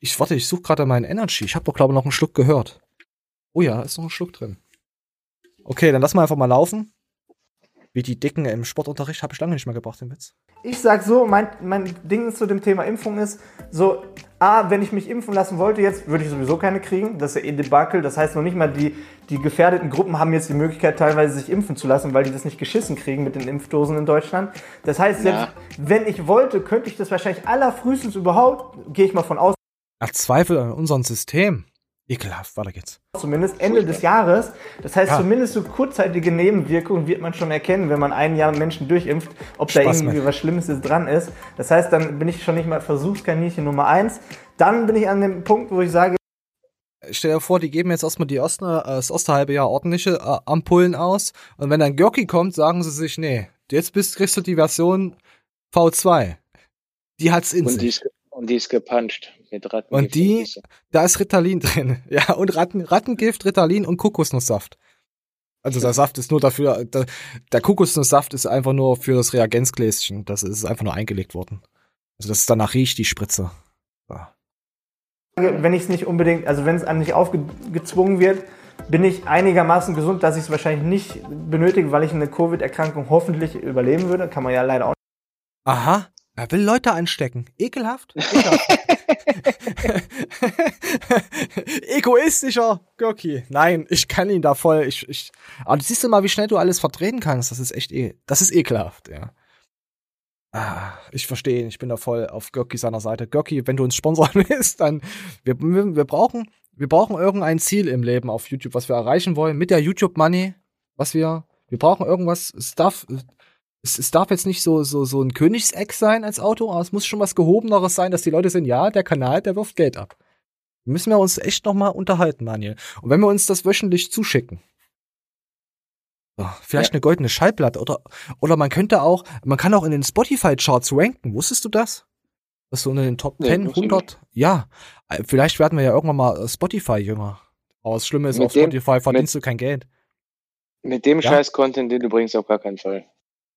Ich warte, ich suche gerade meinen Energy. Ich habe doch, glaube ich, noch einen Schluck gehört. Oh ja, ist noch ein Schluck drin. Okay, dann lass mal einfach mal laufen. Wie die Dicken im Sportunterricht habe ich lange nicht mehr gebracht, den Witz. Ich sag so, mein, mein Ding zu dem Thema Impfung ist, so, A, wenn ich mich impfen lassen wollte, jetzt würde ich sowieso keine kriegen. Das ist ja eh Debakel. Das heißt noch nicht mal, die, die gefährdeten Gruppen haben jetzt die Möglichkeit, teilweise sich impfen zu lassen, weil die das nicht geschissen kriegen mit den Impfdosen in Deutschland. Das heißt, selbst Ja. wenn ich wollte, könnte ich das wahrscheinlich allerfrühestens überhaupt, gehe ich mal von aus, Er Zweifel an unserem System. Ekelhaft, weiter geht's. zumindest Ende des Jahres. Das heißt, Ja. zumindest so kurzzeitige Nebenwirkungen wird man schon erkennen, wenn man ein Jahr Menschen durchimpft, ob da Spaß, irgendwie Mann. was Schlimmes dran ist. Das heißt, dann bin ich schon nicht mal Versuchskaninchen Nummer eins. Dann bin ich an dem Punkt, wo ich sage, Stell dir vor, die geben jetzt erstmal die ersten, äh, das erste halbe Jahr ordentliche äh, Ampullen aus. Und wenn dann Görki kommt, sagen sie sich, nee, jetzt bist, kriegst du die Version V2. Die hat's in Und die, sich. ist, und die ist gepuncht mit Ratten. Und die, da ist Ritalin drin. Ja, und Ratten, Rattengift, Ritalin und Kokosnusssaft. Also der Saft ist nur dafür, der, der Kokosnusssaft ist einfach nur für das Reagenzgläschen. Das ist einfach nur eingelegt worden. Also das ist danach riecht die Spritze. wenn ich es nicht unbedingt, also wenn es einem nicht aufgezwungen wird, bin ich einigermaßen gesund, dass ich es wahrscheinlich nicht benötige, weil ich eine Covid-Erkrankung hoffentlich überleben würde. Kann man ja leider auch Aha. Er will Leute anstecken. Ekelhaft. Ekelhaft. Egoistischer Görki. Nein, ich kann ihn da voll. Ich, ich, aber du siehst du mal, wie schnell du alles verdrehen kannst. Das ist echt, e das ist ekelhaft, ja. Ah, ich verstehe ihn. Ich bin da voll auf Görki seiner Seite. Görki, wenn du uns sponsoren willst, dann, wir, wir, wir brauchen, wir brauchen irgendein Ziel im Leben auf YouTube, was wir erreichen wollen mit der YouTube Money, was wir, wir brauchen irgendwas, darf, es, es darf jetzt nicht so, so, so ein Königseck sein als Auto, aber es muss schon was Gehobeneres sein, dass die Leute sehen, ja, der Kanal, der wirft Geld ab. Müssen wir uns echt noch mal unterhalten, Daniel. Und wenn wir uns das wöchentlich zuschicken, so, vielleicht eine goldene Schallplatte oder, oder man könnte auch, man kann auch in den Spotify-Charts ranken. Wusstest du das? Das so in den Top Nee, 10, wusste ich 100? Ja. Äh, Vielleicht werden wir ja irgendwann mal äh, Spotify-Jünger. Aber das Schlimme ist, Mit auf dem- Spotify verdienst mit- du kein Geld. Mit dem Ja? scheiß Content, den du bringst, auf gar keinen Fall.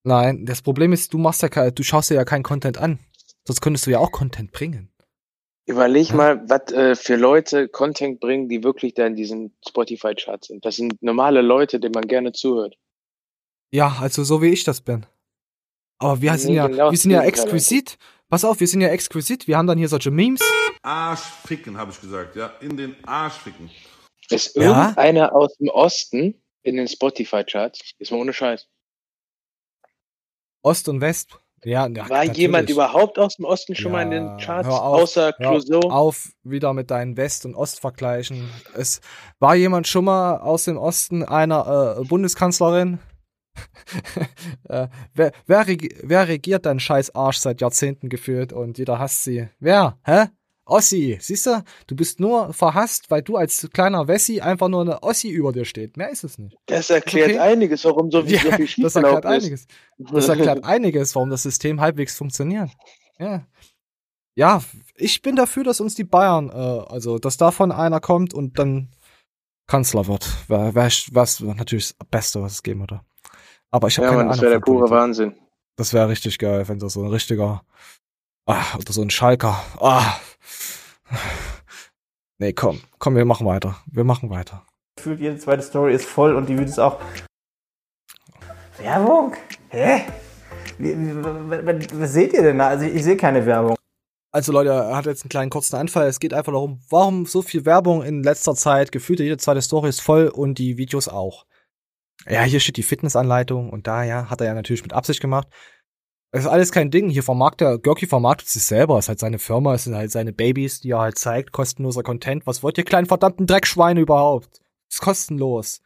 Nein, das Problem ist, du machst ja, kein- du schaust dir ja keinen Content an. Sonst könntest du ja auch Content bringen. Überleg mal, was äh, für Leute Content bringen, die wirklich da in diesen Spotify-Charts sind. Das sind normale Leute, denen man gerne zuhört. Ja, also so wie ich das bin. Aber wir Nee, sind ja, genau wir sind ja Gegenteil. exquisit. Pass auf, wir sind ja exquisit. Wir haben dann hier solche Memes. Arsch ficken, habe ich gesagt, ja. In den Arsch ficken. Ist Ja? irgendeiner aus dem Osten in den Spotify-Charts? Ist mal ohne Scheiß. Ost und West. Ja, ja War natürlich. jemand überhaupt aus dem Osten schon mal in den Ja, Charts, auf, außer Clouseau? auf, wieder mit deinen West- und Ostvergleichen. Es war jemand schon mal aus dem Osten einer äh, Bundeskanzlerin? äh, wer, wer, regi wer regiert deinen scheiß Arsch seit Jahrzehnten gefühlt und jeder hasst sie? Wer? Hä? Ossi, siehst du? Du bist nur verhasst, weil du als kleiner Wessi einfach nur eine Ossi über dir steht. Mehr ist es nicht. Das erklärt Okay. einiges, warum so, Ja, so viel das schiefgelaufen erklärt ist. einiges. Das erklärt einiges, warum das System halbwegs funktioniert. Ja. Ja, ich bin dafür, dass uns die Bayern, äh, also dass davon einer kommt und dann Kanzler wird. Wäre wär, was natürlich das Beste, was es geben würde. Aber ich habe Ja, keine Mann, das Ahnung. wäre der pure. Wahnsinn. Das wäre richtig geil, wenn das so ein richtiger, ah, oder so ein Schalker. Ah. Nee, komm, komm, wir machen weiter. Wir machen weiter. gefühlt, jede zweite Story ist voll und die Videos auch. Werbung? Hä? Was, seht ihr denn da? Also ich, ich sehe keine Werbung. Also Leute, er hat jetzt einen kleinen kurzen Anfall. Es geht einfach darum, warum so viel Werbung in letzter Zeit. Gefühlt jede zweite Story ist voll und die Videos auch. Ja, hier steht die Fitnessanleitung und da, ja, hat er ja natürlich mit Absicht gemacht. Das ist alles kein Ding. Hier vermarktet er, Görki vermarktet sich selber. Es ist halt seine Firma, es sind halt seine Babys, die er halt zeigt. Kostenloser Content. Was wollt ihr kleinen verdammten Dreckschweine überhaupt? ist kostenlos.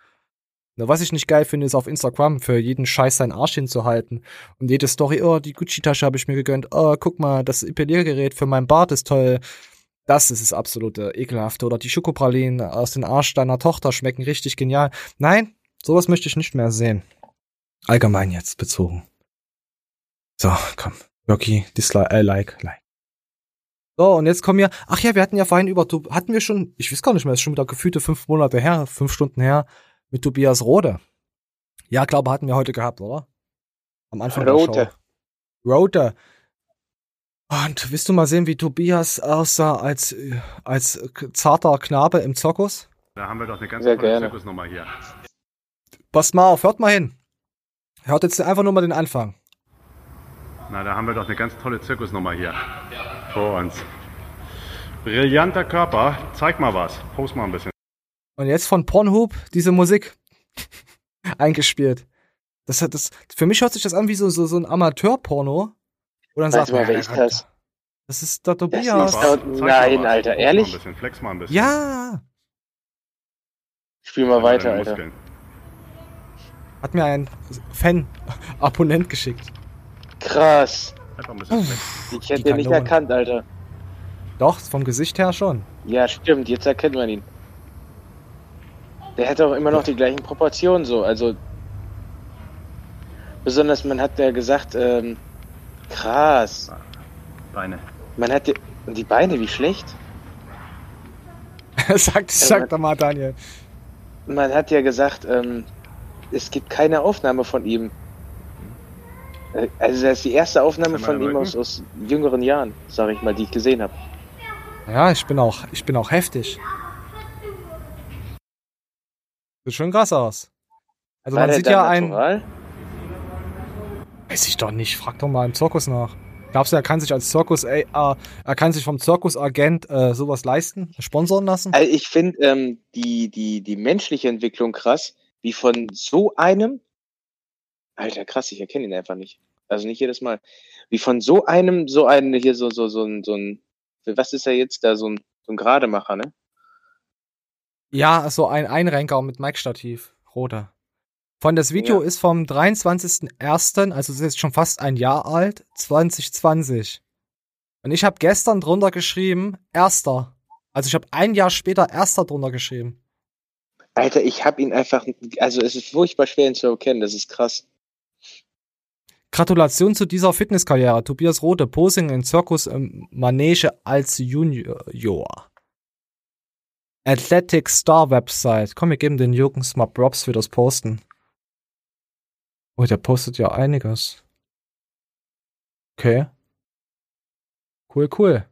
Na, was ich nicht geil finde, ist auf Instagram für jeden Scheiß seinen Arsch hinzuhalten. Und jede Story, oh, die Gucci-Tasche habe ich mir gegönnt. Oh, guck mal, das Epiliergerät für mein Bart ist toll. Das ist das absolute Ekelhafte. Oder die Schokopralinen aus dem Arsch deiner Tochter schmecken richtig genial. Nein, sowas möchte ich nicht mehr sehen. Allgemein jetzt bezogen. So, komm. Rocky, Dislike, äh, Like, Like. So, und jetzt kommen wir. Ach ja, wir hatten ja vorhin über, hatten wir schon, ich weiß gar nicht mehr, ist schon wieder gefühlte fünf Monate her, fünf Stunden her, mit Tobias Rode. Ja, glaube, hatten wir heute gehabt, oder? Am Anfang Rode. der Show. Rode. Und willst du mal sehen, wie Tobias aussah als, als zarter Knabe im Zirkus? Da haben wir doch eine ganz Sehr tolle. Zirkusnummer hier. Passt mal auf, hört mal hin. Hört jetzt einfach nur mal den Anfang. Na, da haben wir doch eine ganz tolle Zirkusnummer hier vor uns. Brillanter Körper. Zeig mal was. Post mal ein bisschen. Und jetzt von Pornhub diese Musik eingespielt. Das hat das, für mich hört sich das an wie so, so, so ein Amateur-Porno. Dann Warte sagt mal, wer ist das? Das ist der Das Tobias. ist doch, Zeig mal nein. Alter, Post Mal ehrlich? ein bisschen. Flex mal ein bisschen. Ja, Spiel mal weiter, Alter. Hat mir ein Fan-Abonnent geschickt. Krass. Einfach ein bisschen Flex. Ich hätte ihn nicht erkannt, Alter. Doch, vom Gesicht her schon. Ja, stimmt, jetzt erkennt man ihn. Der hätte auch immer noch die gleichen Proportionen so, also. Besonders, man hat ja gesagt, ähm, krass. Beine. Man hat die, und die Beine, wie schlecht? sagt, sagt doch mal, Daniel. Man hat ja gesagt, ähm, es gibt keine Aufnahme von ihm. Äh, Also das ist die erste Aufnahme von ihm aus, aus jüngeren Jahren, sag ich mal, die ich gesehen habe. Ja, ich bin auch, ich bin auch heftig. Sieht schon krass aus. Also War man sieht ja ein. natural? Weiß ich doch nicht, frag doch mal im Zirkus nach. Glaubst du, er kann sich als Zirkus, ey, äh, er kann sich vom Zirkusagent äh, sowas leisten, sponsoren lassen? Also ich finde ähm, die, die, die menschliche Entwicklung krass, wie von so einem, Alter, krass, ich erkenne ihn einfach nicht. Also nicht jedes Mal. Wie von so einem, so einen hier so, so, so ein, so ein, was ist er jetzt da, so ein, so ein Grademacher, ne? Ja, so ein Einrenker mit Mic-Stativ, roter. Von das Video ist vom 23.01., also es ist jetzt schon fast ein Jahr alt, 2020. Und ich habe gestern drunter geschrieben, erster. Also ich habe ein Jahr später erster drunter geschrieben. Alter, ich habe ihn einfach, also es ist furchtbar schwer ihn zu erkennen, das ist krass. Gratulation zu dieser Fitnesskarriere. Tobias Rote, Posing in Zirkus im Manege als Junior. Athletic Star Website. Komm, wir geben den Jürgens mal Props für das Posten. Oh, der postet ja einiges. Okay. Cool, cool.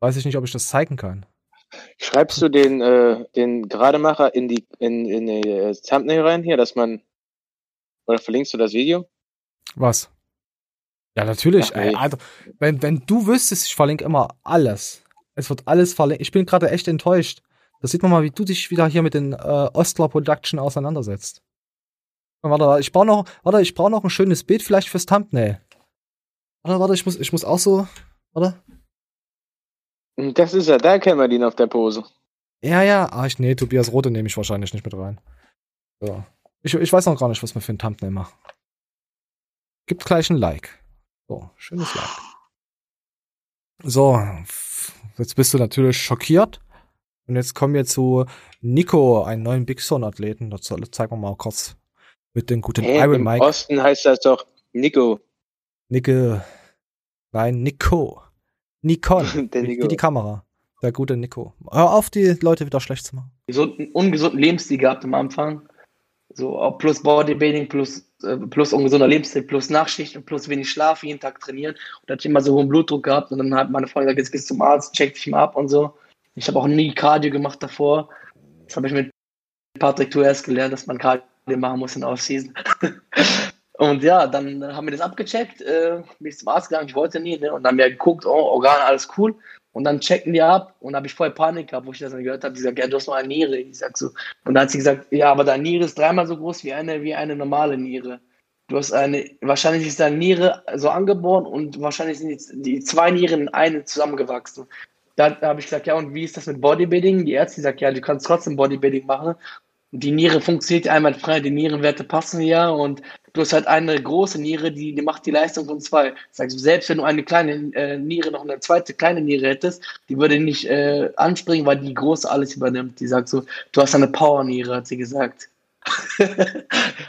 Weiß ich nicht, ob ich das zeigen kann. Schreibst du den, äh, den Grademacher in die, in, in die äh, Thumbnail rein hier, dass man, oder verlinkst du das Video? Was? Ja, natürlich. Ach, nee. Alter, wenn, wenn du wüsstest, ich verlinke immer alles. Es wird alles verlinkt. Ich bin gerade echt enttäuscht. Da sieht man mal, wie du dich wieder hier mit den äh, Ostler Production auseinandersetzt. Warte, ich brauche noch, warte, ich brauche noch ein schönes Bild vielleicht fürs Thumbnail. Warte, warte, ich muss, ich muss auch so, warte. Das ist er, da kennen wir ihn auf der Pose. Ja, ja, ah, ich, nee, Tobias Rote nehme ich wahrscheinlich nicht mit rein. So. Ich, ich weiß noch gar nicht, was wir für ein Thumbnail machen. Gibt gleich ein Like. So, schönes Like. So, jetzt bist du natürlich schockiert. Und jetzt kommen wir zu Nico, einen neuen Big Son-Athleten. Das soll- zeigen wir mal kurz mit dem guten Hä, Iron Im Mike. Osten heißt das doch Nico. Nico. Nein, Nico. Nikon. Der wie, Nico. wie die Kamera. Der gute Nico. Hör auf, die Leute wieder schlecht zu machen. gesunden, ungesunden Lebensstil gehabt am Anfang. So plus Bodybuilding, plus, äh, plus ungesunder Lebensstil, plus Nachtschicht und plus wenig Schlaf, jeden Tag trainieren. Und hatte immer so hohen Blutdruck gehabt. Und dann hat meine Freundin gesagt, jetzt gehst du zum Arzt, check dich mal ab und so. Ich habe auch nie Cardio gemacht davor. Das habe ich mit Patrick Tuers gelernt, dass man Cardio machen muss in der Offseason. Und ja, dann haben wir das abgecheckt, äh, bin ich zum Arzt gegangen, ich wollte nie, ne? Und dann haben wir geguckt, oh, Organe, alles cool. Und dann checken die ab und habe ich vorher Panik gehabt, wo ich das dann gehört habe. Die sagt, ja, du hast noch eine Niere. Ich sag so. Und dann hat sie gesagt, ja, aber deine Niere ist dreimal so groß wie eine, wie eine normale Niere. Du hast eine, wahrscheinlich ist deine Niere so angeboren und wahrscheinlich sind jetzt die zwei Nieren in eine zusammengewachsen. Da, da habe ich gesagt, ja, und wie ist das mit Bodybuilding? Die Ärztin sagt, ja, du kannst trotzdem Bodybuilding machen. Die Niere funktioniert einwandfrei, die Nierenwerte passen ja und du hast halt eine große Niere, die, die macht die Leistung von zwei. Sagst du, selbst wenn du eine kleine äh, Niere noch eine zweite kleine Niere hättest, die würde nicht äh, anspringen, weil die große alles übernimmt. Die sagt so, du hast eine Power-Niere, hat sie gesagt.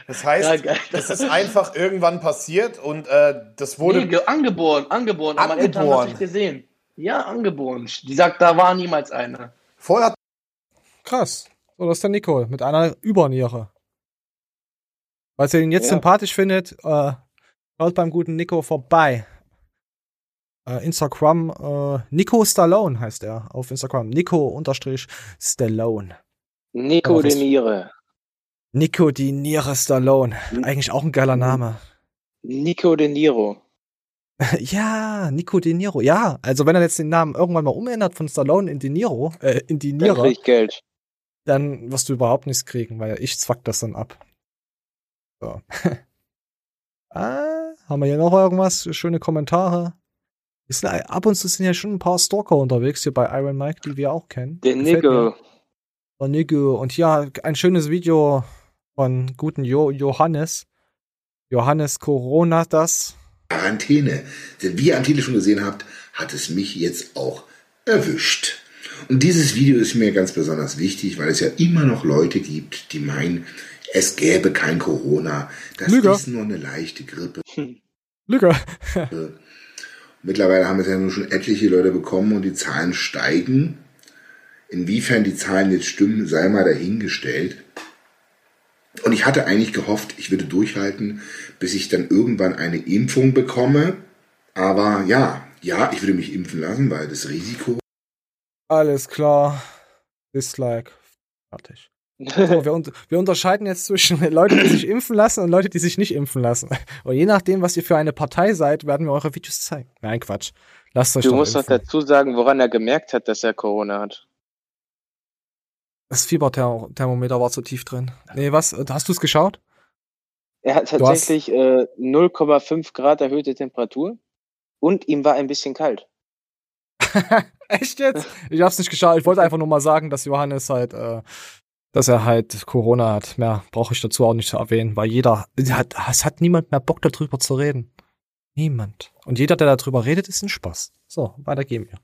Das heißt, das ist einfach irgendwann passiert und äh, das wurde. Nee, ge- angeboren, angeboren. Aber Eltern Angeboren. nicht gesehen. Ja, angeboren. Die sagt, da war niemals eine. Vorher Krass. So, das ist der Nico mit einer Überniere. Falls ihr ihn jetzt Ja. sympathisch findet, äh, schaut beim guten Nico vorbei. äh, Instagram, äh, Nico Stallone heißt er auf Instagram. Nico unterstrich Stallone. Nico de Niere. Nico die Niere Stallone. Eigentlich auch ein geiler Name. Nico de Niro. ja, Nico De Niro. Ja, also wenn er jetzt den Namen irgendwann mal umändert von Stallone in De Niro, äh, in die Dann Niere, krieg ich Geld. Dann wirst du überhaupt nichts kriegen, weil ich zwack das dann ab. So. ah, haben wir hier noch irgendwas? Schöne Kommentare. Sind, ab und zu sind ja schon ein paar Stalker unterwegs hier bei Iron Mike, die wir auch kennen. Der mir. Der Nico. Und ja, ein schönes Video von guten jo Johannes. Johannes Corona das. Quarantäne. Denn wie ihr am Titel schon gesehen habt, hat es mich jetzt auch erwischt. Und dieses Video ist mir ganz besonders wichtig, weil es ja immer noch Leute gibt, die meinen, es gäbe kein Corona. Das Lüge. ist nur eine leichte Grippe. Lüge. Mittlerweile haben es ja nun schon etliche Leute bekommen und die Zahlen steigen. Inwiefern die Zahlen jetzt stimmen, sei mal dahingestellt. Und ich hatte eigentlich gehofft, ich würde durchhalten, bis ich dann irgendwann eine Impfung bekomme. Aber ja, ja, ich würde mich impfen lassen, weil das Risiko. Alles klar. Dislike. Fertig. So, wir, un wir unterscheiden jetzt zwischen Leute, die sich impfen lassen und Leute, die sich nicht impfen lassen. Und je nachdem, was ihr für eine Partei seid, werden wir eure Videos zeigen. Nein, Quatsch. Lasst euch Du doch musst doch impfen. dazu sagen, woran er gemerkt hat, dass er Corona hat. Das Fieberthermometer war zu tief drin. Nee, was? Hast du es geschaut? Er hat Du hast- tatsächlich äh, 0,5 Grad erhöhte Temperatur und ihm war ein bisschen kalt. Echt jetzt? Ich hab's nicht geschaut. Ich wollte einfach nur mal sagen, dass Johannes halt, äh, dass er halt Corona hat. Mehr brauche ich dazu auch nicht zu erwähnen, weil jeder, hat, es hat niemand mehr Bock darüber zu reden. Niemand. Und jeder, der darüber redet, ist ein Spaß. So, weiter gehen wir.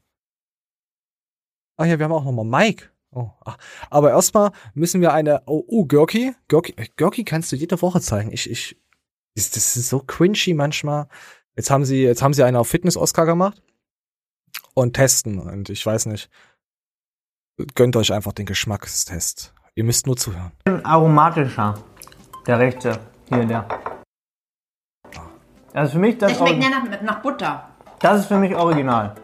Ah ja, wir haben auch nochmal Mike. Oh, ach. Aber erstmal müssen wir eine, oh, oh, Görki. Görki, kannst du jede Woche zeigen. Ich, ich, das das ist so cringy manchmal. Jetzt haben sie, jetzt haben sie einen auf Fitness-Oscar gemacht und testen. Und ich weiß nicht. Gönnt euch einfach den Geschmackstest. Ihr müsst nur zuhören. Aromatischer. Der rechte. Hier, der. Das ist für mich das, Die schmecken ja nach, nach Butter. das ist für mich original.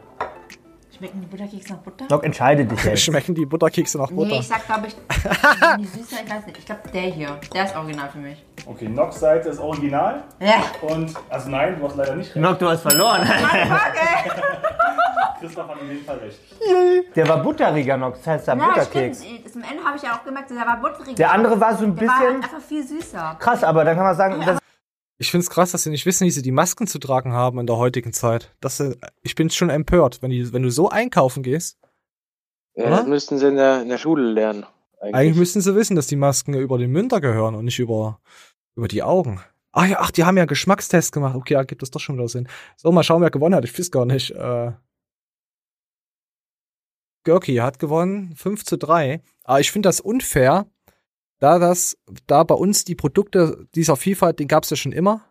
Schmecken die Butterkekse nach Butter? Doc, entscheide dich jetzt. Schmecken die Butterkekse nach Butter? Nee, ich sag, glaube ich, die ich weiß nicht. Ich glaube, der hier, der ist original für mich. Okay, Nox Seite ist original. Ja. Und, also nein, du hast leider nicht recht. Nock, du hast verloren. Christoph hat in dem Fall recht. Der war butteriger noch, das heißt der Ja, Butterkeks. stimmt. Zum Ende habe ich ja auch gemerkt, der war butterig. Der andere war so ein Der war bisschen- einfach viel süßer. Krass, aber dann kann man sagen, das Ich find's krass, dass sie nicht wissen, wie sie die Masken zu tragen haben in der heutigen Zeit. Das, sie- ich bin schon empört, wenn, die, wenn du so einkaufen gehst. Ja, Oder? das müssten sie in der, in der Schule lernen. Eigentlich. Eigentlich müssten sie wissen, dass die Masken über den Münder gehören und nicht über, über die Augen. Ach ja, ach, die haben ja einen Geschmackstest gemacht. Okay, ja, gibt das doch schon wieder Sinn. So, mal schauen, wer gewonnen hat. Ich weiß gar nicht. Äh, Görki hat gewonnen, 5 zu 3. Aber ich finde das unfair, da das, da bei uns die Produkte dieser Vielfalt, den gab es ja schon immer.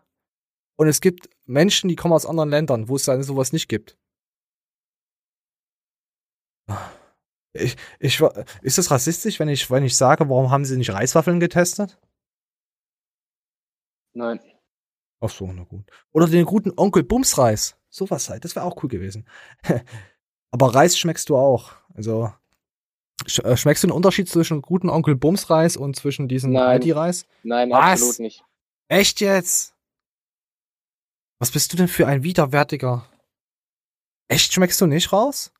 Und es gibt Menschen, die kommen aus anderen Ländern, wo es dann sowas nicht gibt. Ich, ich, ist das rassistisch, wenn ich, wenn ich sage, warum haben sie nicht Reiswaffeln getestet? Nein. Ach so, na gut. Oder den guten Onkel Bumsreis. Sowas halt, das wäre auch cool gewesen. Aber Reis schmeckst du auch. Also, äh, schmeckst du den Unterschied zwischen guten Onkel Bumsreis und zwischen diesem Nein. Aldi-Reis? Nein, Was? absolut nicht. Echt jetzt? Was bist du denn für ein widerwärtiger? Echt schmeckst du nicht raus?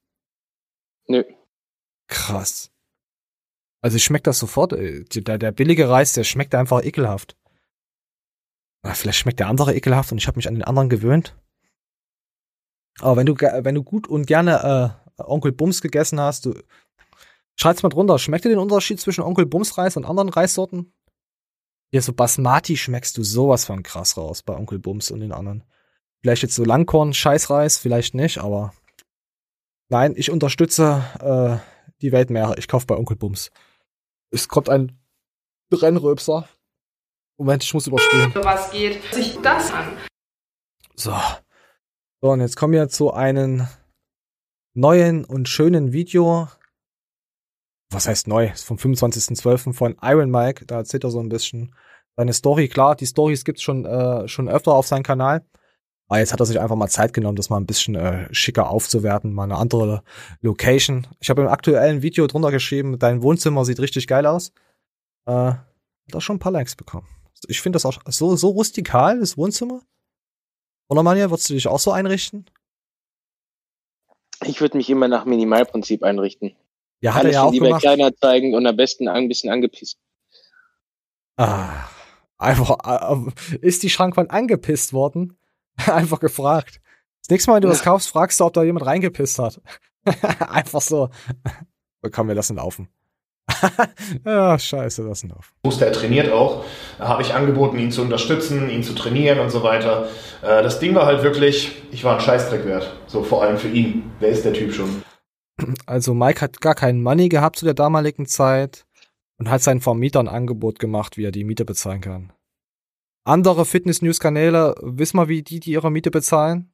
Nö. Krass. Also ich schmeckt das sofort. äh, Der, der billige Reis, der schmeckt einfach ekelhaft. Vielleicht schmeckt der andere ekelhaft und ich habe mich an den anderen gewöhnt. Aber wenn du, wenn du gut und gerne äh, Onkel Bums gegessen hast, du schreib's mal drunter. Schmeckt dir den Unterschied zwischen Onkel Bums Reis und anderen Reissorten? Hier so Basmati schmeckst du sowas von krass raus bei Onkel Bums und den anderen. Vielleicht jetzt so Langkorn, Scheißreis, vielleicht nicht, aber nein, ich unterstütze äh, die Weltmeere. Ich kaufe bei Onkel Bums. Es kommt ein Brennröpser. Moment, ich muss überspielen. was geht sich das an? So. So, und jetzt kommen wir zu einem neuen und schönen Video. Was heißt neu? Ist vom 25.12. von Iron Mike. Da erzählt er so ein bisschen seine Story. Klar, die Stories gibt's schon, äh, schon öfter auf seinem Kanal. Aber jetzt hat er sich einfach mal Zeit genommen, das mal ein bisschen äh, schicker aufzuwerten, mal eine andere Location. Ich habe im aktuellen Video drunter geschrieben, dein Wohnzimmer sieht richtig geil aus. Äh, hat auch schon ein paar Likes bekommen. Ich finde das auch so, so rustikal, das Wohnzimmer. Oder Manja, würdest du dich auch so einrichten? Ich würde mich immer nach Minimalprinzip einrichten. Ja, hat er Alles ja auch lieber gemacht. kleiner zeigen und am besten ein bisschen angepisst. Ah, einfach, äh, ist die Schrankwand angepisst worden? einfach gefragt. Das nächste Mal, wenn du was kaufst, fragst du, ob da jemand reingepisst hat. einfach so. Komm, wir lassen laufen. Ja, scheiße, lassen laufen. Booster, er trainiert auch. Habe ich angeboten, ihn zu unterstützen, ihn zu trainieren und so weiter. Äh, Das Ding war halt wirklich, ich war ein Scheißdreck wert. So vor allem für ihn. Wer ist der Typ schon? Also Mike hat gar keinen Money gehabt zu der damaligen Zeit und hat seinen Vermieter ein Angebot gemacht, wie er die Miete bezahlen kann. Andere Fitness-News-Kanäle, wissen wir, wie die, die ihre Miete bezahlen?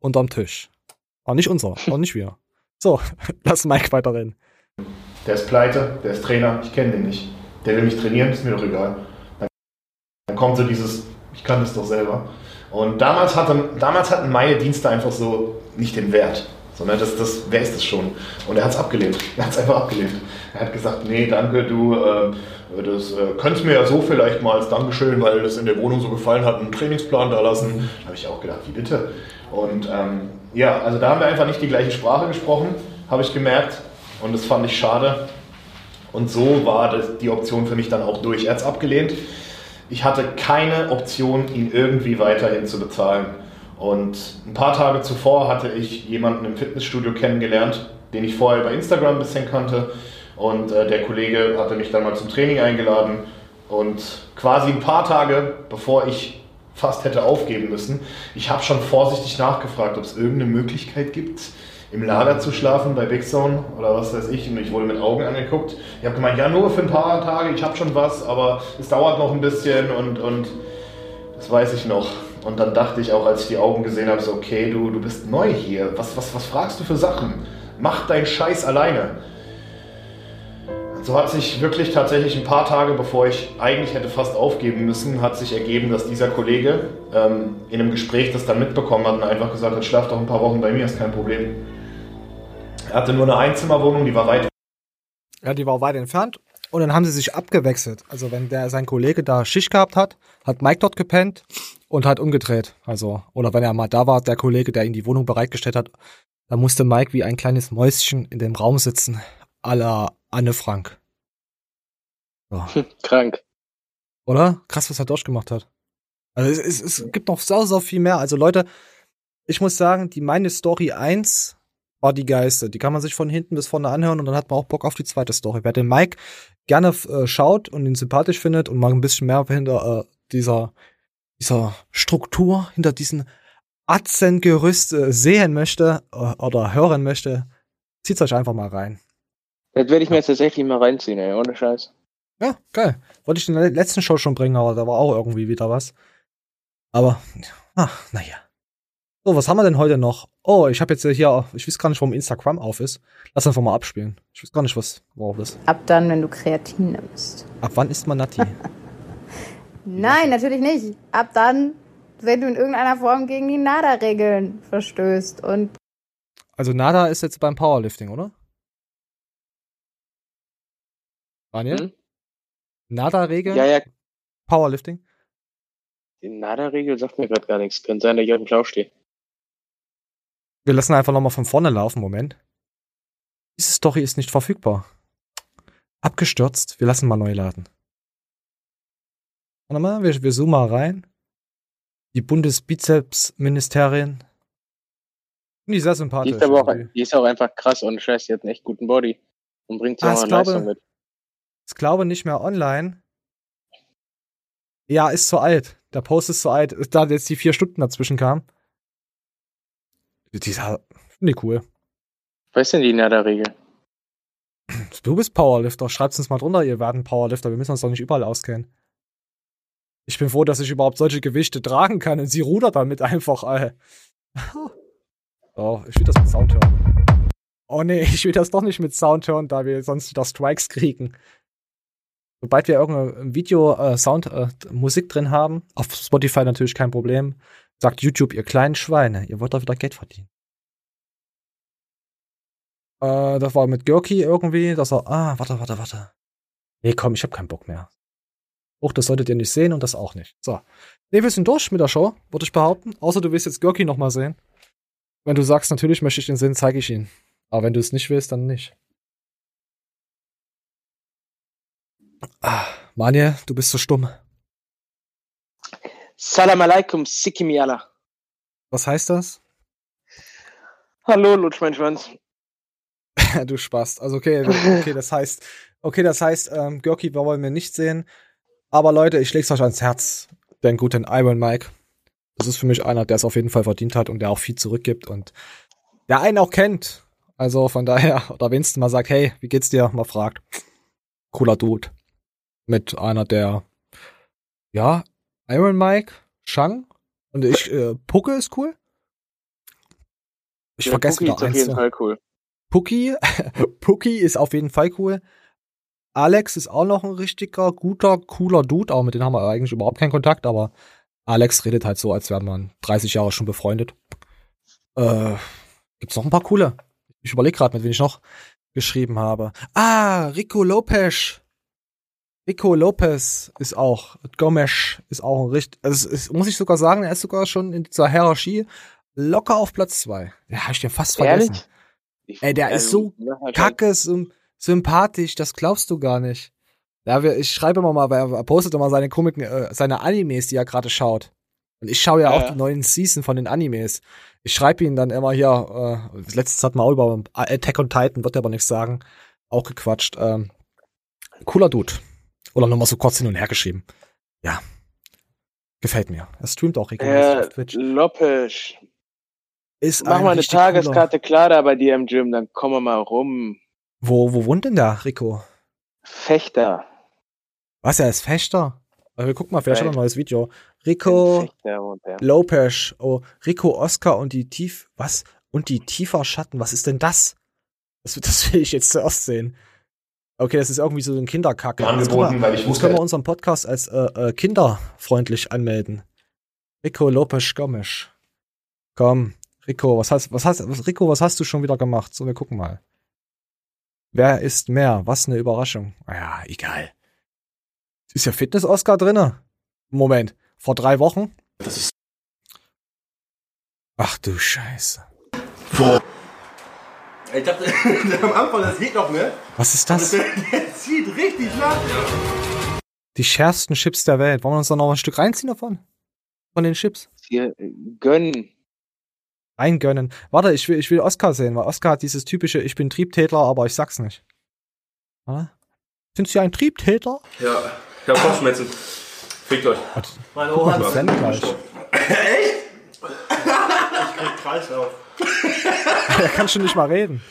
Unterm Tisch. Aber nicht unser, auch nicht wir. So, lass Mike weiterreden. Der ist pleite, der ist Trainer, ich kenne den nicht. Der will mich trainieren, ist mir doch egal. Dann, kommt so dieses, ich kann das doch selber. Und damals hatten, damals hatten meine Dienste einfach so nicht den Wert. Sondern das, das, wer ist das schon? Und er hat es abgelehnt. Er hat es einfach abgelehnt. Er hat gesagt, nee, danke, du, äh, das äh, könntest mir ja so vielleicht mal als Dankeschön, weil das in der Wohnung so gefallen hat, einen Trainingsplan da lassen. Da habe ich auch gedacht, wie bitte? Und ähm, ja, also da haben wir einfach nicht die gleiche Sprache gesprochen, habe ich gemerkt. Und das fand ich schade. Und so war das, die Option für mich dann auch durch. Er hat es abgelehnt. Ich hatte keine Option, ihn irgendwie weiterhin zu bezahlen. Und ein paar Tage zuvor hatte ich jemanden im Fitnessstudio kennengelernt, den ich vorher über Instagram ein bisschen kannte. Und äh, der Kollege hatte mich dann mal zum Training eingeladen. Und quasi ein paar Tage, bevor ich fast hätte aufgeben müssen, ich habe schon vorsichtig nachgefragt, ob es irgendeine Möglichkeit gibt, im Lager zu schlafen bei Big Zone oder was weiß ich. Und ich wurde mit Augen angeguckt. Ich habe gemeint, ja, nur für ein paar Tage, ich habe schon was, aber es dauert noch ein bisschen und, und das weiß ich noch. Und dann dachte ich auch, als ich die Augen gesehen habe, so, okay, du, du bist neu hier. Was, was, was fragst du für Sachen? Mach deinen Scheiß alleine. So hat sich wirklich tatsächlich ein paar Tage, bevor ich eigentlich hätte fast aufgeben müssen, hat sich ergeben, dass dieser Kollege ähm, in einem Gespräch das dann mitbekommen hat und einfach gesagt hat, schlaf doch ein paar Wochen bei mir, ist kein Problem. Er hatte nur eine Einzimmerwohnung, die war weit Ja, die war weit entfernt. Und dann haben sie sich abgewechselt. Also wenn der sein Kollege da Schicht gehabt hat, hat Mike dort gepennt und hat umgedreht. Also, oder wenn er mal da war, der Kollege, der ihm die Wohnung bereitgestellt hat, da musste Mike wie ein kleines Mäuschen in dem Raum sitzen, à la Anne Frank. So. Krank. Oder? Krass, was er durchgemacht hat. Also es, es, es gibt noch so, so viel mehr. Also Leute, ich muss sagen, die meine Story 1 war die geilste. Die kann man sich von hinten bis vorne anhören und dann hat man auch Bock auf die zweite Story. Wer den Mike gerne äh, schaut und ihn sympathisch findet und mal ein bisschen mehr hinter äh, dieser, dieser Struktur, hinter diesen Atzengerüst äh, sehen möchte äh, oder hören möchte, zieht's euch einfach mal rein. Das werde ich mir jetzt tatsächlich mal reinziehen, ey, ohne Scheiß. Ja, geil. Wollte ich in der letzten Show schon bringen, aber da war auch irgendwie wieder was. Aber, ach, naja. So, was haben wir denn heute noch? Oh, ich habe jetzt hier, ich weiß gar nicht, warum Instagram auf ist. Lass einfach mal abspielen. Ich weiß gar nicht, was worauf ist. Ab dann, wenn du Kreatin nimmst. Ab wann isst man Natti? Nein, natürlich nicht. Ab dann, wenn du in irgendeiner Form gegen die NADA-Regeln verstößt. Und also Nada ist jetzt beim Powerlifting, oder? Daniel? Hm? Nada-Regel? Ja, ja. Powerlifting? Die NADA-Regel sagt mir gerade gar nichts. Könnte sein, dass ich auf dem Schlauch stehe. Wir lassen einfach nochmal von vorne laufen. Moment. Diese Story ist nicht verfügbar. Abgestürzt. Wir lassen mal neu laden. Warte mal, wir, wir zoomen mal rein. Die Bundesbizepsministerin. Die ist sehr Die sympathisch. ist aber auch, die ist auch einfach krass und Scheiß, die hat einen echt guten Body. Und bringt so Ah, eine glaube- Leistung mit. Ich glaube nicht mehr online. Ja, ist zu alt. Der Post ist zu alt. Da jetzt die vier Stunden dazwischen kamen. Dieser, finde ich cool. Was ist denn die NADA-Regel? Du bist Powerlifter. Schreibt's uns mal drunter, ihr werden Powerlifter. Wir müssen uns doch nicht überall auskennen. Ich bin froh, dass ich überhaupt solche Gewichte tragen kann und sie rudert damit einfach, ey. Oh, ich will das mit Sound hören. Oh nee, ich will das doch nicht mit Sound hören, da wir sonst wieder Strikes kriegen. Sobald wir irgendein Video, äh, Sound, äh, Musik drin haben, auf Spotify natürlich kein Problem. Sagt YouTube, ihr kleinen Schweine, ihr wollt doch wieder Geld verdienen. Äh, das war mit Görki irgendwie, dass er, ah, warte, warte, warte. Nee, komm, ich hab keinen Bock mehr. Auch das solltet ihr nicht sehen und das auch nicht. So. Nee, wir sind durch mit der Show, würde ich behaupten. Außer du willst jetzt Görki nochmal sehen. Wenn du sagst, natürlich möchte ich den sehen, zeige ich ihn. Aber wenn du es nicht willst, dann nicht. Ah, Manje, du bist so stumm. Salam alaikum, Sikimi Allah. Was heißt das? Hallo, lutsch mein Schwanz. du Spaß. Also okay, okay, das heißt, okay, das heißt, ähm, Görki wollen wir nicht sehen. Aber Leute, ich leg's euch ans Herz. Den guten Iron Mike. Das ist für mich einer, der es auf jeden Fall verdient hat und der auch viel zurückgibt und der einen auch kennt. Also von daher, oder wenigstens mal sagt, hey, wie geht's dir? Mal fragt. Cooler Dude. Mit einer der, ja, Iron Mike, Shang und ich, äh, Pucke ist cool. Ich Ja, vergesse wieder ist auf jeden. Fall cool. Pucki, Pucki ist auf jeden Fall cool. Alex ist auch noch ein richtiger, guter, cooler Dude. Auch mit dem haben wir eigentlich überhaupt keinen Kontakt, aber Alex redet halt so, als wären wir 30 Jahre schon befreundet. Äh, gibt's noch ein paar coole? Ich überlege gerade, mit wem ich noch geschrieben habe. Ah, Rico Lopez. Rico Lopez ist auch, Gomes ist auch ein richtig, also es ist, muss ich sogar sagen, er ist sogar schon in dieser Hierarchie locker auf Platz zwei. Ja, hab ich den fast vergessen. Ehrlich? Ich- Ey, der also, ist so ja, halt kacke sym sympathisch, das glaubst du gar nicht. Ja, wir, ich schreibe immer mal, weil er postet immer seine Komiken, äh, seine Animes, die er gerade schaut. Und ich schaue ja, Ja, auch ja. die neuen Season von den Animes. Ich schreibe ihn dann immer hier, äh, letztens hat man auch über Attack on Titan, wird er aber nichts sagen, auch gequatscht. Ähm, cooler Dude. Oder nochmal so kurz hin und her geschrieben. Ja. Gefällt mir. Er streamt auch regelmäßig auf Twitch. Lopez. Ist Mach mal eine cooler- Tageskarte klar da bei dir im Gym, dann kommen wir mal rum. Wo, wo wohnt denn der, Rico? Fechter. Was, er ist Fechter? Also, guck mal, vielleicht hat er ein neues Video. Rico. Lopez. Oh, Rico Oscar und die Tief, was? Und die tiefer Schatten. Was ist denn das? Das, das will ich jetzt zuerst sehen. Okay, das ist irgendwie so ein Kinderkacke. Angeboten, das können wir, weil ich das wusste- können wir unseren Podcast als äh, äh, kinderfreundlich anmelden. Rico Lopez Gomes. Komm, Rico, was hast, was hast, was, Rico, was hast du schon wieder gemacht? So, wir gucken mal. Wer ist mehr? Was eine Überraschung. Ah Ja, egal. Ist ja Fitness-Oscar drinne? Moment, vor drei Wochen? Das ist. Ach du Scheiße. Ich dachte, am Anfang, das geht noch, ne? Was ist das? Der, der zieht richtig nach. Die schärfsten Chips der Welt. Wollen wir uns da noch ein Stück reinziehen davon? Von den Chips? Hier, äh, gönnen. Reingönnen. Warte, ich will, ich will Oscar sehen, weil Oscar hat dieses typische, ich bin Triebtäter, aber ich sag's nicht. Warte. Sind Sie ein Triebtäter? Ja, ich hab Kopfschmerzen. Fickt euch. Meine Ohren. Echt? Krieg Kreislauf. Er kann schon nicht mal reden.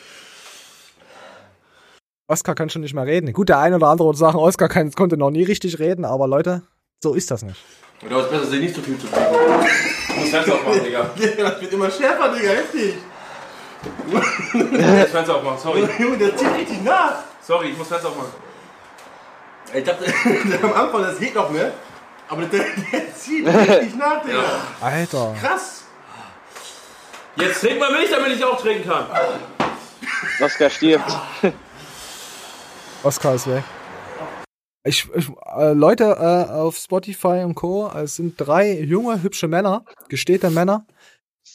Oscar kann schon nicht mehr reden. Gut, der eine oder andere würde sagen, Oscar kann, konnte noch nie richtig reden, aber Leute, so ist das nicht. Du hast besser, sich nicht so viel zu trinken. Du musst Fenster aufmachen, Digga. Das wird immer schärfer, Digga, heftig. Ich muss Fenster aufmachen, sorry. Junge, der zieht richtig nach. Sorry, ich muss Fenster aufmachen. Ich dachte, am Anfang, das geht noch, ne? Aber der, der zieht richtig nach, Digga. Alter. Krass. Jetzt trink mal Milch, damit ich auch trinken kann. Oscar stirbt. Oscar ist weg. Ich, ich, äh, Leute äh, auf Spotify und Co. Es sind drei junge, hübsche Männer, gestehte Männer.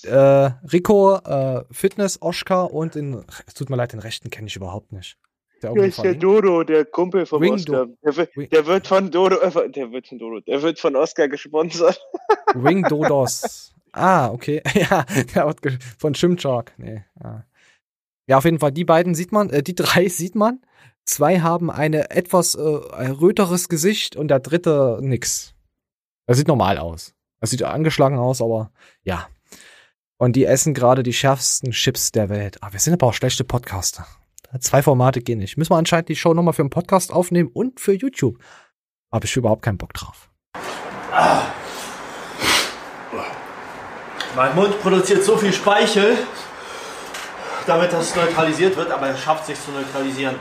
Äh, Rico, äh, Fitness, Oskar und den, es tut mir leid, den rechten kenne ich überhaupt nicht. Der Der ist der? Dodo, der Kumpel von Wing Oscar. Der, wird- der wird von Dodo, äh, der wird von Dodo, der wird von Oscar gesponsert. Wing Dodos. Ah, okay. ja, der ge- von Chimchak. Nee. Ja. ja, auf jeden Fall, die beiden sieht man, äh, die drei sieht man. Zwei haben eine etwas äh, ein röteres Gesicht und der dritte nix. Er sieht normal aus. Er sieht angeschlagen aus, aber ja. Und die essen gerade die schärfsten Chips der Welt. Ah, wir sind aber auch schlechte Podcaster. Zwei Formate gehen nicht. Müssen wir anscheinend die Show nochmal für einen Podcast aufnehmen und für YouTube. Habe ich überhaupt keinen Bock drauf. Mein Mund produziert so viel Speichel, damit das neutralisiert wird, aber er schafft sich zu neutralisieren.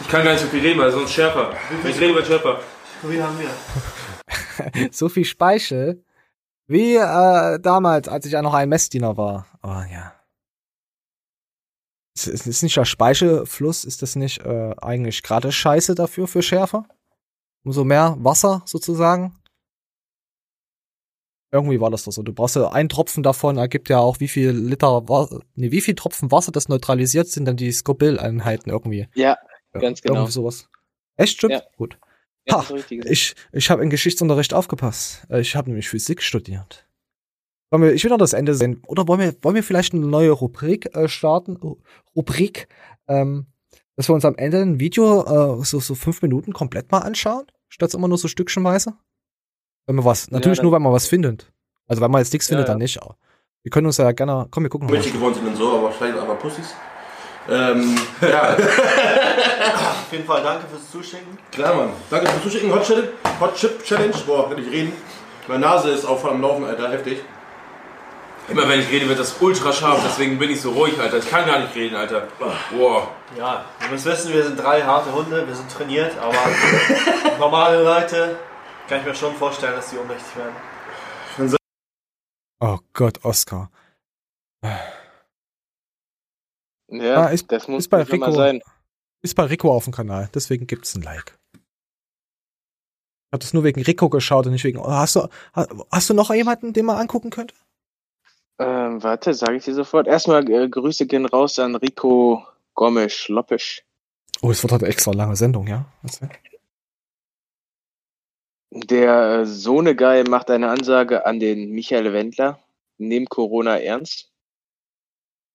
Ich kann gar nicht so viel reden, weil sonst schärfer. Ich rede über schärfer. Wie viel haben wir? so viel Speichel. Wie äh, damals, als ich ja noch ein Messdiener war. Oh ja. Ist, ist nicht der Speichelfluss, ist das nicht äh, eigentlich gerade scheiße dafür, für Schärfe? Umso mehr Wasser sozusagen? Irgendwie war das doch so. Du brauchst ja ein Tropfen davon, ergibt ja auch wie viel Liter nee, wie viel Tropfen Wasser das neutralisiert sind, dann die Scoville-Einheiten irgendwie. Ja, ganz genau. Irgendwie sowas. Echt, stimmt? Ja. Gut. Ja, Ha, ich ich habe im Geschichtsunterricht aufgepasst. Äh, Ich habe nämlich Physik studiert. Wollen wir, ich will noch das Ende sehen. Oder wollen wir, wollen wir vielleicht eine neue Rubrik äh, starten? Ru- Rubrik, ähm, dass wir uns am Ende ein Video äh, so, so fünf Minuten komplett mal anschauen, statt immer nur so stückchenweise? Wenn wir was, natürlich dann- nur, wenn man was findet. Also wenn man jetzt nichts Ja, findet, ja. dann nicht. Aber wir können uns ja gerne, komm, wir gucken mal. Mädchen geworden sind und so, aber vielleicht einfach Pussys. Ähm, ja. Auf jeden Fall danke fürs Zuschicken. Klar, Mann. Danke fürs Zuschicken. Hot Chip, Hot Chip Challenge. Boah, kann ich reden. Meine Nase ist auch voll am Laufen, Alter. Heftig. Immer wenn ich rede, wird das ultra scharf, deswegen bin ich so ruhig, Alter. Ich kann gar nicht reden, Alter. Boah. Ja, ihr müsst wissen, wir sind drei harte Hunde, wir sind trainiert, aber normale Leute kann ich mir schon vorstellen, dass die ohnmächtig werden. Oh Gott, Oscar. Ja, Ah, ist, das muss ist bei Rico, sein. Ist bei Rico auf dem Kanal, deswegen gibt's ein Like. Ich hab das nur wegen Rico geschaut und nicht wegen. Oh, hast du, ha- hast du noch jemanden, den man angucken könnte? Ähm, warte, sage ich dir sofort. Erstmal äh, Grüße gehen raus an Rico Gomes Loppisch. Oh, es wird halt extra lange Sendung, ja? Der äh, Sohnegeil macht eine Ansage an den Michael Wendler. Nehm Corona ernst.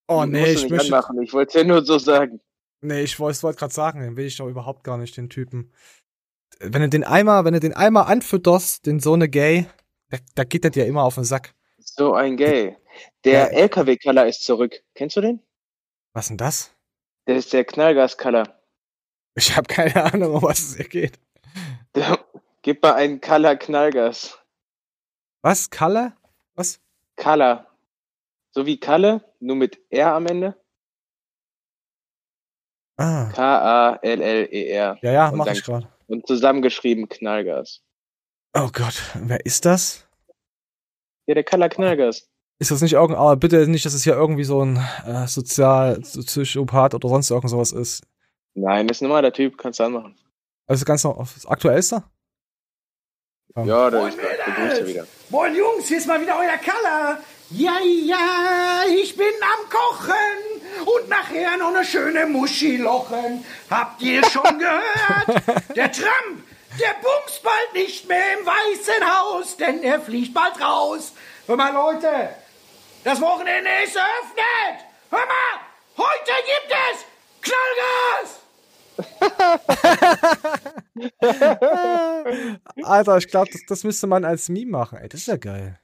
Oh nee, ich nicht möchte. anmachen. Ich wollte ja nur so sagen. Nee, ich wollte wollt gerade sagen, den will ich doch überhaupt gar nicht, den Typen. Wenn du den einmal, wenn du den einmal anfütterst, den so eine Gay, da, da geht der dir immer auf den Sack. So ein Gay. Der LKW-Color ist zurück. Kennst du den? Was denn das? Der ist der Knallgas-Color. Ich habe keine Ahnung, um was es hier geht. Der, gib mal einen Color Knallgas. Was? Kalle? Was? Color. So wie Kalle, nur mit R am Ende. Ah. K-A-L-L-E-R. Ja, ja, Und mach dann- ich gerade. Und zusammengeschrieben Knallgas. Oh Gott, wer ist das? Ja, der Color Knallgas. Ist das nicht irgend, aber bitte nicht, dass es hier irgendwie so ein äh, Sozial, Psychopath oder sonst irgend sowas ist. Nein, das ist ein normaler Typ, kannst du anmachen. Also ganz noch das aktuellste? Ja, da ist der Grüße wieder. Moin Jungs, hier ist mal wieder euer Kaller. Ja, ja, ich bin am Kochen und nachher noch eine schöne Muschi lochen. Habt ihr schon gehört? Der Trump, der bumst bald nicht mehr im Weißen Haus, denn er fliegt bald raus. Hör mal, Leute, das Wochenende ist eröffnet. Hör mal, heute gibt es Knallgas. Alter, ich glaube, das, das müsste man als Meme machen. Ey, das ist ja geil.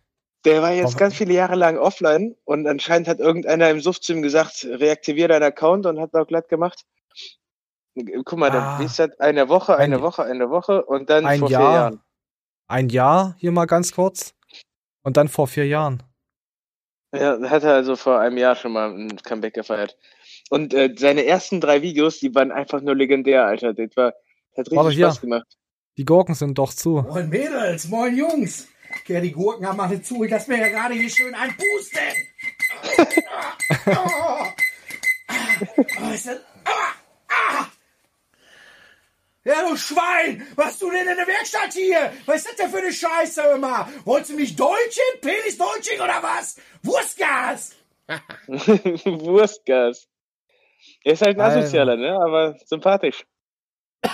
Der war jetzt Warum- ganz viele Jahre lang offline und anscheinend hat irgendeiner im Suff zu ihm gesagt, reaktivier deinen Account und hat auch glatt gemacht. Guck mal, Ah. dann ist das eine Woche, eine Woche, eine Woche und dann Ein vor vier Jahr. Jahren. Ein Jahr, hier mal ganz kurz. Und dann vor vier Jahren. Ja, hat er also vor einem Jahr schon mal ein Comeback gefeiert. Und äh, seine ersten drei Videos, die waren einfach nur legendär, Alter. Das war, hat richtig Warte, hier. Spaß gemacht. Die Gurken sind doch zu. Moin Mädels, moin Jungs. Ja, die Gurken haben alle zu. Ich lass mir ja gerade hier schön ein Pusten. Oh, ist das. Ja, du Schwein! Was du denn in der Werkstatt hier? Was ist das denn für eine Scheiße immer? Wolltest du mich Deutschen? Penis Deutsching oder was? Wurstgas! Wurstgas. Er ist halt ein Alter. Asozialer, ne? Aber sympathisch.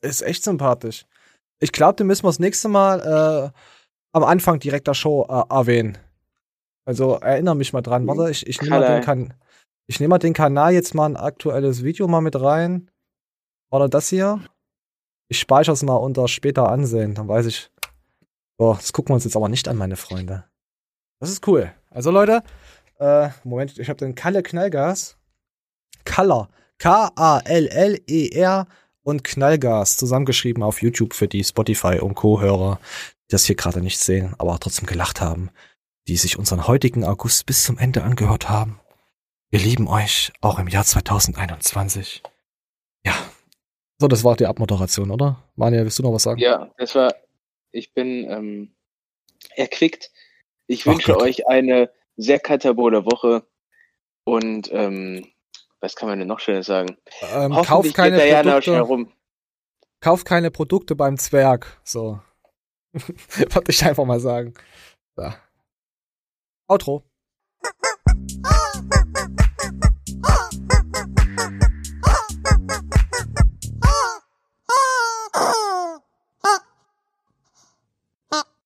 Ist echt sympathisch. Ich glaube, den müssen wir das nächste Mal äh, am Anfang direkt der Show äh, erwähnen. Also erinnere mich mal dran. Warte, ich, ich nehme mal, den kan ich nehm mal den Kanal jetzt mal ein aktuelles Video mal mit rein. Oder das hier. Ich speichere es mal unter später ansehen. Dann weiß ich. So, das gucken wir uns jetzt aber nicht an, meine Freunde. Das ist cool. Also Leute, äh, Moment, ich habe den Kalle Knallgas. Kaller. K-A-L-L-E-R und Knallgas zusammengeschrieben auf YouTube für die Spotify und Co-Hörer, die das hier gerade nicht sehen, aber trotzdem gelacht haben, die sich unseren heutigen August bis zum Ende angehört haben. Wir lieben euch auch im Jahr 2021. Ja. So, das war die Abmoderation, oder? Manja, willst du noch was sagen? Ja, das war, ich bin ähm, erquickt. Ich Ach wünsche Gott. euch eine sehr katabole Woche und ähm, was kann man denn noch Schönes sagen? Ähm, kauf keine Produkte. herum. Kauf keine Produkte beim Zwerg. So. Wollte ich einfach mal sagen. Ja. Outro.